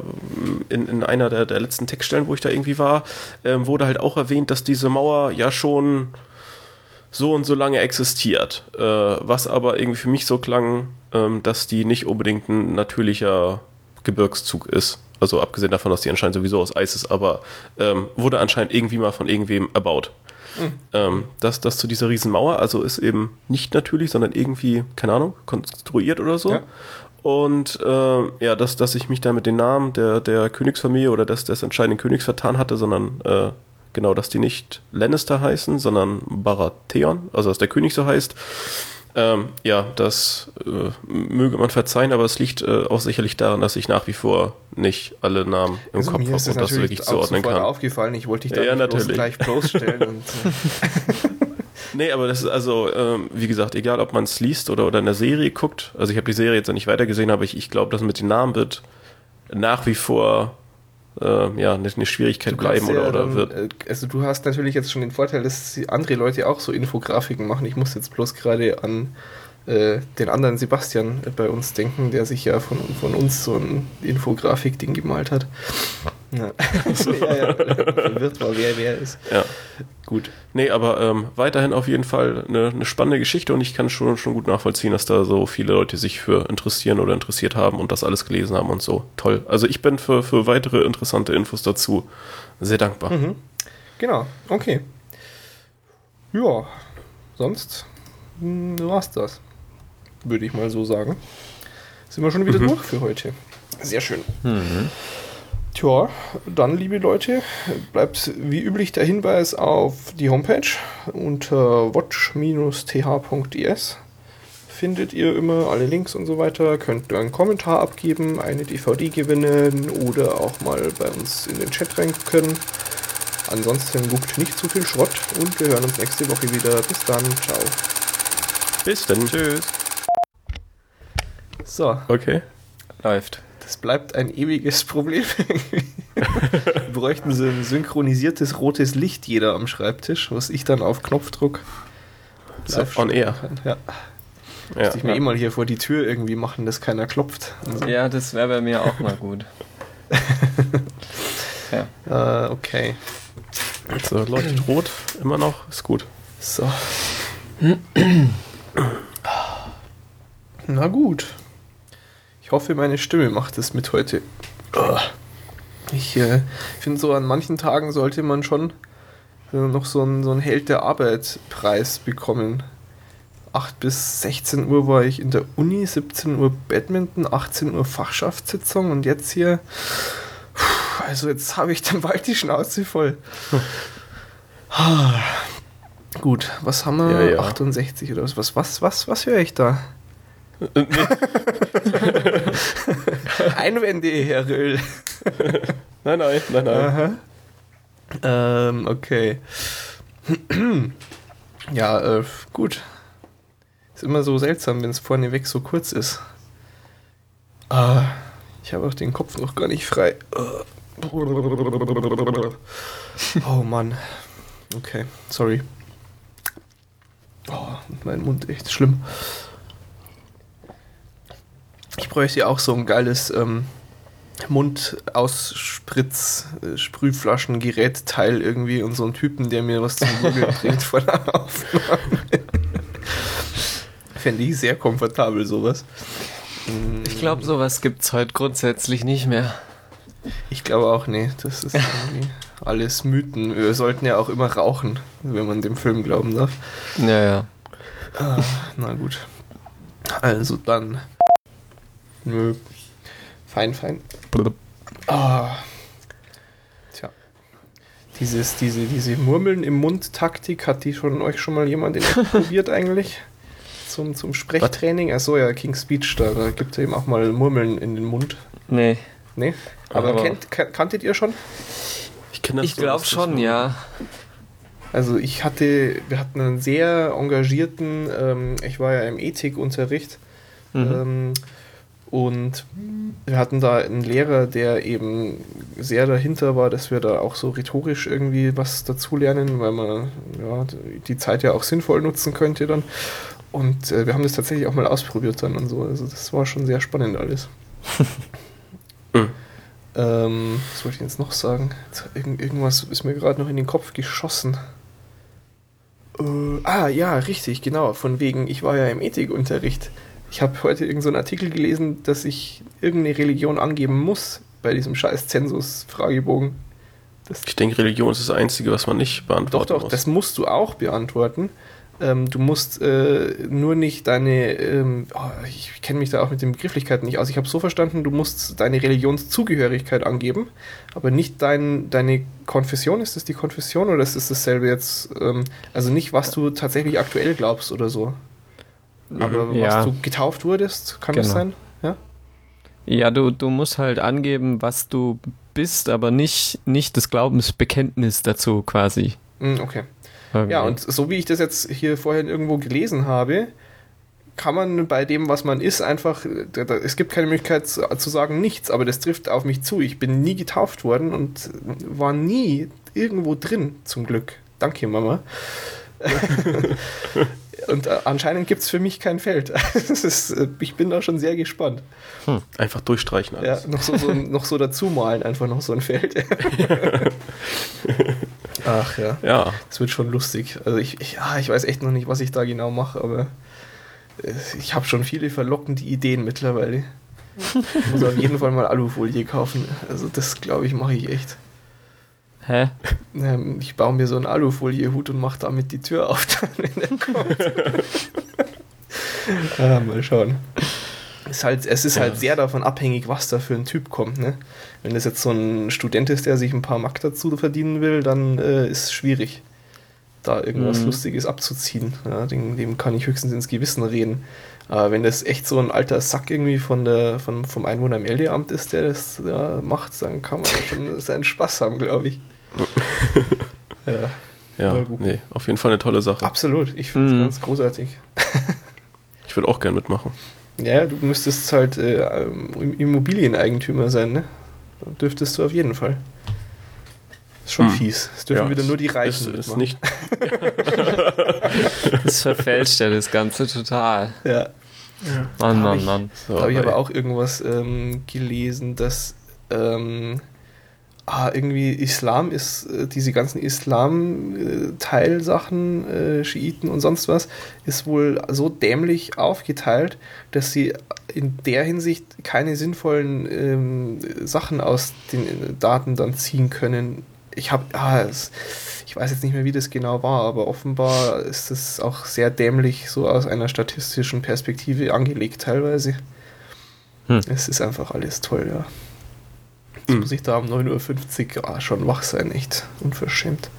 in, in einer der, der letzten Textstellen, wo ich da irgendwie war, äh, wurde halt auch erwähnt, dass diese Mauer ja schon so und so lange existiert. Äh, was aber irgendwie für mich so klang, ähm, dass die nicht unbedingt ein natürlicher Gebirgszug ist. Also abgesehen davon, dass die anscheinend sowieso aus Eis ist, aber ähm, wurde anscheinend irgendwie mal von irgendwem erbaut. Mhm. Ähm, das, das zu dieser Riesenmauer, also ist eben nicht natürlich, sondern irgendwie, keine Ahnung, konstruiert oder so. Ja. Und äh, ja, dass, dass ich mich da mit den Namen der, der Königsfamilie oder des, des entscheidenden Königs vertan hatte, sondern äh, Genau, dass die nicht Lannister heißen, sondern Baratheon, also dass der König so heißt. Ähm, ja, das äh, möge man verzeihen, aber es liegt äh, auch sicherlich daran, dass ich nach wie vor nicht alle Namen im Also Kopf mir ist habe das und das wirklich zuordnen kann. aufgefallen. Ich wollte dich da Ja, nicht bloß natürlich. gleich bloßstellen. und, äh, Nee, aber das ist also, ähm, wie gesagt, egal ob man es liest oder, oder in der Serie guckt. Also ich habe die Serie jetzt noch nicht weitergesehen, aber ich, ich glaube, dass mit den Namen wird nach wie vor äh, ja, eine, eine Schwierigkeit bleiben oder, ja oder dann, wird. äh, Also du hast natürlich jetzt schon den Vorteil, dass andere Leute auch so Infografiken machen. Ich muss jetzt bloß gerade an äh, den anderen Sebastian bei uns denken, der sich ja von, von uns so ein Infografik-Ding gemalt hat. Ja. ja, ja. Verwirrt war, wer wer ist. Ja. Gut. Nee, aber ähm, weiterhin auf jeden Fall eine, eine spannende Geschichte und ich kann schon, schon gut nachvollziehen, dass da so viele Leute sich für interessieren oder interessiert haben und das alles gelesen haben und so. Toll. Also ich bin für, für weitere interessante Infos dazu sehr dankbar. Mhm. Genau, okay. Ja, sonst hm, war's das. Würde ich mal so sagen. Sind wir schon wieder Mhm. durch für heute. Sehr schön. Tja, dann, liebe Leute, bleibt wie üblich der Hinweis auf die Homepage unter watch-th.es. Findet ihr immer alle Links und so weiter. Könnt einen Kommentar abgeben, eine DVD gewinnen oder auch mal bei uns in den Chat reingucken. Ansonsten guckt nicht zu viel Schrott und wir hören uns nächste Woche wieder. Bis dann, ciao. Bis dann. Tschüss. So, Okay. Läuft. das bleibt ein ewiges Problem. wir bräuchten so ein synchronisiertes rotes Licht jeder am Schreibtisch, was ich dann auf Knopfdruck So, on air. kann. Ja, Ja, muss ich mir ja. eh mal hier vor die Tür irgendwie machen, dass keiner klopft. Also, Ja, das wäre bei mir auch mal gut. ja. äh, okay. So, leuchtet rot immer noch. Ist gut. So. Na gut. Ich hoffe, meine Stimme macht es mit heute. Ich äh, finde, so an manchen Tagen sollte man schon äh, noch so einen, so einen Held der Arbeit-Preis bekommen. 8 bis 16 Uhr war ich in der Uni, 17 Uhr Badminton, 18 Uhr Fachschaftssitzung und jetzt hier. Puh, Also jetzt habe ich dann bald die Schnauze voll. Gut, was haben wir? Ja, ja. 68 oder was? Was, was, was, was höre ich da? Einwände, Herr Röhl. Nein, nein, nein, nein. Ähm, okay. ja, äh, gut. Ist immer so seltsam, wenn es vorneweg so kurz ist. Ah, ich habe auch den Kopf noch gar nicht frei. Oh Mann. Okay, sorry. Oh, mein Mund echt schlimm. Ich bräuchte ja auch so ein geiles ähm, Mundaussspritz, äh, irgendwie und so einen Typen, der mir was zum Gurgeln bringt vor der Aufnahme. Fände ich sehr komfortabel, sowas. Mm, Ich glaube, sowas gibt's heute grundsätzlich nicht mehr. Ich glaube auch, nee, das ist irgendwie alles Mythen. Wir sollten ja auch immer rauchen, wenn man dem Film glauben darf. Ja, ja. Ah, na gut. Also dann. Nö. Fein, fein. Ah. Tja. Dieses, diese, diese Murmeln im Mund-Taktik, hat die schon euch schon mal jemand probiert eigentlich? Zum, zum Sprechtraining? Achso, ja, King's Speech, da, da gibt es eben auch mal Murmeln in den Mund. Nee. Nee? Aber, Aber- kennt, kan- kanntet ihr schon? Ich Ich so, glaube schon, ja. Also ich hatte, wir hatten einen sehr engagierten, ähm, ich war ja im Ethikunterricht Mhm. ähm, und wir hatten da einen Lehrer, der eben sehr dahinter war, dass wir da auch so rhetorisch irgendwie was dazulernen, weil man ja, die Zeit ja auch sinnvoll nutzen könnte dann. Und äh, wir haben das tatsächlich auch mal ausprobiert dann und so. Also das war schon sehr spannend alles. Mhm. Ähm, was wollte ich jetzt noch sagen? Irgend, irgendwas ist mir gerade noch in den Kopf geschossen. Äh, ah, ja, richtig, genau. Von wegen, ich war ja im Ethikunterricht. Ich habe heute irgendeinen so einen Artikel gelesen, dass ich irgendeine Religion angeben muss bei diesem scheiß Zensus-Fragebogen. Ich denke, Religion ist das Einzige, was man nicht Doch, beantworten doch, muss. das musst du auch beantworten. Ähm, du musst äh, nur nicht deine, ähm, oh, ich kenne mich da auch mit den Begrifflichkeiten nicht aus. Ich habe so verstanden, du musst deine Religionszugehörigkeit angeben, aber nicht dein, deine Konfession. Ist das die Konfession oder ist das dasselbe jetzt? Ähm, also nicht, was du tatsächlich aktuell glaubst oder so. Aber Ja. was du getauft wurdest, kann das Genau. sein? Ja? Ja, du, du musst halt angeben, was du bist, aber nicht, nicht das Glaubensbekenntnis dazu quasi. Hm, okay. Irgendwie. Ja, und so wie ich das jetzt hier vorhin irgendwo gelesen habe, kann man bei dem, was man ist, einfach, da, da, es gibt keine Möglichkeit zu, zu sagen nichts, aber das trifft auf mich zu. Ich bin nie getauft worden und war nie irgendwo drin, zum Glück. Danke, Mama. und äh, anscheinend gibt es für mich kein Feld. ist, äh, ich bin da schon sehr gespannt. Einfach durchstreichen Ja, alles. noch so, so, noch so dazu malen, einfach noch so ein Feld. Ach ja. Ja, Das wird schon lustig. Also ich, ich, ja, ich weiß echt noch nicht, was ich da genau mache, aber äh, ich habe schon viele verlockende Ideen mittlerweile. Ich muss auf jeden Fall mal Alufolie kaufen. Also das glaube ich mache ich echt. Hä? Ähm, Ich baue mir so einen Alufolie-Hut und mache damit die Tür auf, dann, wenn er kommt. ah, mal schauen. Ist halt, es ist halt sehr davon abhängig, was da für ein Typ kommt. Ne? Wenn das jetzt so ein Student ist, der sich ein paar Mark dazu verdienen will, dann äh, ist es schwierig, da irgendwas Mhm. Lustiges abzuziehen. Ja, dem, dem kann ich höchstens ins Gewissen reden. Aber wenn das echt so ein alter Sack irgendwie von der, von, vom Einwohnermeldeamt ist, der das ja, macht, dann kann man schon seinen Spaß haben, glaube ich. ja, ja, nee, auf jeden Fall eine tolle Sache. absolut. Ich finde es Mhm. ganz großartig. Ich würde auch gern mitmachen. Ja, du müsstest halt äh, ähm, Immobilieneigentümer sein, ne? Dann dürftest du auf jeden Fall. Ist schon Hm. fies. Es dürfen Ja, wieder nur die Ist, Reichen ist mitmachen. nicht, Das verfälscht ja das Ganze total. Ja. Mann, Hab Mann, ich- Mann. so, Da habe ich aber ey. auch irgendwas ähm, gelesen, dass ähm, ah, irgendwie Islam ist, äh, diese ganzen Islam-Teilsachen, äh, Schiiten und sonst was, ist wohl so dämlich aufgeteilt, dass sie in der Hinsicht keine sinnvollen ähm, Sachen aus den äh, Daten dann ziehen können. Ich habe, ah, es, ich weiß jetzt nicht mehr, wie das genau war, aber offenbar ist es auch sehr dämlich so aus einer statistischen Perspektive angelegt teilweise. Hm. Es ist einfach alles toll, ja. Jetzt Hm. muss ich da um 9.50 Uhr ah, schon wach sein, echt unverschämt.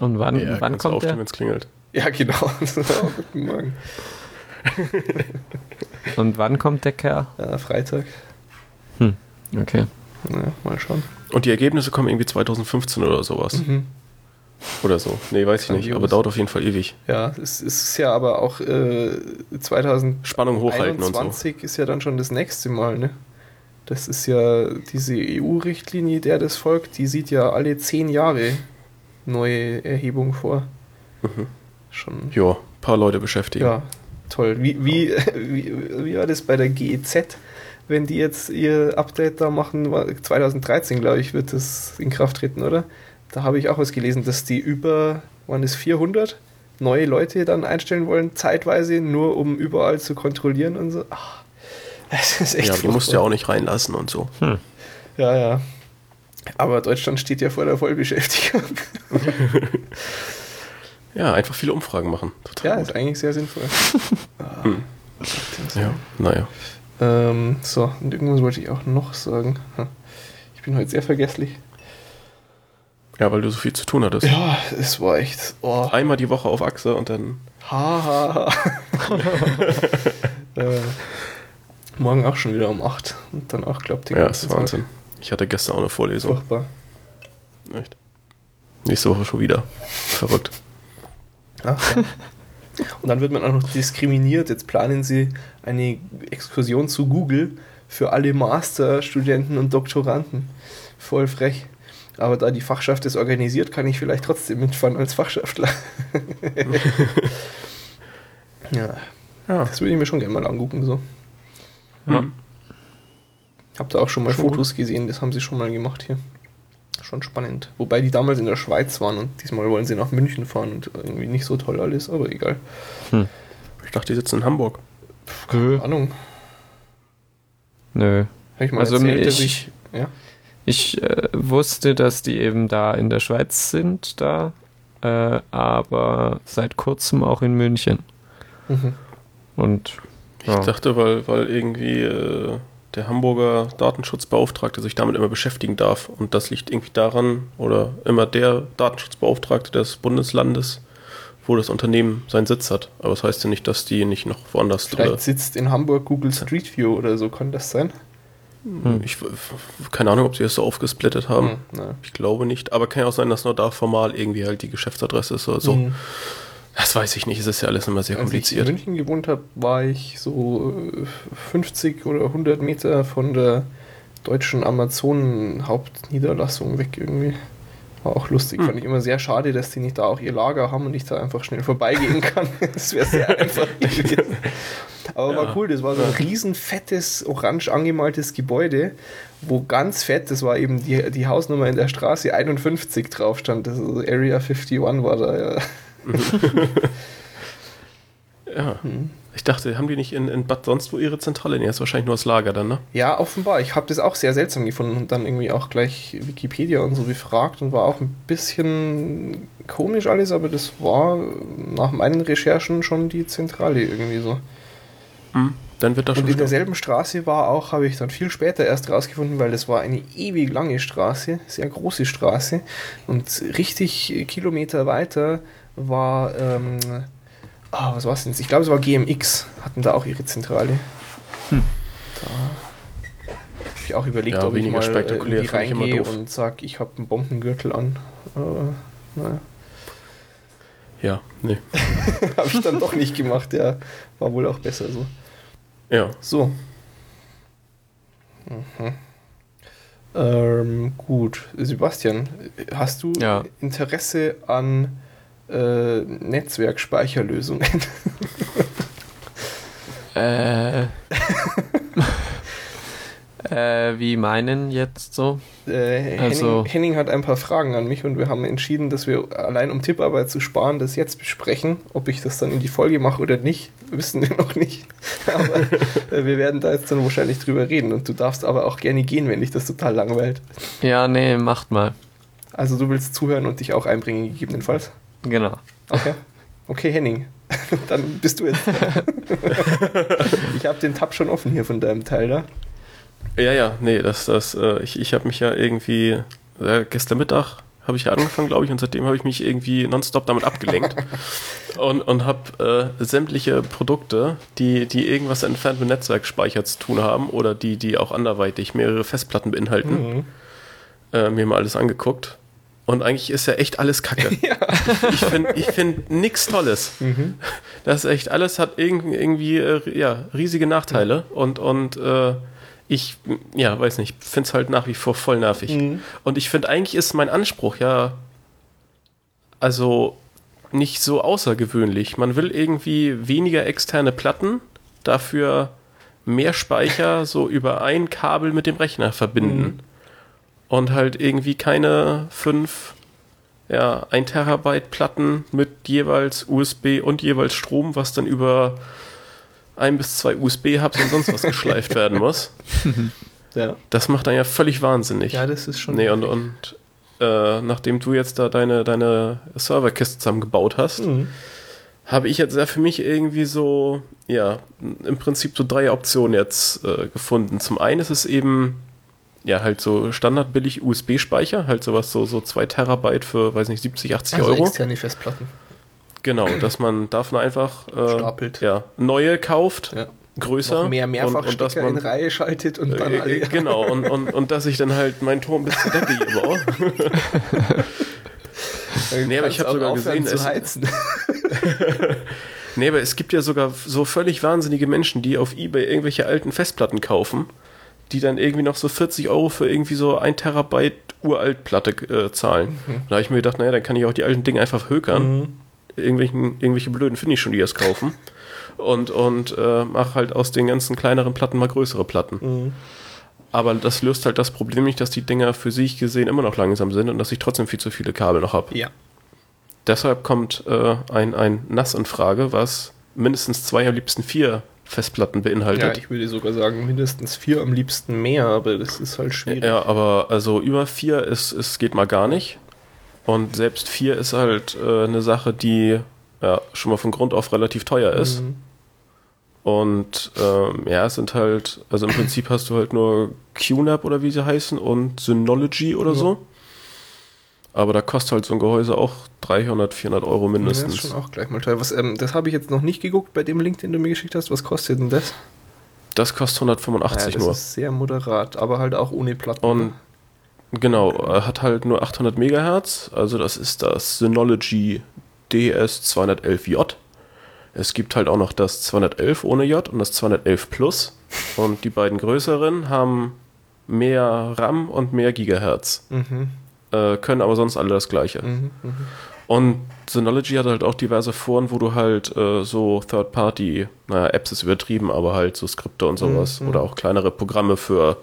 Und wann, Ja, wann kommt aufstehen, der? wenn es klingelt. Ja, genau. Guten Morgen. Und wann kommt der Kerl? Ja, Freitag. Okay. Ja, mal schauen. Und die Ergebnisse kommen irgendwie 2015 oder sowas. Mhm. Oder so. Nee, weiß ich nicht. Grandios. Aber dauert auf jeden Fall ewig. Ja, es, es ist ja aber auch äh, 2021 Spannung hochhalten und so. ist ja dann schon das nächste Mal, ne? Das ist ja diese EU-Richtlinie, der das folgt, die sieht ja alle zehn Jahre neue Erhebung vor. Mhm. Schon. Ja, paar Leute beschäftigen. Ja, toll. Wie, wie, wie, wie war das bei der GEZ? Wenn die jetzt ihr Update da machen, war- 2013 glaube ich, wird das in Kraft treten, oder? Da habe ich auch was gelesen, dass die über, waren es 400 neue Leute dann einstellen wollen, zeitweise, nur um überall zu kontrollieren und so. Ach, das ist echt ja, die musst du ja auch nicht reinlassen und so. Ja, ja. Aber Deutschland steht ja vor der Vollbeschäftigung. Ja, einfach viele Umfragen machen. Total Ja, gut. ist eigentlich sehr sinnvoll. Ah, Hm. Ja, naja. Ähm, so, und irgendwas wollte ich auch noch sagen. Hm. Ich bin heute sehr vergesslich. Ja, weil du so viel zu tun hattest. Ja, es war echt. Oh, Einmal die Woche auf Achse und dann. ha, ha, ha. äh, morgen auch schon wieder um 8 und dann auch, glaubt den Ja, ist Wahnsinn. Ich hatte gestern auch eine. Vorlesung. Furchtbar. Echt. Nächste Woche schon wieder. Verrückt. Ach, ja. Und dann wird man auch noch diskriminiert. Jetzt planen sie eine Exkursion zu Google für alle Masterstudenten und Doktoranden. Voll frech. Aber da die Fachschaft es organisiert, kann ich vielleicht trotzdem mitfahren als Fachschaftler. ja, Ja. das würde ich mir schon gerne mal angucken. So. Ja. Mhm. Ich habe da auch schon mal Schon Fotos gesehen, das haben sie schon mal gemacht hier. Schon spannend. Wobei die damals in der Schweiz waren und diesmal wollen sie nach München fahren und irgendwie nicht so toll alles, aber egal. Ich dachte, die sitzen in Hamburg. Nö. Keine Ahnung. Nö. Habe ich mal Also erzählt, dass ich- ich. Ja. Ich äh, wusste, dass die eben da in der Schweiz sind, da, äh, aber seit kurzem auch in München. Mhm. Und Ich ja. dachte, weil, weil irgendwie äh, der Hamburger Datenschutzbeauftragte sich damit immer beschäftigen darf. Und das liegt irgendwie daran, oder immer der Datenschutzbeauftragte des Bundeslandes wo das Unternehmen seinen Sitz hat. Aber das heißt ja nicht, dass die nicht noch woanders Vielleicht sitzt in Hamburg Google Street View oder so, kann das sein? Hm. Ich keine Ahnung, ob sie das so aufgesplittet haben. Hm, ich glaube nicht. Aber kann ja auch sein, dass nur da formal irgendwie halt die Geschäftsadresse ist oder so. Hm. Das weiß ich nicht. Es ist ja alles immer sehr Als kompliziert. Als ich in München gewohnt habe, war ich so 50 äh, oder 100 Meter von der deutschen Amazon-Hauptniederlassung weg irgendwie. War auch lustig. Hm. Fand ich immer sehr schade, dass die nicht da auch ihr Lager haben und ich da einfach schnell vorbeigehen kann. das wäre sehr einfach gewesen. Aber ja. war cool, das war so ein riesen fettes, orange angemaltes Gebäude, wo ganz fett, das war eben die, die Hausnummer in der Straße 51 drauf stand. Das ist also Area 51 war da, ja. ja. Hm. Ich dachte, haben die nicht in, in Bad sonst wo ihre Zentrale? Nee, das ist wahrscheinlich nur das Lager dann, ne? Ja, offenbar. Ich habe das auch sehr seltsam gefunden und dann irgendwie auch gleich Wikipedia und so befragt und war auch ein bisschen komisch alles, aber das war nach meinen Recherchen schon die Zentrale irgendwie so. Mhm. Dann wird das schon. Und in derselben Straße war auch, habe ich dann viel später erst rausgefunden, weil das war eine ewig lange Straße, sehr große Straße und richtig Kilometer weiter war. Ähm, Ah, was war es denn? Ich glaube, es war GMX, hatten da auch ihre Zentrale. Hm. Da habe ich auch überlegt, ja, ob ich mal äh, reingehe und sage, ich habe einen Bombengürtel an. Äh, naja. Ja, nee. habe ich dann doch nicht gemacht, ja. War wohl auch besser so. Ja. So. Mhm. Ähm, gut. Sebastian, hast du ja. Interesse an äh, Netzwerkspeicherlösungen. äh, äh, wie meinen jetzt so? Äh, Henning, also, Henning hat ein paar Fragen an mich und wir haben entschieden, dass wir allein um Tipparbeit zu sparen, das jetzt besprechen. Ob ich das dann in die Folge mache oder nicht, wissen wir noch nicht. Aber äh, wir werden da jetzt dann wahrscheinlich drüber reden und du darfst aber auch gerne gehen, wenn dich das total langweilt. Ja, nee, macht mal. Also du willst zuhören und dich auch einbringen, gegebenenfalls? Genau. Okay. Okay, Henning. Dann bist du jetzt. ich habe den Tab schon offen hier von deinem Teil da. Ja, ja, nee, das, das, äh, ich, ich habe mich ja irgendwie, äh, gestern Mittag habe ich ja angefangen, glaube ich, und seitdem habe ich mich irgendwie nonstop damit abgelenkt und, und habe äh, sämtliche Produkte, die, die irgendwas entfernt mit Netzwerkspeicher zu tun haben oder die, die auch anderweitig mehrere Festplatten beinhalten, mhm. äh, mir mal alles angeguckt und eigentlich ist ja echt alles Kacke. ja. Ich finde ich find nichts Tolles. Mhm. Das ist echt, alles hat irgendwie äh, ja, riesige Nachteile und, und äh, ich, ja, weiß nicht, finde es halt nach wie vor voll nervig. Mhm. Und ich finde, eigentlich ist mein Anspruch ja, also nicht so außergewöhnlich. Man will irgendwie weniger externe Platten, dafür mehr Speicher so über ein Kabel mit dem Rechner verbinden. Und halt irgendwie keine fünf, ja, 1 Terabyte Platten mit jeweils USB und jeweils Strom, was dann über ein bis zwei USB-Hubs und sonst was geschleift werden muss. Ja. Das macht dann ja völlig wahnsinnig. Ja, das ist schon. Nee, und, und äh, nachdem du jetzt da deine, deine Serverkiste zusammengebaut hast, mhm. habe ich jetzt ja für mich irgendwie so, ja, im Prinzip so drei Optionen jetzt äh, gefunden. Zum einen ist es eben ja, halt so standardbillig USB-Speicher, halt sowas so, so 2 Terabyte für, weiß nicht, 70, 80 also Euro. externe Festplatten. Genau, dass man davon einfach äh, Stapelt. Ja, neue kauft, ja. größer. Noch mehr Mehrfachstecker in Reihe schaltet und dann äh, alle. Genau, und, und, und dass ich dann halt meinen Turm bis zur Decke hier baue. nee, aber ich habe sogar gesehen, zu heizen. nee, aber es gibt ja sogar so völlig wahnsinnige Menschen, die auf Ebay irgendwelche alten Festplatten kaufen die dann irgendwie noch so 40 Euro für irgendwie so ein Terabyte Uraltplatte äh, zahlen. Mhm. Da habe ich mir gedacht, naja, dann kann ich auch die alten Dinge einfach hökern. Mhm. Irgendwelchen, irgendwelche blöden finde ich schon, die das kaufen. und und äh, mache halt aus den ganzen kleineren Platten mal größere Platten. Mhm. Aber das löst halt das Problem nicht, dass die Dinger für sich gesehen immer noch langsam sind und dass ich trotzdem viel zu viele Kabel noch habe. Ja. Deshalb kommt äh, ein, ein NAS in Frage, was mindestens zwei, am liebsten vier Festplatten beinhaltet. Ja, ich würde sogar sagen, mindestens vier, am liebsten mehr, aber das ist halt schwierig. Ja, aber also über vier ist, ist geht mal gar nicht. Und selbst vier ist halt äh, eine Sache, die ja schon mal von Grund auf relativ teuer ist. Mhm. Und ähm, ja, es sind halt, also im Prinzip hast du halt nur QNAP oder wie sie heißen und Synology oder ja. so. Aber da kostet halt so ein Gehäuse auch 300, 400 Euro mindestens. Ja, das ist schon auch gleich mal teuer. Was, ähm, das habe ich jetzt noch nicht geguckt bei dem Link, den du mir geschickt hast. Was kostet denn das? Das kostet 185 ja, das nur. Das ist sehr moderat, aber halt auch ohne Platten. Und genau, er hat halt nur 800 Megahertz. Also das ist das Synology DS211J. Es gibt halt auch noch das 211 ohne J und das 211 Plus. Und die beiden größeren haben mehr RAM und mehr Gigahertz. Mhm. Äh, können aber sonst alle das gleiche. Mhm, mh. Und Synology hat halt auch diverse Foren, wo du halt äh, so Third-Party, naja, Apps ist übertrieben, aber halt so Skripte und sowas mhm. oder auch kleinere Programme für,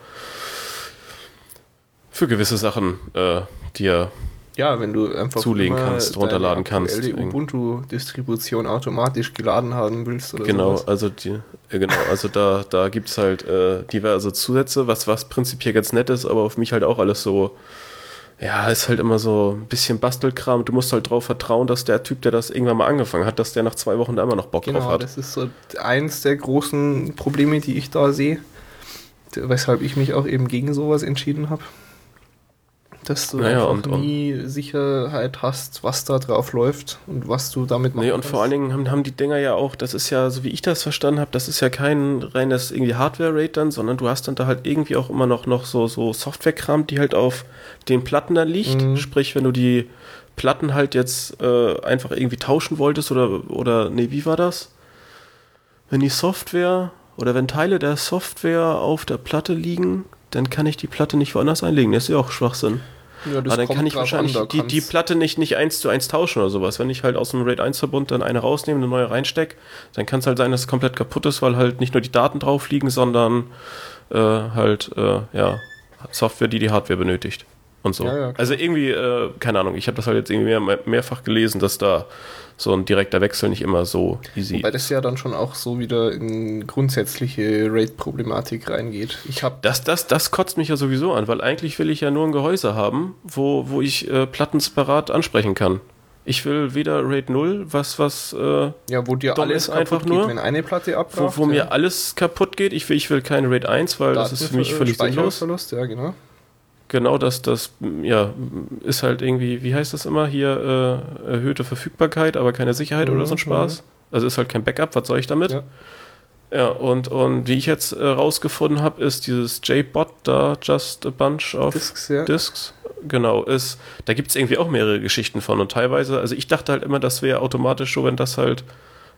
für gewisse Sachen äh, dir ja, wenn du einfach zulegen kannst, runterladen kannst. Die Ubuntu-Distribution automatisch geladen haben willst oder Genau, sowas. also die, genau, also da, da gibt es halt äh, diverse Zusätze, was, was prinzipiell ganz nett ist, aber auf mich halt auch alles so, ja, ist halt immer so ein bisschen Bastelkram. Du musst halt darauf vertrauen, dass der Typ, der das irgendwann mal angefangen hat, dass der nach zwei Wochen da immer noch Bock genau, drauf hat. Das ist so eins der großen Probleme, die ich da sehe, weshalb ich mich auch eben gegen sowas entschieden habe dass du naja, einfach und, nie Sicherheit hast, was da drauf läuft und was du damit machst. Nee, und kannst. vor allen Dingen haben, haben die Dinger ja auch, das ist ja, so wie ich das verstanden habe, das ist ja kein reines irgendwie Hardware-Rate dann, sondern du hast dann da halt irgendwie auch immer noch, noch so, so Software-Kram, die halt auf den Platten dann liegt. Mhm. Sprich, wenn du die Platten halt jetzt äh, einfach irgendwie tauschen wolltest oder, oder, nee, wie war das? Wenn die Software oder wenn Teile der Software auf der Platte liegen, dann kann ich die Platte nicht woanders einlegen. Das ist ja auch Schwachsinn. Ja, Aber dann kann ich wahrscheinlich an, die, die Platte nicht, nicht eins zu eins tauschen oder sowas. Wenn ich halt aus dem RAID 1 Verbund dann eine rausnehme, eine neue reinstecke, dann kann es halt sein, dass es komplett kaputt ist, weil halt nicht nur die Daten drauf liegen, sondern äh, halt äh, ja, Software, die die Hardware benötigt und so. Ja, ja, also irgendwie, äh, keine Ahnung, ich habe das halt jetzt irgendwie mehr, mehrfach gelesen, dass da so ein direkter Wechsel nicht immer so easy. Weil das ja dann schon auch so wieder in grundsätzliche RAID-Problematik reingeht. Ich habe das, das, das kotzt mich ja sowieso an, weil eigentlich will ich ja nur ein Gehäuse haben, wo, wo ich äh, Platten separat ansprechen kann. Ich will weder RAID 0, was, was äh, ja, wo dir alles einfach geht, nur, wenn eine Platte abbraucht, wo, wo ja. mir alles kaputt geht. Ich will, ich will kein RAID 1, weil das ist für mich völlig sinnlos. Ja, genau genau das, das ja, ist halt irgendwie, wie heißt das immer hier, äh, erhöhte Verfügbarkeit, aber keine Sicherheit mhm, oder so ein Spaß. Mhm. Also ist halt kein Backup, was soll ich damit? Ja, ja und, und wie ich jetzt äh, rausgefunden habe, ist dieses JBot da, Just a Bunch of Disks, ja. Disks. Genau, ist, da gibt es irgendwie auch mehrere Geschichten von und teilweise, also ich dachte halt immer, das wäre automatisch so, wenn das halt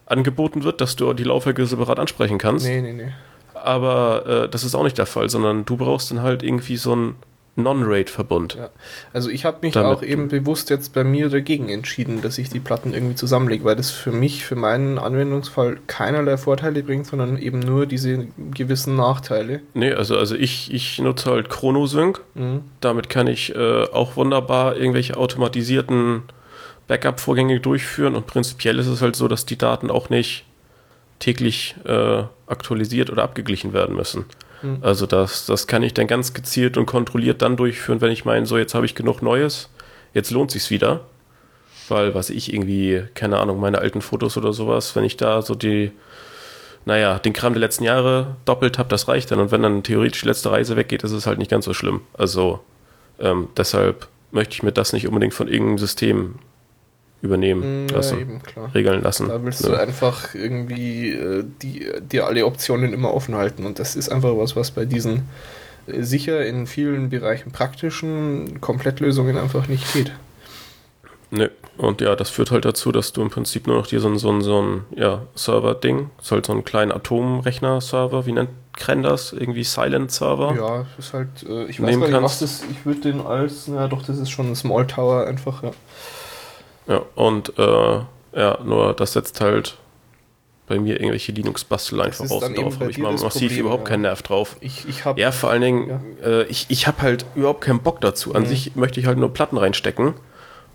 angeboten wird, dass du die Laufwerke separat ansprechen kannst. Nee, nee, nee. Aber äh, das ist auch nicht der Fall, sondern du brauchst dann halt irgendwie so ein Non-Raid-Verbund. Ja. Also ich habe mich Damit auch eben bewusst jetzt bei mir dagegen entschieden, dass ich die Platten irgendwie zusammenlege, weil das für mich, für meinen Anwendungsfall keinerlei Vorteile bringt, sondern eben nur diese gewissen Nachteile. Nee, also, also ich, ich nutze halt ChronoSync. Mhm. Damit kann ich äh, auch wunderbar irgendwelche automatisierten Backup-Vorgänge durchführen und prinzipiell ist es halt so, dass die Daten auch nicht täglich äh, aktualisiert oder abgeglichen werden müssen. Mhm. Also das, das kann ich dann ganz gezielt und kontrolliert dann durchführen, wenn ich meine, so jetzt habe ich genug Neues, jetzt lohnt sich's wieder. Weil, was ich irgendwie, keine Ahnung, meine alten Fotos oder sowas, wenn ich da so die, naja, den Kram der letzten Jahre doppelt habe, das reicht dann. Und wenn dann theoretisch die letzte Reise weggeht, ist es halt nicht ganz so schlimm. Also ähm, deshalb möchte ich mir das nicht unbedingt von irgendeinem System übernehmen ja, lassen, eben, regeln lassen. Da willst ja. du einfach irgendwie äh, die, dir alle Optionen immer offen halten und das ist einfach was, was bei diesen äh, sicher in vielen Bereichen praktischen Komplettlösungen einfach nicht geht. Ne, und ja, das führt halt dazu, dass du im Prinzip nur noch dir so ein, so ein, so ein ja, Server-Ding, ist halt so ein kleinen Atomrechner-Server, wie nennt Kren das? Irgendwie Silent-Server? Ja, ist halt, äh, ich weiß nicht, was das, ich würde den als, na doch, das ist schon ein Small Tower einfach, ja. Ja, und äh, ja, nur das setzt halt bei mir irgendwelche Linux-Bastel einfach raus. Darauf habe ich mal massiv Problem, überhaupt ja. keinen Nerv drauf. Ich, ich hab, ja, vor allen Dingen, ja. äh, ich, ich habe halt überhaupt keinen Bock dazu. An mhm. sich möchte ich halt nur Platten reinstecken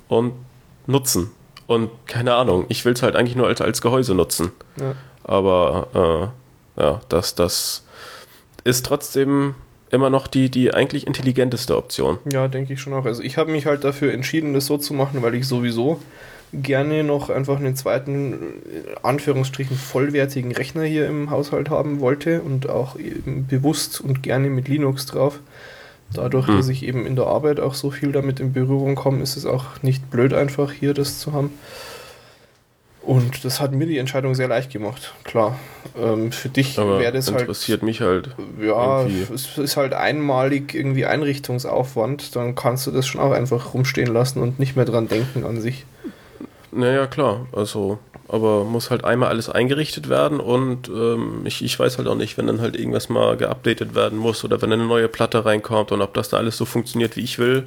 und nutzen. Und keine Ahnung, ich will es halt eigentlich nur als, als Gehäuse nutzen. Ja. Aber äh, ja, das, das ist trotzdem immer noch die, die eigentlich intelligenteste Option. Ja, denke ich schon auch. Also ich habe mich halt dafür entschieden, das so zu machen, weil ich sowieso gerne noch einfach einen zweiten, Anführungsstrichen, vollwertigen Rechner hier im Haushalt haben wollte und auch bewusst und gerne mit Linux drauf, Dadurch, hm. dass ich eben in der Arbeit auch so viel damit in Berührung komme, ist es auch nicht blöd, einfach hier das zu haben. Und das hat mir die Entscheidung sehr leicht gemacht, klar. Ähm, für dich wäre das halt. interessiert mich halt. Ja, irgendwie. es ist halt einmalig irgendwie Einrichtungsaufwand, dann kannst du das schon auch einfach rumstehen lassen und nicht mehr dran denken an sich. Naja, klar. Also, aber muss halt einmal alles eingerichtet werden und ähm, ich, ich weiß halt auch nicht, wenn dann halt irgendwas mal geupdatet werden muss oder wenn eine neue Platte reinkommt und ob das da alles so funktioniert, wie ich will.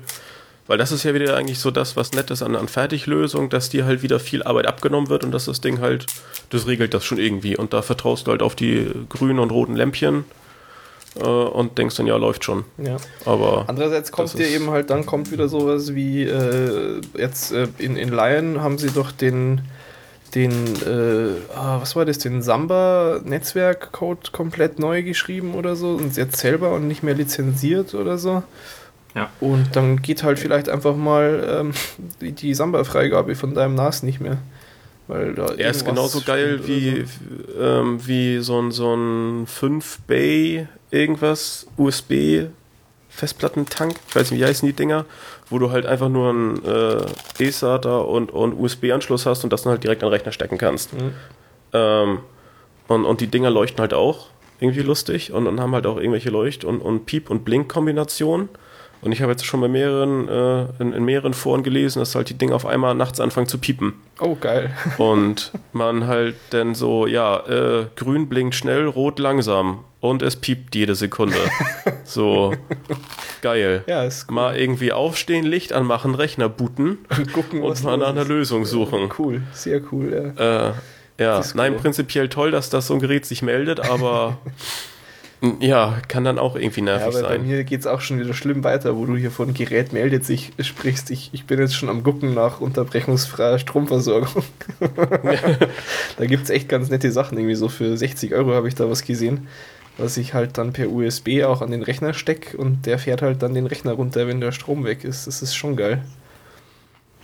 Weil das ist ja wieder eigentlich so das, was nett ist an, an Fertiglösung, dass dir halt wieder viel Arbeit abgenommen wird und dass das Ding halt, das regelt das schon irgendwie. Und da vertraust du halt auf die grünen und roten Lämpchen äh, und denkst dann, ja, läuft schon. Ja. Aber Andererseits kommt dir eben halt, dann kommt wieder sowas wie, äh, jetzt äh, in, in Lion haben sie doch den, den, äh, ah, was war das, den Samba-Netzwerkcode komplett neu geschrieben oder so und jetzt selber und nicht mehr lizenziert oder so. Ja. Und dann geht halt vielleicht einfach mal ähm, die, die Samba-Freigabe von deinem NAS nicht mehr. Weil da er ist genauso geil wie, so. ähm, wie so ein, so ein 5-Bay irgendwas USB Festplattentank, ich weiß nicht, wie heißen die Dinger, wo du halt einfach nur einen äh, E-SATA und, und USB-Anschluss hast und das dann halt direkt an den Rechner stecken kannst. Mhm. Ähm, und, und die Dinger leuchten halt auch irgendwie lustig und, und haben halt auch irgendwelche Leucht- und, und Piep- und Blink-Kombinationen. Und ich habe jetzt schon bei mehreren, äh, in, in, mehreren Foren gelesen, dass halt die Dinge auf einmal nachts anfangen zu piepen. Oh, geil. und man halt dann so, ja, äh, grün blinkt schnell, rot langsam. Und es piept jede Sekunde. so, geil. Ja, ist cool. Mal irgendwie aufstehen, Licht anmachen, Rechner booten und, gucken, und mal nach einer Lösung suchen. Cool, sehr cool, ja. Äh, ja, nein, cool. prinzipiell toll, dass das so ein Gerät sich meldet, aber Ja, kann dann auch irgendwie nervig ja, aber sein. Bei mir geht es auch schon wieder schlimm weiter, wo du hier von Gerät meldet sich sprichst. Ich, ich bin jetzt schon am Gucken nach unterbrechungsfreier Stromversorgung. da gibt es echt ganz nette Sachen. Irgendwie so für 60 Euro habe ich da was gesehen, was ich halt dann per USB auch an den Rechner stecke und der fährt halt dann den Rechner runter, wenn der Strom weg ist. Das ist schon geil.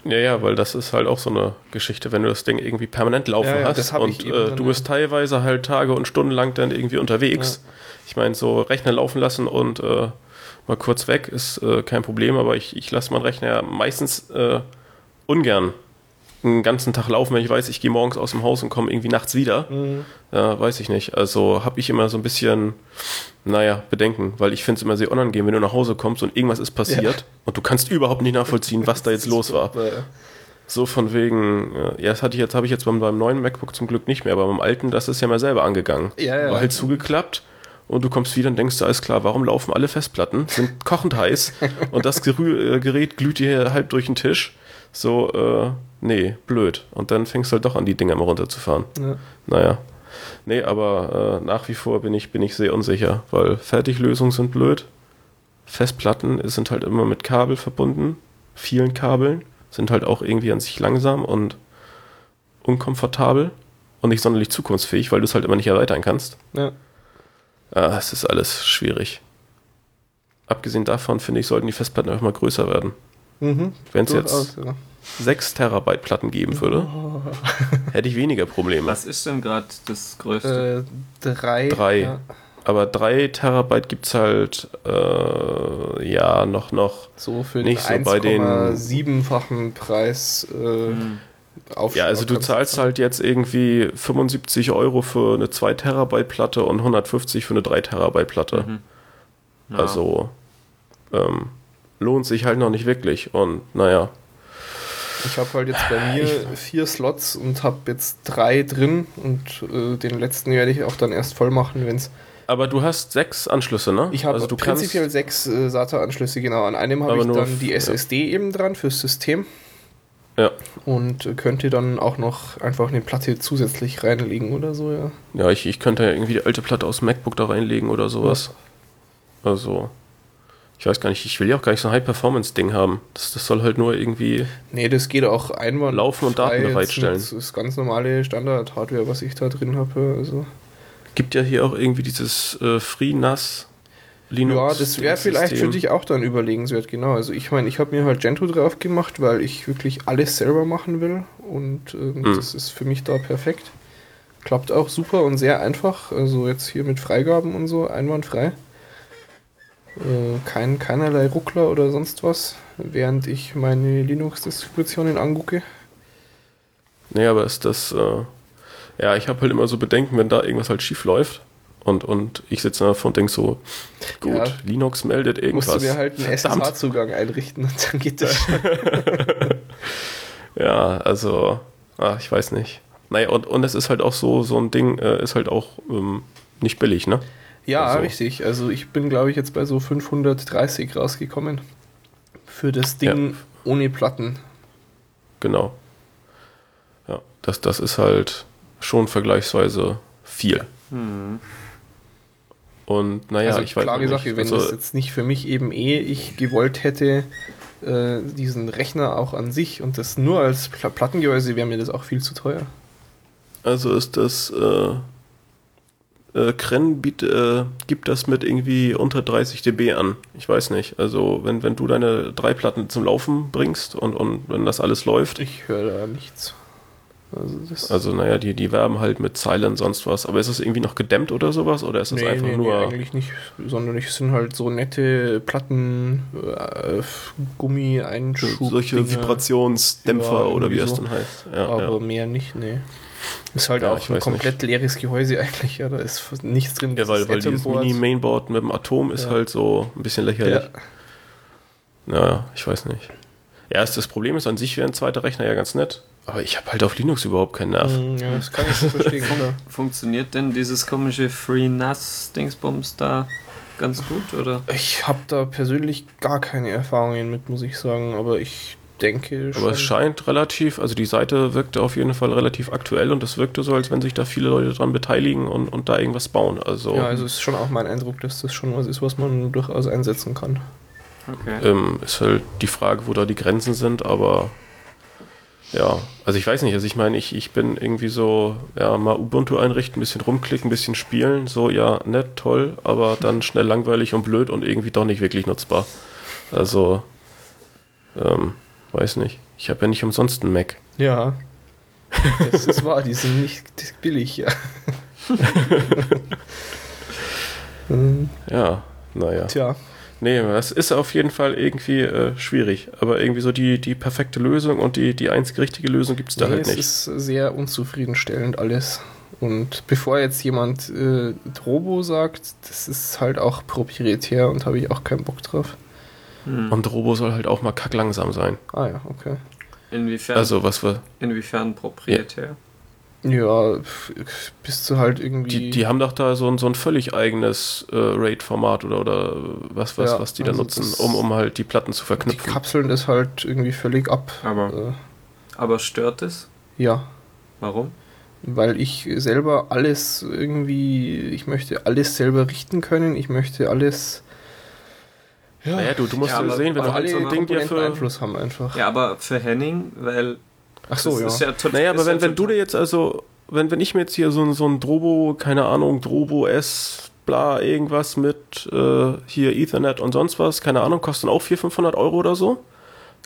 Ja, ja, weil das ist halt auch so eine Geschichte, wenn du das Ding irgendwie permanent laufen ja, ja, hast und äh, du bist teilweise halt Tage und Stunden lang dann irgendwie unterwegs. Ja ich meine, so Rechner laufen lassen und äh, mal kurz weg ist äh, kein Problem, aber ich, ich lasse meinen Rechner ja meistens äh, ungern einen ganzen Tag laufen, wenn ich weiß, ich gehe morgens aus dem Haus und komme irgendwie nachts wieder. Mhm. Ja, weiß ich nicht. Also habe ich immer so ein bisschen, naja, Bedenken, weil ich finde es immer sehr unangenehm, wenn du nach Hause kommst und irgendwas ist passiert ja. und du kannst überhaupt nicht nachvollziehen, was da jetzt los war. So von wegen, ja, das hatte ich jetzt, habe ich jetzt beim, beim neuen MacBook zum Glück nicht mehr, aber beim alten, das ist ja mal selber angegangen. Ja, ja. War halt zugeklappt und du kommst wieder und denkst, alles klar, warum laufen alle Festplatten, sind kochend heiß und das Gerü äh, Gerät glüht dir halb durch den Tisch. So, äh, nee, blöd. Und dann fängst du halt doch an, die Dinger mal runterzufahren. Ja. Naja. Nee, aber äh, nach wie vor bin ich, bin ich sehr unsicher, weil Fertiglösungen sind blöd. Festplatten sind halt immer mit Kabel verbunden, vielen Kabeln, sind halt auch irgendwie an sich langsam und unkomfortabel und nicht sonderlich zukunftsfähig, weil du es halt immer nicht erweitern kannst. Ja. Ah, es ist alles schwierig. Abgesehen davon, finde ich, sollten die Festplatten einfach mal größer werden. Mhm, Wenn es jetzt ja. 6 Terabyte Platten geben würde, oh. hätte ich weniger Probleme. Was ist denn gerade das größte? Äh, drei. Drei. Ja. Aber 3 Terabyte gibt es halt, äh, ja, noch, noch. So für nicht den so bei den siebenfachen Preis. Äh, mhm. Ja, also du zahlst halt jetzt irgendwie 75 Euro für eine 2 Terabyte Platte und 150 für eine 3 Terabyte Platte. Mhm. Ja. Also ähm, lohnt sich halt noch nicht wirklich und naja. Ich habe halt jetzt bei mir ich, vier Slots und habe jetzt drei drin und äh, den letzten werde ich auch dann erst voll machen, wenn es aber du hast sechs Anschlüsse, ne? Ich habe also prinzipiell sechs äh, SATA-Anschlüsse, genau. An einem habe ich dann die SSD eben dran fürs System. Ja. Und könnt ihr dann auch noch einfach eine Platte zusätzlich reinlegen oder so, ja? Ja, ich, ich könnte ja irgendwie die alte Platte aus dem MacBook da reinlegen oder sowas. Ja. Also, ich weiß gar nicht, ich will ja auch gar nicht so ein High-Performance-Ding haben. Das, das soll halt nur irgendwie. Nee, das geht auch einmal. Laufen und Daten bereitstellen. Das ist ganz normale Standard-Hardware, was ich da drin habe. Also. Gibt ja hier auch irgendwie dieses äh, FreeNAS Linux. Ja, das wäre vielleicht für dich auch dann überlegenswert, genau. Also ich meine, ich habe mir halt Gentoo drauf gemacht, weil ich wirklich alles selber machen will und äh, mhm. das ist für mich da perfekt. Klappt auch super und sehr einfach. Also jetzt hier mit Freigaben und so, einwandfrei. Äh, kein, keinerlei Ruckler oder sonst was, während ich meine Linux-Distributionen angucke. Nee, aber ist das, äh, ja, ich habe halt immer so Bedenken, wenn da irgendwas halt schief läuft. Und, und ich sitze davor und denke so, gut, ja, Linux meldet irgendwas. Musst du mir halt einen SSH-Zugang einrichten und dann geht das. ja, also, ach, ich weiß nicht. Naja, und, und es ist halt auch so, so ein Ding, äh, ist halt auch ähm, nicht billig, ne? Ja, also. richtig. Also ich bin, glaube ich, jetzt bei so 530 rausgekommen. Für das Ding ja. ohne Platten. Genau. Ja, das, das ist halt schon vergleichsweise viel. Hm. Und naja, also, ich weiß klare Sache, wenn also, das jetzt nicht für mich eben eh ich gewollt hätte, äh, diesen Rechner auch an sich und das nur als Plattengehäuse wäre mir das auch viel zu teuer. Also ist das äh, äh, Kren biet, äh, gibt das mit irgendwie unter 30 dB an. Ich weiß nicht. Also wenn, wenn du deine drei Platten zum Laufen bringst und, und wenn das alles läuft. Ich höre da nichts. Also, also, naja, die, die werben halt mit Zeilen sonst was. Aber ist es irgendwie noch gedämmt oder sowas? Oder ist es nee, einfach nee, nur. Nee, eigentlich nicht, sondern es sind halt so nette Platten, äh, Gummi-Einschub. Solche Vibrationsdämpfer ja, oder wie so. das dann heißt. Ja, Aber ja. mehr nicht, nee. Ist halt auch ein komplett nicht. leeres Gehäuse eigentlich, ja. Da ist nichts drin. Ja, weil, weil dieses Mini-Mainboard mit dem Atom ist halt so ein bisschen lächerlich. Ja. ja, ich weiß nicht. Ja, das Problem ist an sich wäre ein zweiter Rechner ja ganz nett. Aber ich habe halt auf Linux überhaupt keinen Nerv. Mm, ja, das kann ich so verstehen. Funktioniert denn dieses komische FreeNAS-Dingsbums da ganz gut, oder? Ich habe da persönlich gar keine Erfahrungen mit, muss ich sagen. Aber ich denke schon. Aber es scheint relativ, also die Seite wirkte auf jeden Fall relativ aktuell und es wirkte so, als wenn sich da viele Leute dran beteiligen und, und da irgendwas bauen. Also, ja, also ist schon auch mein Eindruck, dass das schon was ist, was man durchaus einsetzen kann. Okay. Ähm, ist halt die Frage, wo da die Grenzen sind, aber ja, also ich weiß nicht, also ich meine, ich, ich bin irgendwie so, ja, mal Ubuntu einrichten, ein bisschen rumklicken, ein bisschen spielen, so, ja, nett, toll, aber dann schnell langweilig und blöd und irgendwie doch nicht wirklich nutzbar. Also, ähm, weiß nicht. Ich habe ja nicht umsonst einen Mac. Ja. Das ist wahr, die sind nicht billig, ja. ja, naja. Tja. Nee, das ist auf jeden Fall irgendwie äh, schwierig. Aber irgendwie so die, die perfekte Lösung und die, die einzige richtige Lösung gibt es da nee, halt nicht. Es ist sehr unzufriedenstellend alles. Und bevor jetzt jemand äh, Drobo sagt, das ist halt auch proprietär und habe ich auch keinen Bock drauf. Hm. Und Robo soll halt auch mal kacklangsam sein. Ah ja, okay. Inwiefern? Also was wir. Inwiefern proprietär? Ja. Ja, bist du halt irgendwie. Die, die haben doch da so ein, so ein völlig eigenes äh, RAID-Format oder, oder was, was, ja, was die da also nutzen, um, um halt die Platten zu verknüpfen. Die kapseln das halt irgendwie völlig ab. Aber, äh, aber stört es? Ja. Warum? Weil ich selber alles irgendwie, ich möchte alles selber richten können, ich möchte alles. Ja, naja, du, du musst ja, sehen, wenn du halt so ein Ding dir für Einfluss haben einfach. Ja, aber für Henning, weil Ach so, das ja. ja naja, aber wenn, wenn du dir jetzt also, wenn, wenn ich mir jetzt hier so, so ein Drobo, keine Ahnung, Drobo S, bla, irgendwas mit äh, hier Ethernet und sonst was, keine Ahnung, kostet dann auch 400, 500 Euro oder so.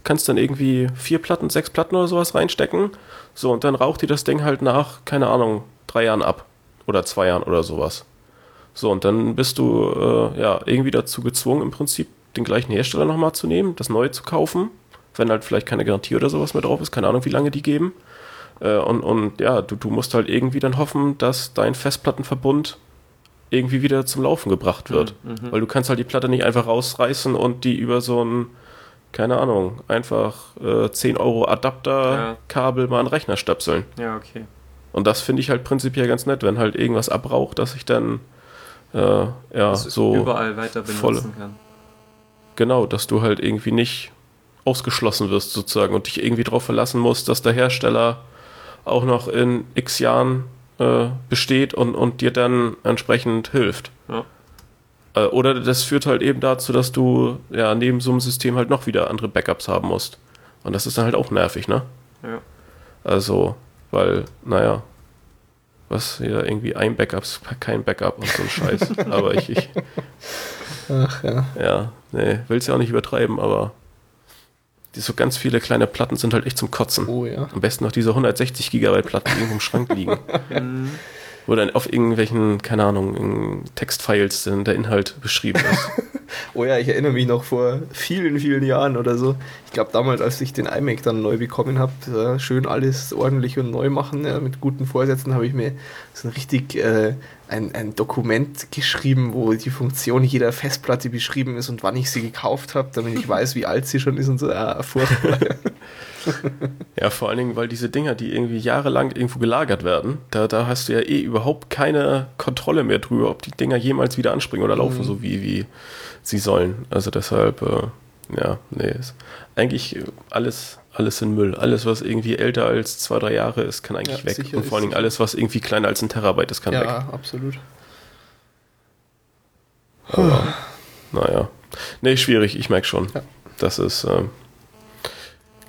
Kannst dann irgendwie vier Platten, sechs Platten oder sowas reinstecken. So, und dann raucht dir das Ding halt nach, keine Ahnung, drei Jahren ab. Oder zwei Jahren oder sowas. So, und dann bist du äh, ja irgendwie dazu gezwungen, im Prinzip den gleichen Hersteller nochmal zu nehmen, das neue zu kaufen wenn halt vielleicht keine Garantie oder sowas mehr drauf ist, keine Ahnung, wie lange die geben. Äh, und, und ja, du, du musst halt irgendwie dann hoffen, dass dein Festplattenverbund irgendwie wieder zum Laufen gebracht wird. Mhm, mhm. Weil du kannst halt die Platte nicht einfach rausreißen und die über so ein, keine Ahnung, einfach äh, 10 Euro Adapterkabel ja. mal an den Rechner stöpseln. Ja, okay. Und das finde ich halt prinzipiell ganz nett, wenn halt irgendwas abraucht, dass ich dann äh, ja das so überall weiter benutzen volle, kann. Genau, dass du halt irgendwie nicht ausgeschlossen wirst sozusagen und dich irgendwie darauf verlassen musst, dass der Hersteller auch noch in x Jahren äh, besteht und, und dir dann entsprechend hilft. Ja. Äh, oder das führt halt eben dazu, dass du ja neben so einem System halt noch wieder andere Backups haben musst. Und das ist dann halt auch nervig, ne? Ja. Also, weil, naja, was hier irgendwie ein Backup ist kein Backup und so ein Scheiß. aber ich, ich. Ach ja. Ja, nee, will's ja auch nicht übertreiben, aber so ganz viele kleine Platten sind halt echt zum Kotzen. Oh ja. Am besten noch diese 160 Gigabyte Platten, die irgendwo im Schrank liegen. wo dann auf irgendwelchen, keine Ahnung, Textfiles dann der Inhalt beschrieben ist. oh ja, ich erinnere mich noch vor vielen, vielen Jahren oder so. Ich glaube damals, als ich den iMac dann neu bekommen habe, ja, schön alles ordentlich und neu machen, ja, mit guten Vorsätzen, habe ich mir so ein richtig äh, ein, ein Dokument geschrieben, wo die Funktion jeder Festplatte beschrieben ist und wann ich sie gekauft habe, damit ich weiß, wie alt sie schon ist und so. Ja, furchtbar. ja, vor allen Dingen, weil diese Dinger, die irgendwie jahrelang irgendwo gelagert werden, da, da hast du ja eh überhaupt keine Kontrolle mehr drüber, ob die Dinger jemals wieder anspringen oder laufen, mhm. so wie, wie sie sollen. Also deshalb, äh, ja, nee, ist eigentlich alles, alles in Müll. Alles, was irgendwie älter als zwei, drei Jahre ist, kann eigentlich ja, weg. Und vor allen Dingen alles, was irgendwie kleiner als ein Terabyte ist, kann ja, weg. Ja, absolut. Aber, naja. Nee, schwierig, ich merke schon. Ja. Das ist, äh,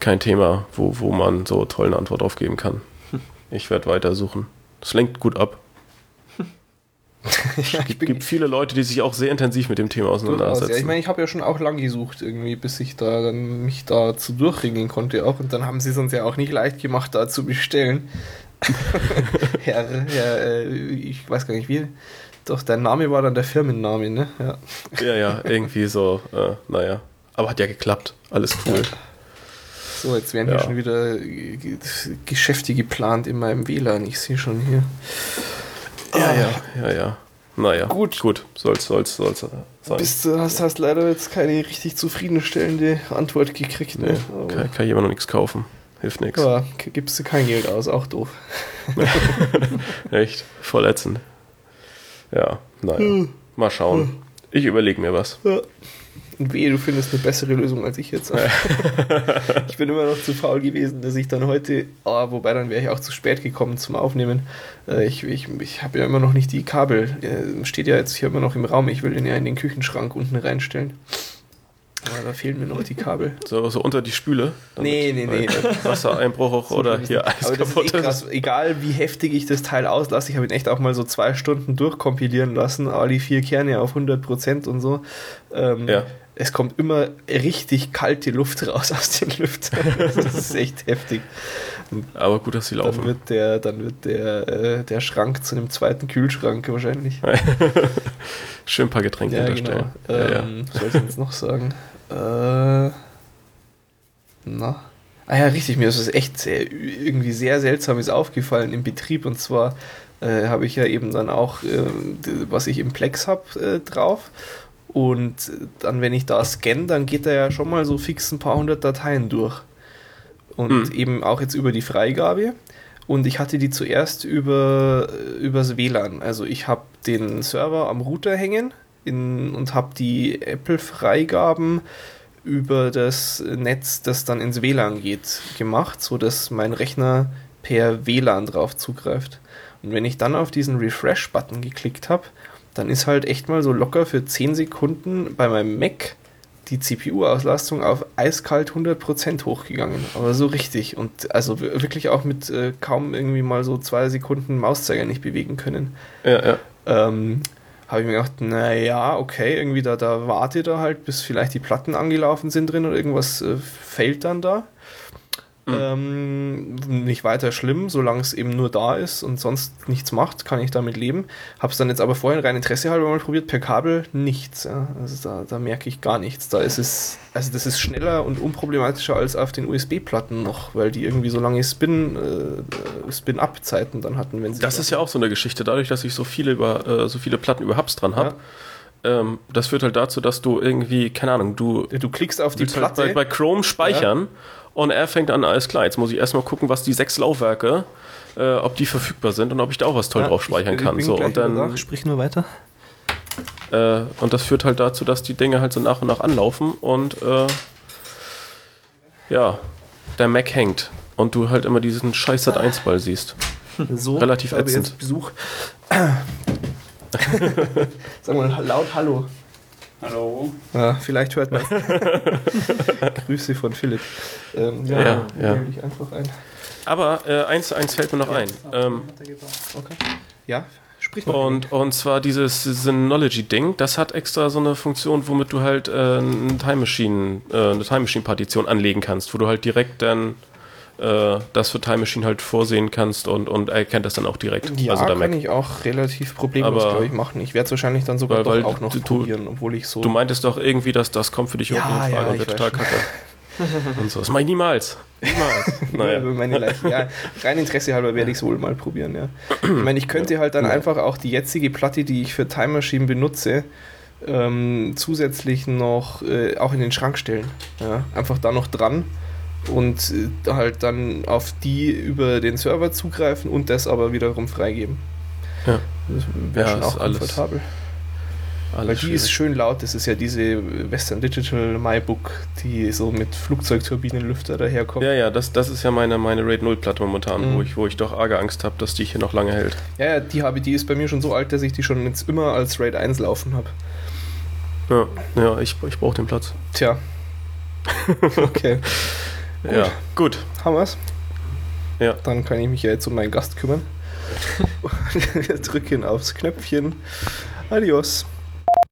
kein Thema, wo, wo man so toll eine Antwort aufgeben kann. Ich werde weiter suchen. Das lenkt gut ab. Es gibt, viele Leute, die sich auch sehr intensiv mit dem Thema auseinandersetzen. Ja, ich meine, ich habe ja schon auch lang gesucht, irgendwie, bis ich da dann mich dazu durchringen konnte auch. Und dann haben sie es uns ja auch nicht leicht gemacht, da zu bestellen. Herr, Herr äh, ich weiß gar nicht wie. Doch, dein Name war dann der Firmenname, ne? Ja, ja, ja irgendwie so, äh, naja. Aber hat ja geklappt. Alles cool. So, jetzt werden ja. hier schon wieder Geschäfte geplant in meinem WLAN. Ich sehe schon hier. Ja, ja, ja, ja. Naja, gut. Gut, soll's, soll's, soll's sein. Bist du hast, hast leider jetzt keine richtig zufriedenstellende Antwort gekriegt. Ne? Nee, kann, kann jemand noch nichts kaufen. Hilft nichts. Ja, gibst du kein Geld aus, auch doof. Echt, verletzend. Ja, naja. Hm. Mal schauen. Hm. Ich überlege mir was. Ja. Und wehe, du findest eine bessere Lösung als ich jetzt. ich bin immer noch zu faul gewesen, dass ich dann heute, oh, wobei dann wäre ich auch zu spät gekommen zum Aufnehmen. Äh, ich ich, ich habe ja immer noch nicht die Kabel. Äh, steht ja jetzt hier immer noch im Raum. Ich will den ja in den Küchenschrank unten reinstellen. Aber da fehlen mir noch die Kabel. So, so unter die Spüle? Nee, nee, nee. Wassereinbruch oder hier Eis Aber das ist eh krass. Egal wie heftig ich das Teil auslasse, ich habe ihn echt auch mal so zwei Stunden durchkompilieren lassen, alle vier Kerne auf 100% und so. Ähm, ja es kommt immer richtig kalte Luft raus aus den Lüftern. das ist echt heftig. Aber gut, dass sie laufen. Dann wird der, dann wird der, äh, der Schrank zu einem zweiten Kühlschrank wahrscheinlich. Schön ein paar Getränke ja, Genau. Ja, ja. Ähm, was soll ich jetzt noch sagen? Äh, na. Ah ja, richtig, mir ist es echt sehr, irgendwie sehr seltsames aufgefallen im Betrieb und zwar äh, habe ich ja eben dann auch, äh, was ich im Plex habe, äh, drauf und dann, wenn ich da scanne, dann geht er ja schon mal so fix ein paar hundert Dateien durch. Und mhm. eben auch jetzt über die Freigabe. Und ich hatte die zuerst über übers WLAN. Also ich habe den Server am Router hängen in, und habe die Apple-Freigaben über das Netz, das dann ins WLAN geht, gemacht, sodass mein Rechner per WLAN drauf zugreift. Und wenn ich dann auf diesen Refresh-Button geklickt habe, dann ist halt echt mal so locker für 10 Sekunden bei meinem Mac die CPU-Auslastung auf eiskalt 100% hochgegangen. Aber so richtig. Und also wirklich auch mit äh, kaum irgendwie mal so zwei Sekunden Mauszeiger nicht bewegen können. Ja, ja. Ähm, habe ich mir gedacht, naja, okay, irgendwie da, da warte da halt, bis vielleicht die Platten angelaufen sind drin oder irgendwas äh, fällt dann da. Mhm. Ähm, nicht weiter schlimm, solange es eben nur da ist und sonst nichts macht, kann ich damit leben. Habe es dann jetzt aber vorhin rein Interesse halber mal probiert, per Kabel nichts. Ja. Also da, da merke ich gar nichts. Da ist es, also das ist schneller und unproblematischer als auf den USB-Platten noch, weil die irgendwie so lange Spin, äh, Spin-Up-Zeiten dann hatten, wenn sie. Das ist ja auch so eine Geschichte, dadurch, dass ich so viele über äh, so viele Platten über Hubs dran habe. Ja ähm, das führt halt dazu, dass du irgendwie, keine Ahnung, du. Du klickst auf die Platte. Halt bei, bei, Chrome speichern ja. Und er fängt an, alles klar, jetzt muss ich erstmal gucken, was die sechs Laufwerke, äh, ob die verfügbar sind und ob ich da auch was toll ja, drauf speichern ich, kann. Ich so, und dann, sprich nur weiter. Äh, und das führt halt dazu, dass die Dinge halt so nach und nach anlaufen und äh, ja, der Mac hängt und du halt immer diesen scheiß Sat 1 Ball siehst. So, Relativ ätzend. Besuch. Sag mal laut Hallo. Hallo. Ja, vielleicht hört man Grüße von Philipp. Ähm, ja, ja, ja. Ich einfach ein. Aber äh, eins, eins fällt mir noch ein. Ähm, okay. Ja, sprich mal. Und, und zwar dieses Synology-Ding, das hat extra so eine Funktion, womit du halt äh, eine Time Machine, äh, eine Time Machine Partition anlegen kannst, wo du halt direkt dann äh, das für Time Machine halt vorsehen kannst und, und er kennt das dann auch direkt. Ja, also der kann Mac. ich auch relativ problemlos, glaube ich, machen. Ich werde es wahrscheinlich dann sogar Weil- doch weil auch noch du- probieren, obwohl ich so... Du meintest doch irgendwie, dass das kommt für dich Ja, nicht in Frage ja, und wird total kacke. und so. Das mach ich niemals. Niemals. Naja. naja. Meine Leiche. Ja, rein Interesse halber werde ich es wohl mal probieren, ja. Ich meine, ich könnte halt dann einfach auch die jetzige Platte, die ich für Time Machine benutze, ähm, zusätzlich noch äh, auch in den Schrank stellen. Ja, einfach da noch dran und äh, halt dann auf die über den Server zugreifen und das aber wiederum freigeben. Ja. Das wäre Ja, schon ist auch alles- komfortabel. Weil Alles die ist schwierig. schön laut, das ist ja diese Western Digital MyBook, die so mit Flugzeugturbinenlüfter daherkommt. Ja, ja, das, das ist ja meine, meine Raid 0 Platte momentan, Mhm. wo, ich, wo ich doch arge Angst habe, dass die hier noch lange hält. Ja, ja, die habe die ist bei mir schon so alt, dass ich die schon jetzt immer als Raid 1 laufen habe. Ja, ja ich, ich brauche den Platz. Tja. okay. Ja, gut. Haben wir's? Ja. Dann kann ich mich ja jetzt um meinen Gast kümmern. Wir drücken aufs Knöpfchen. Adios.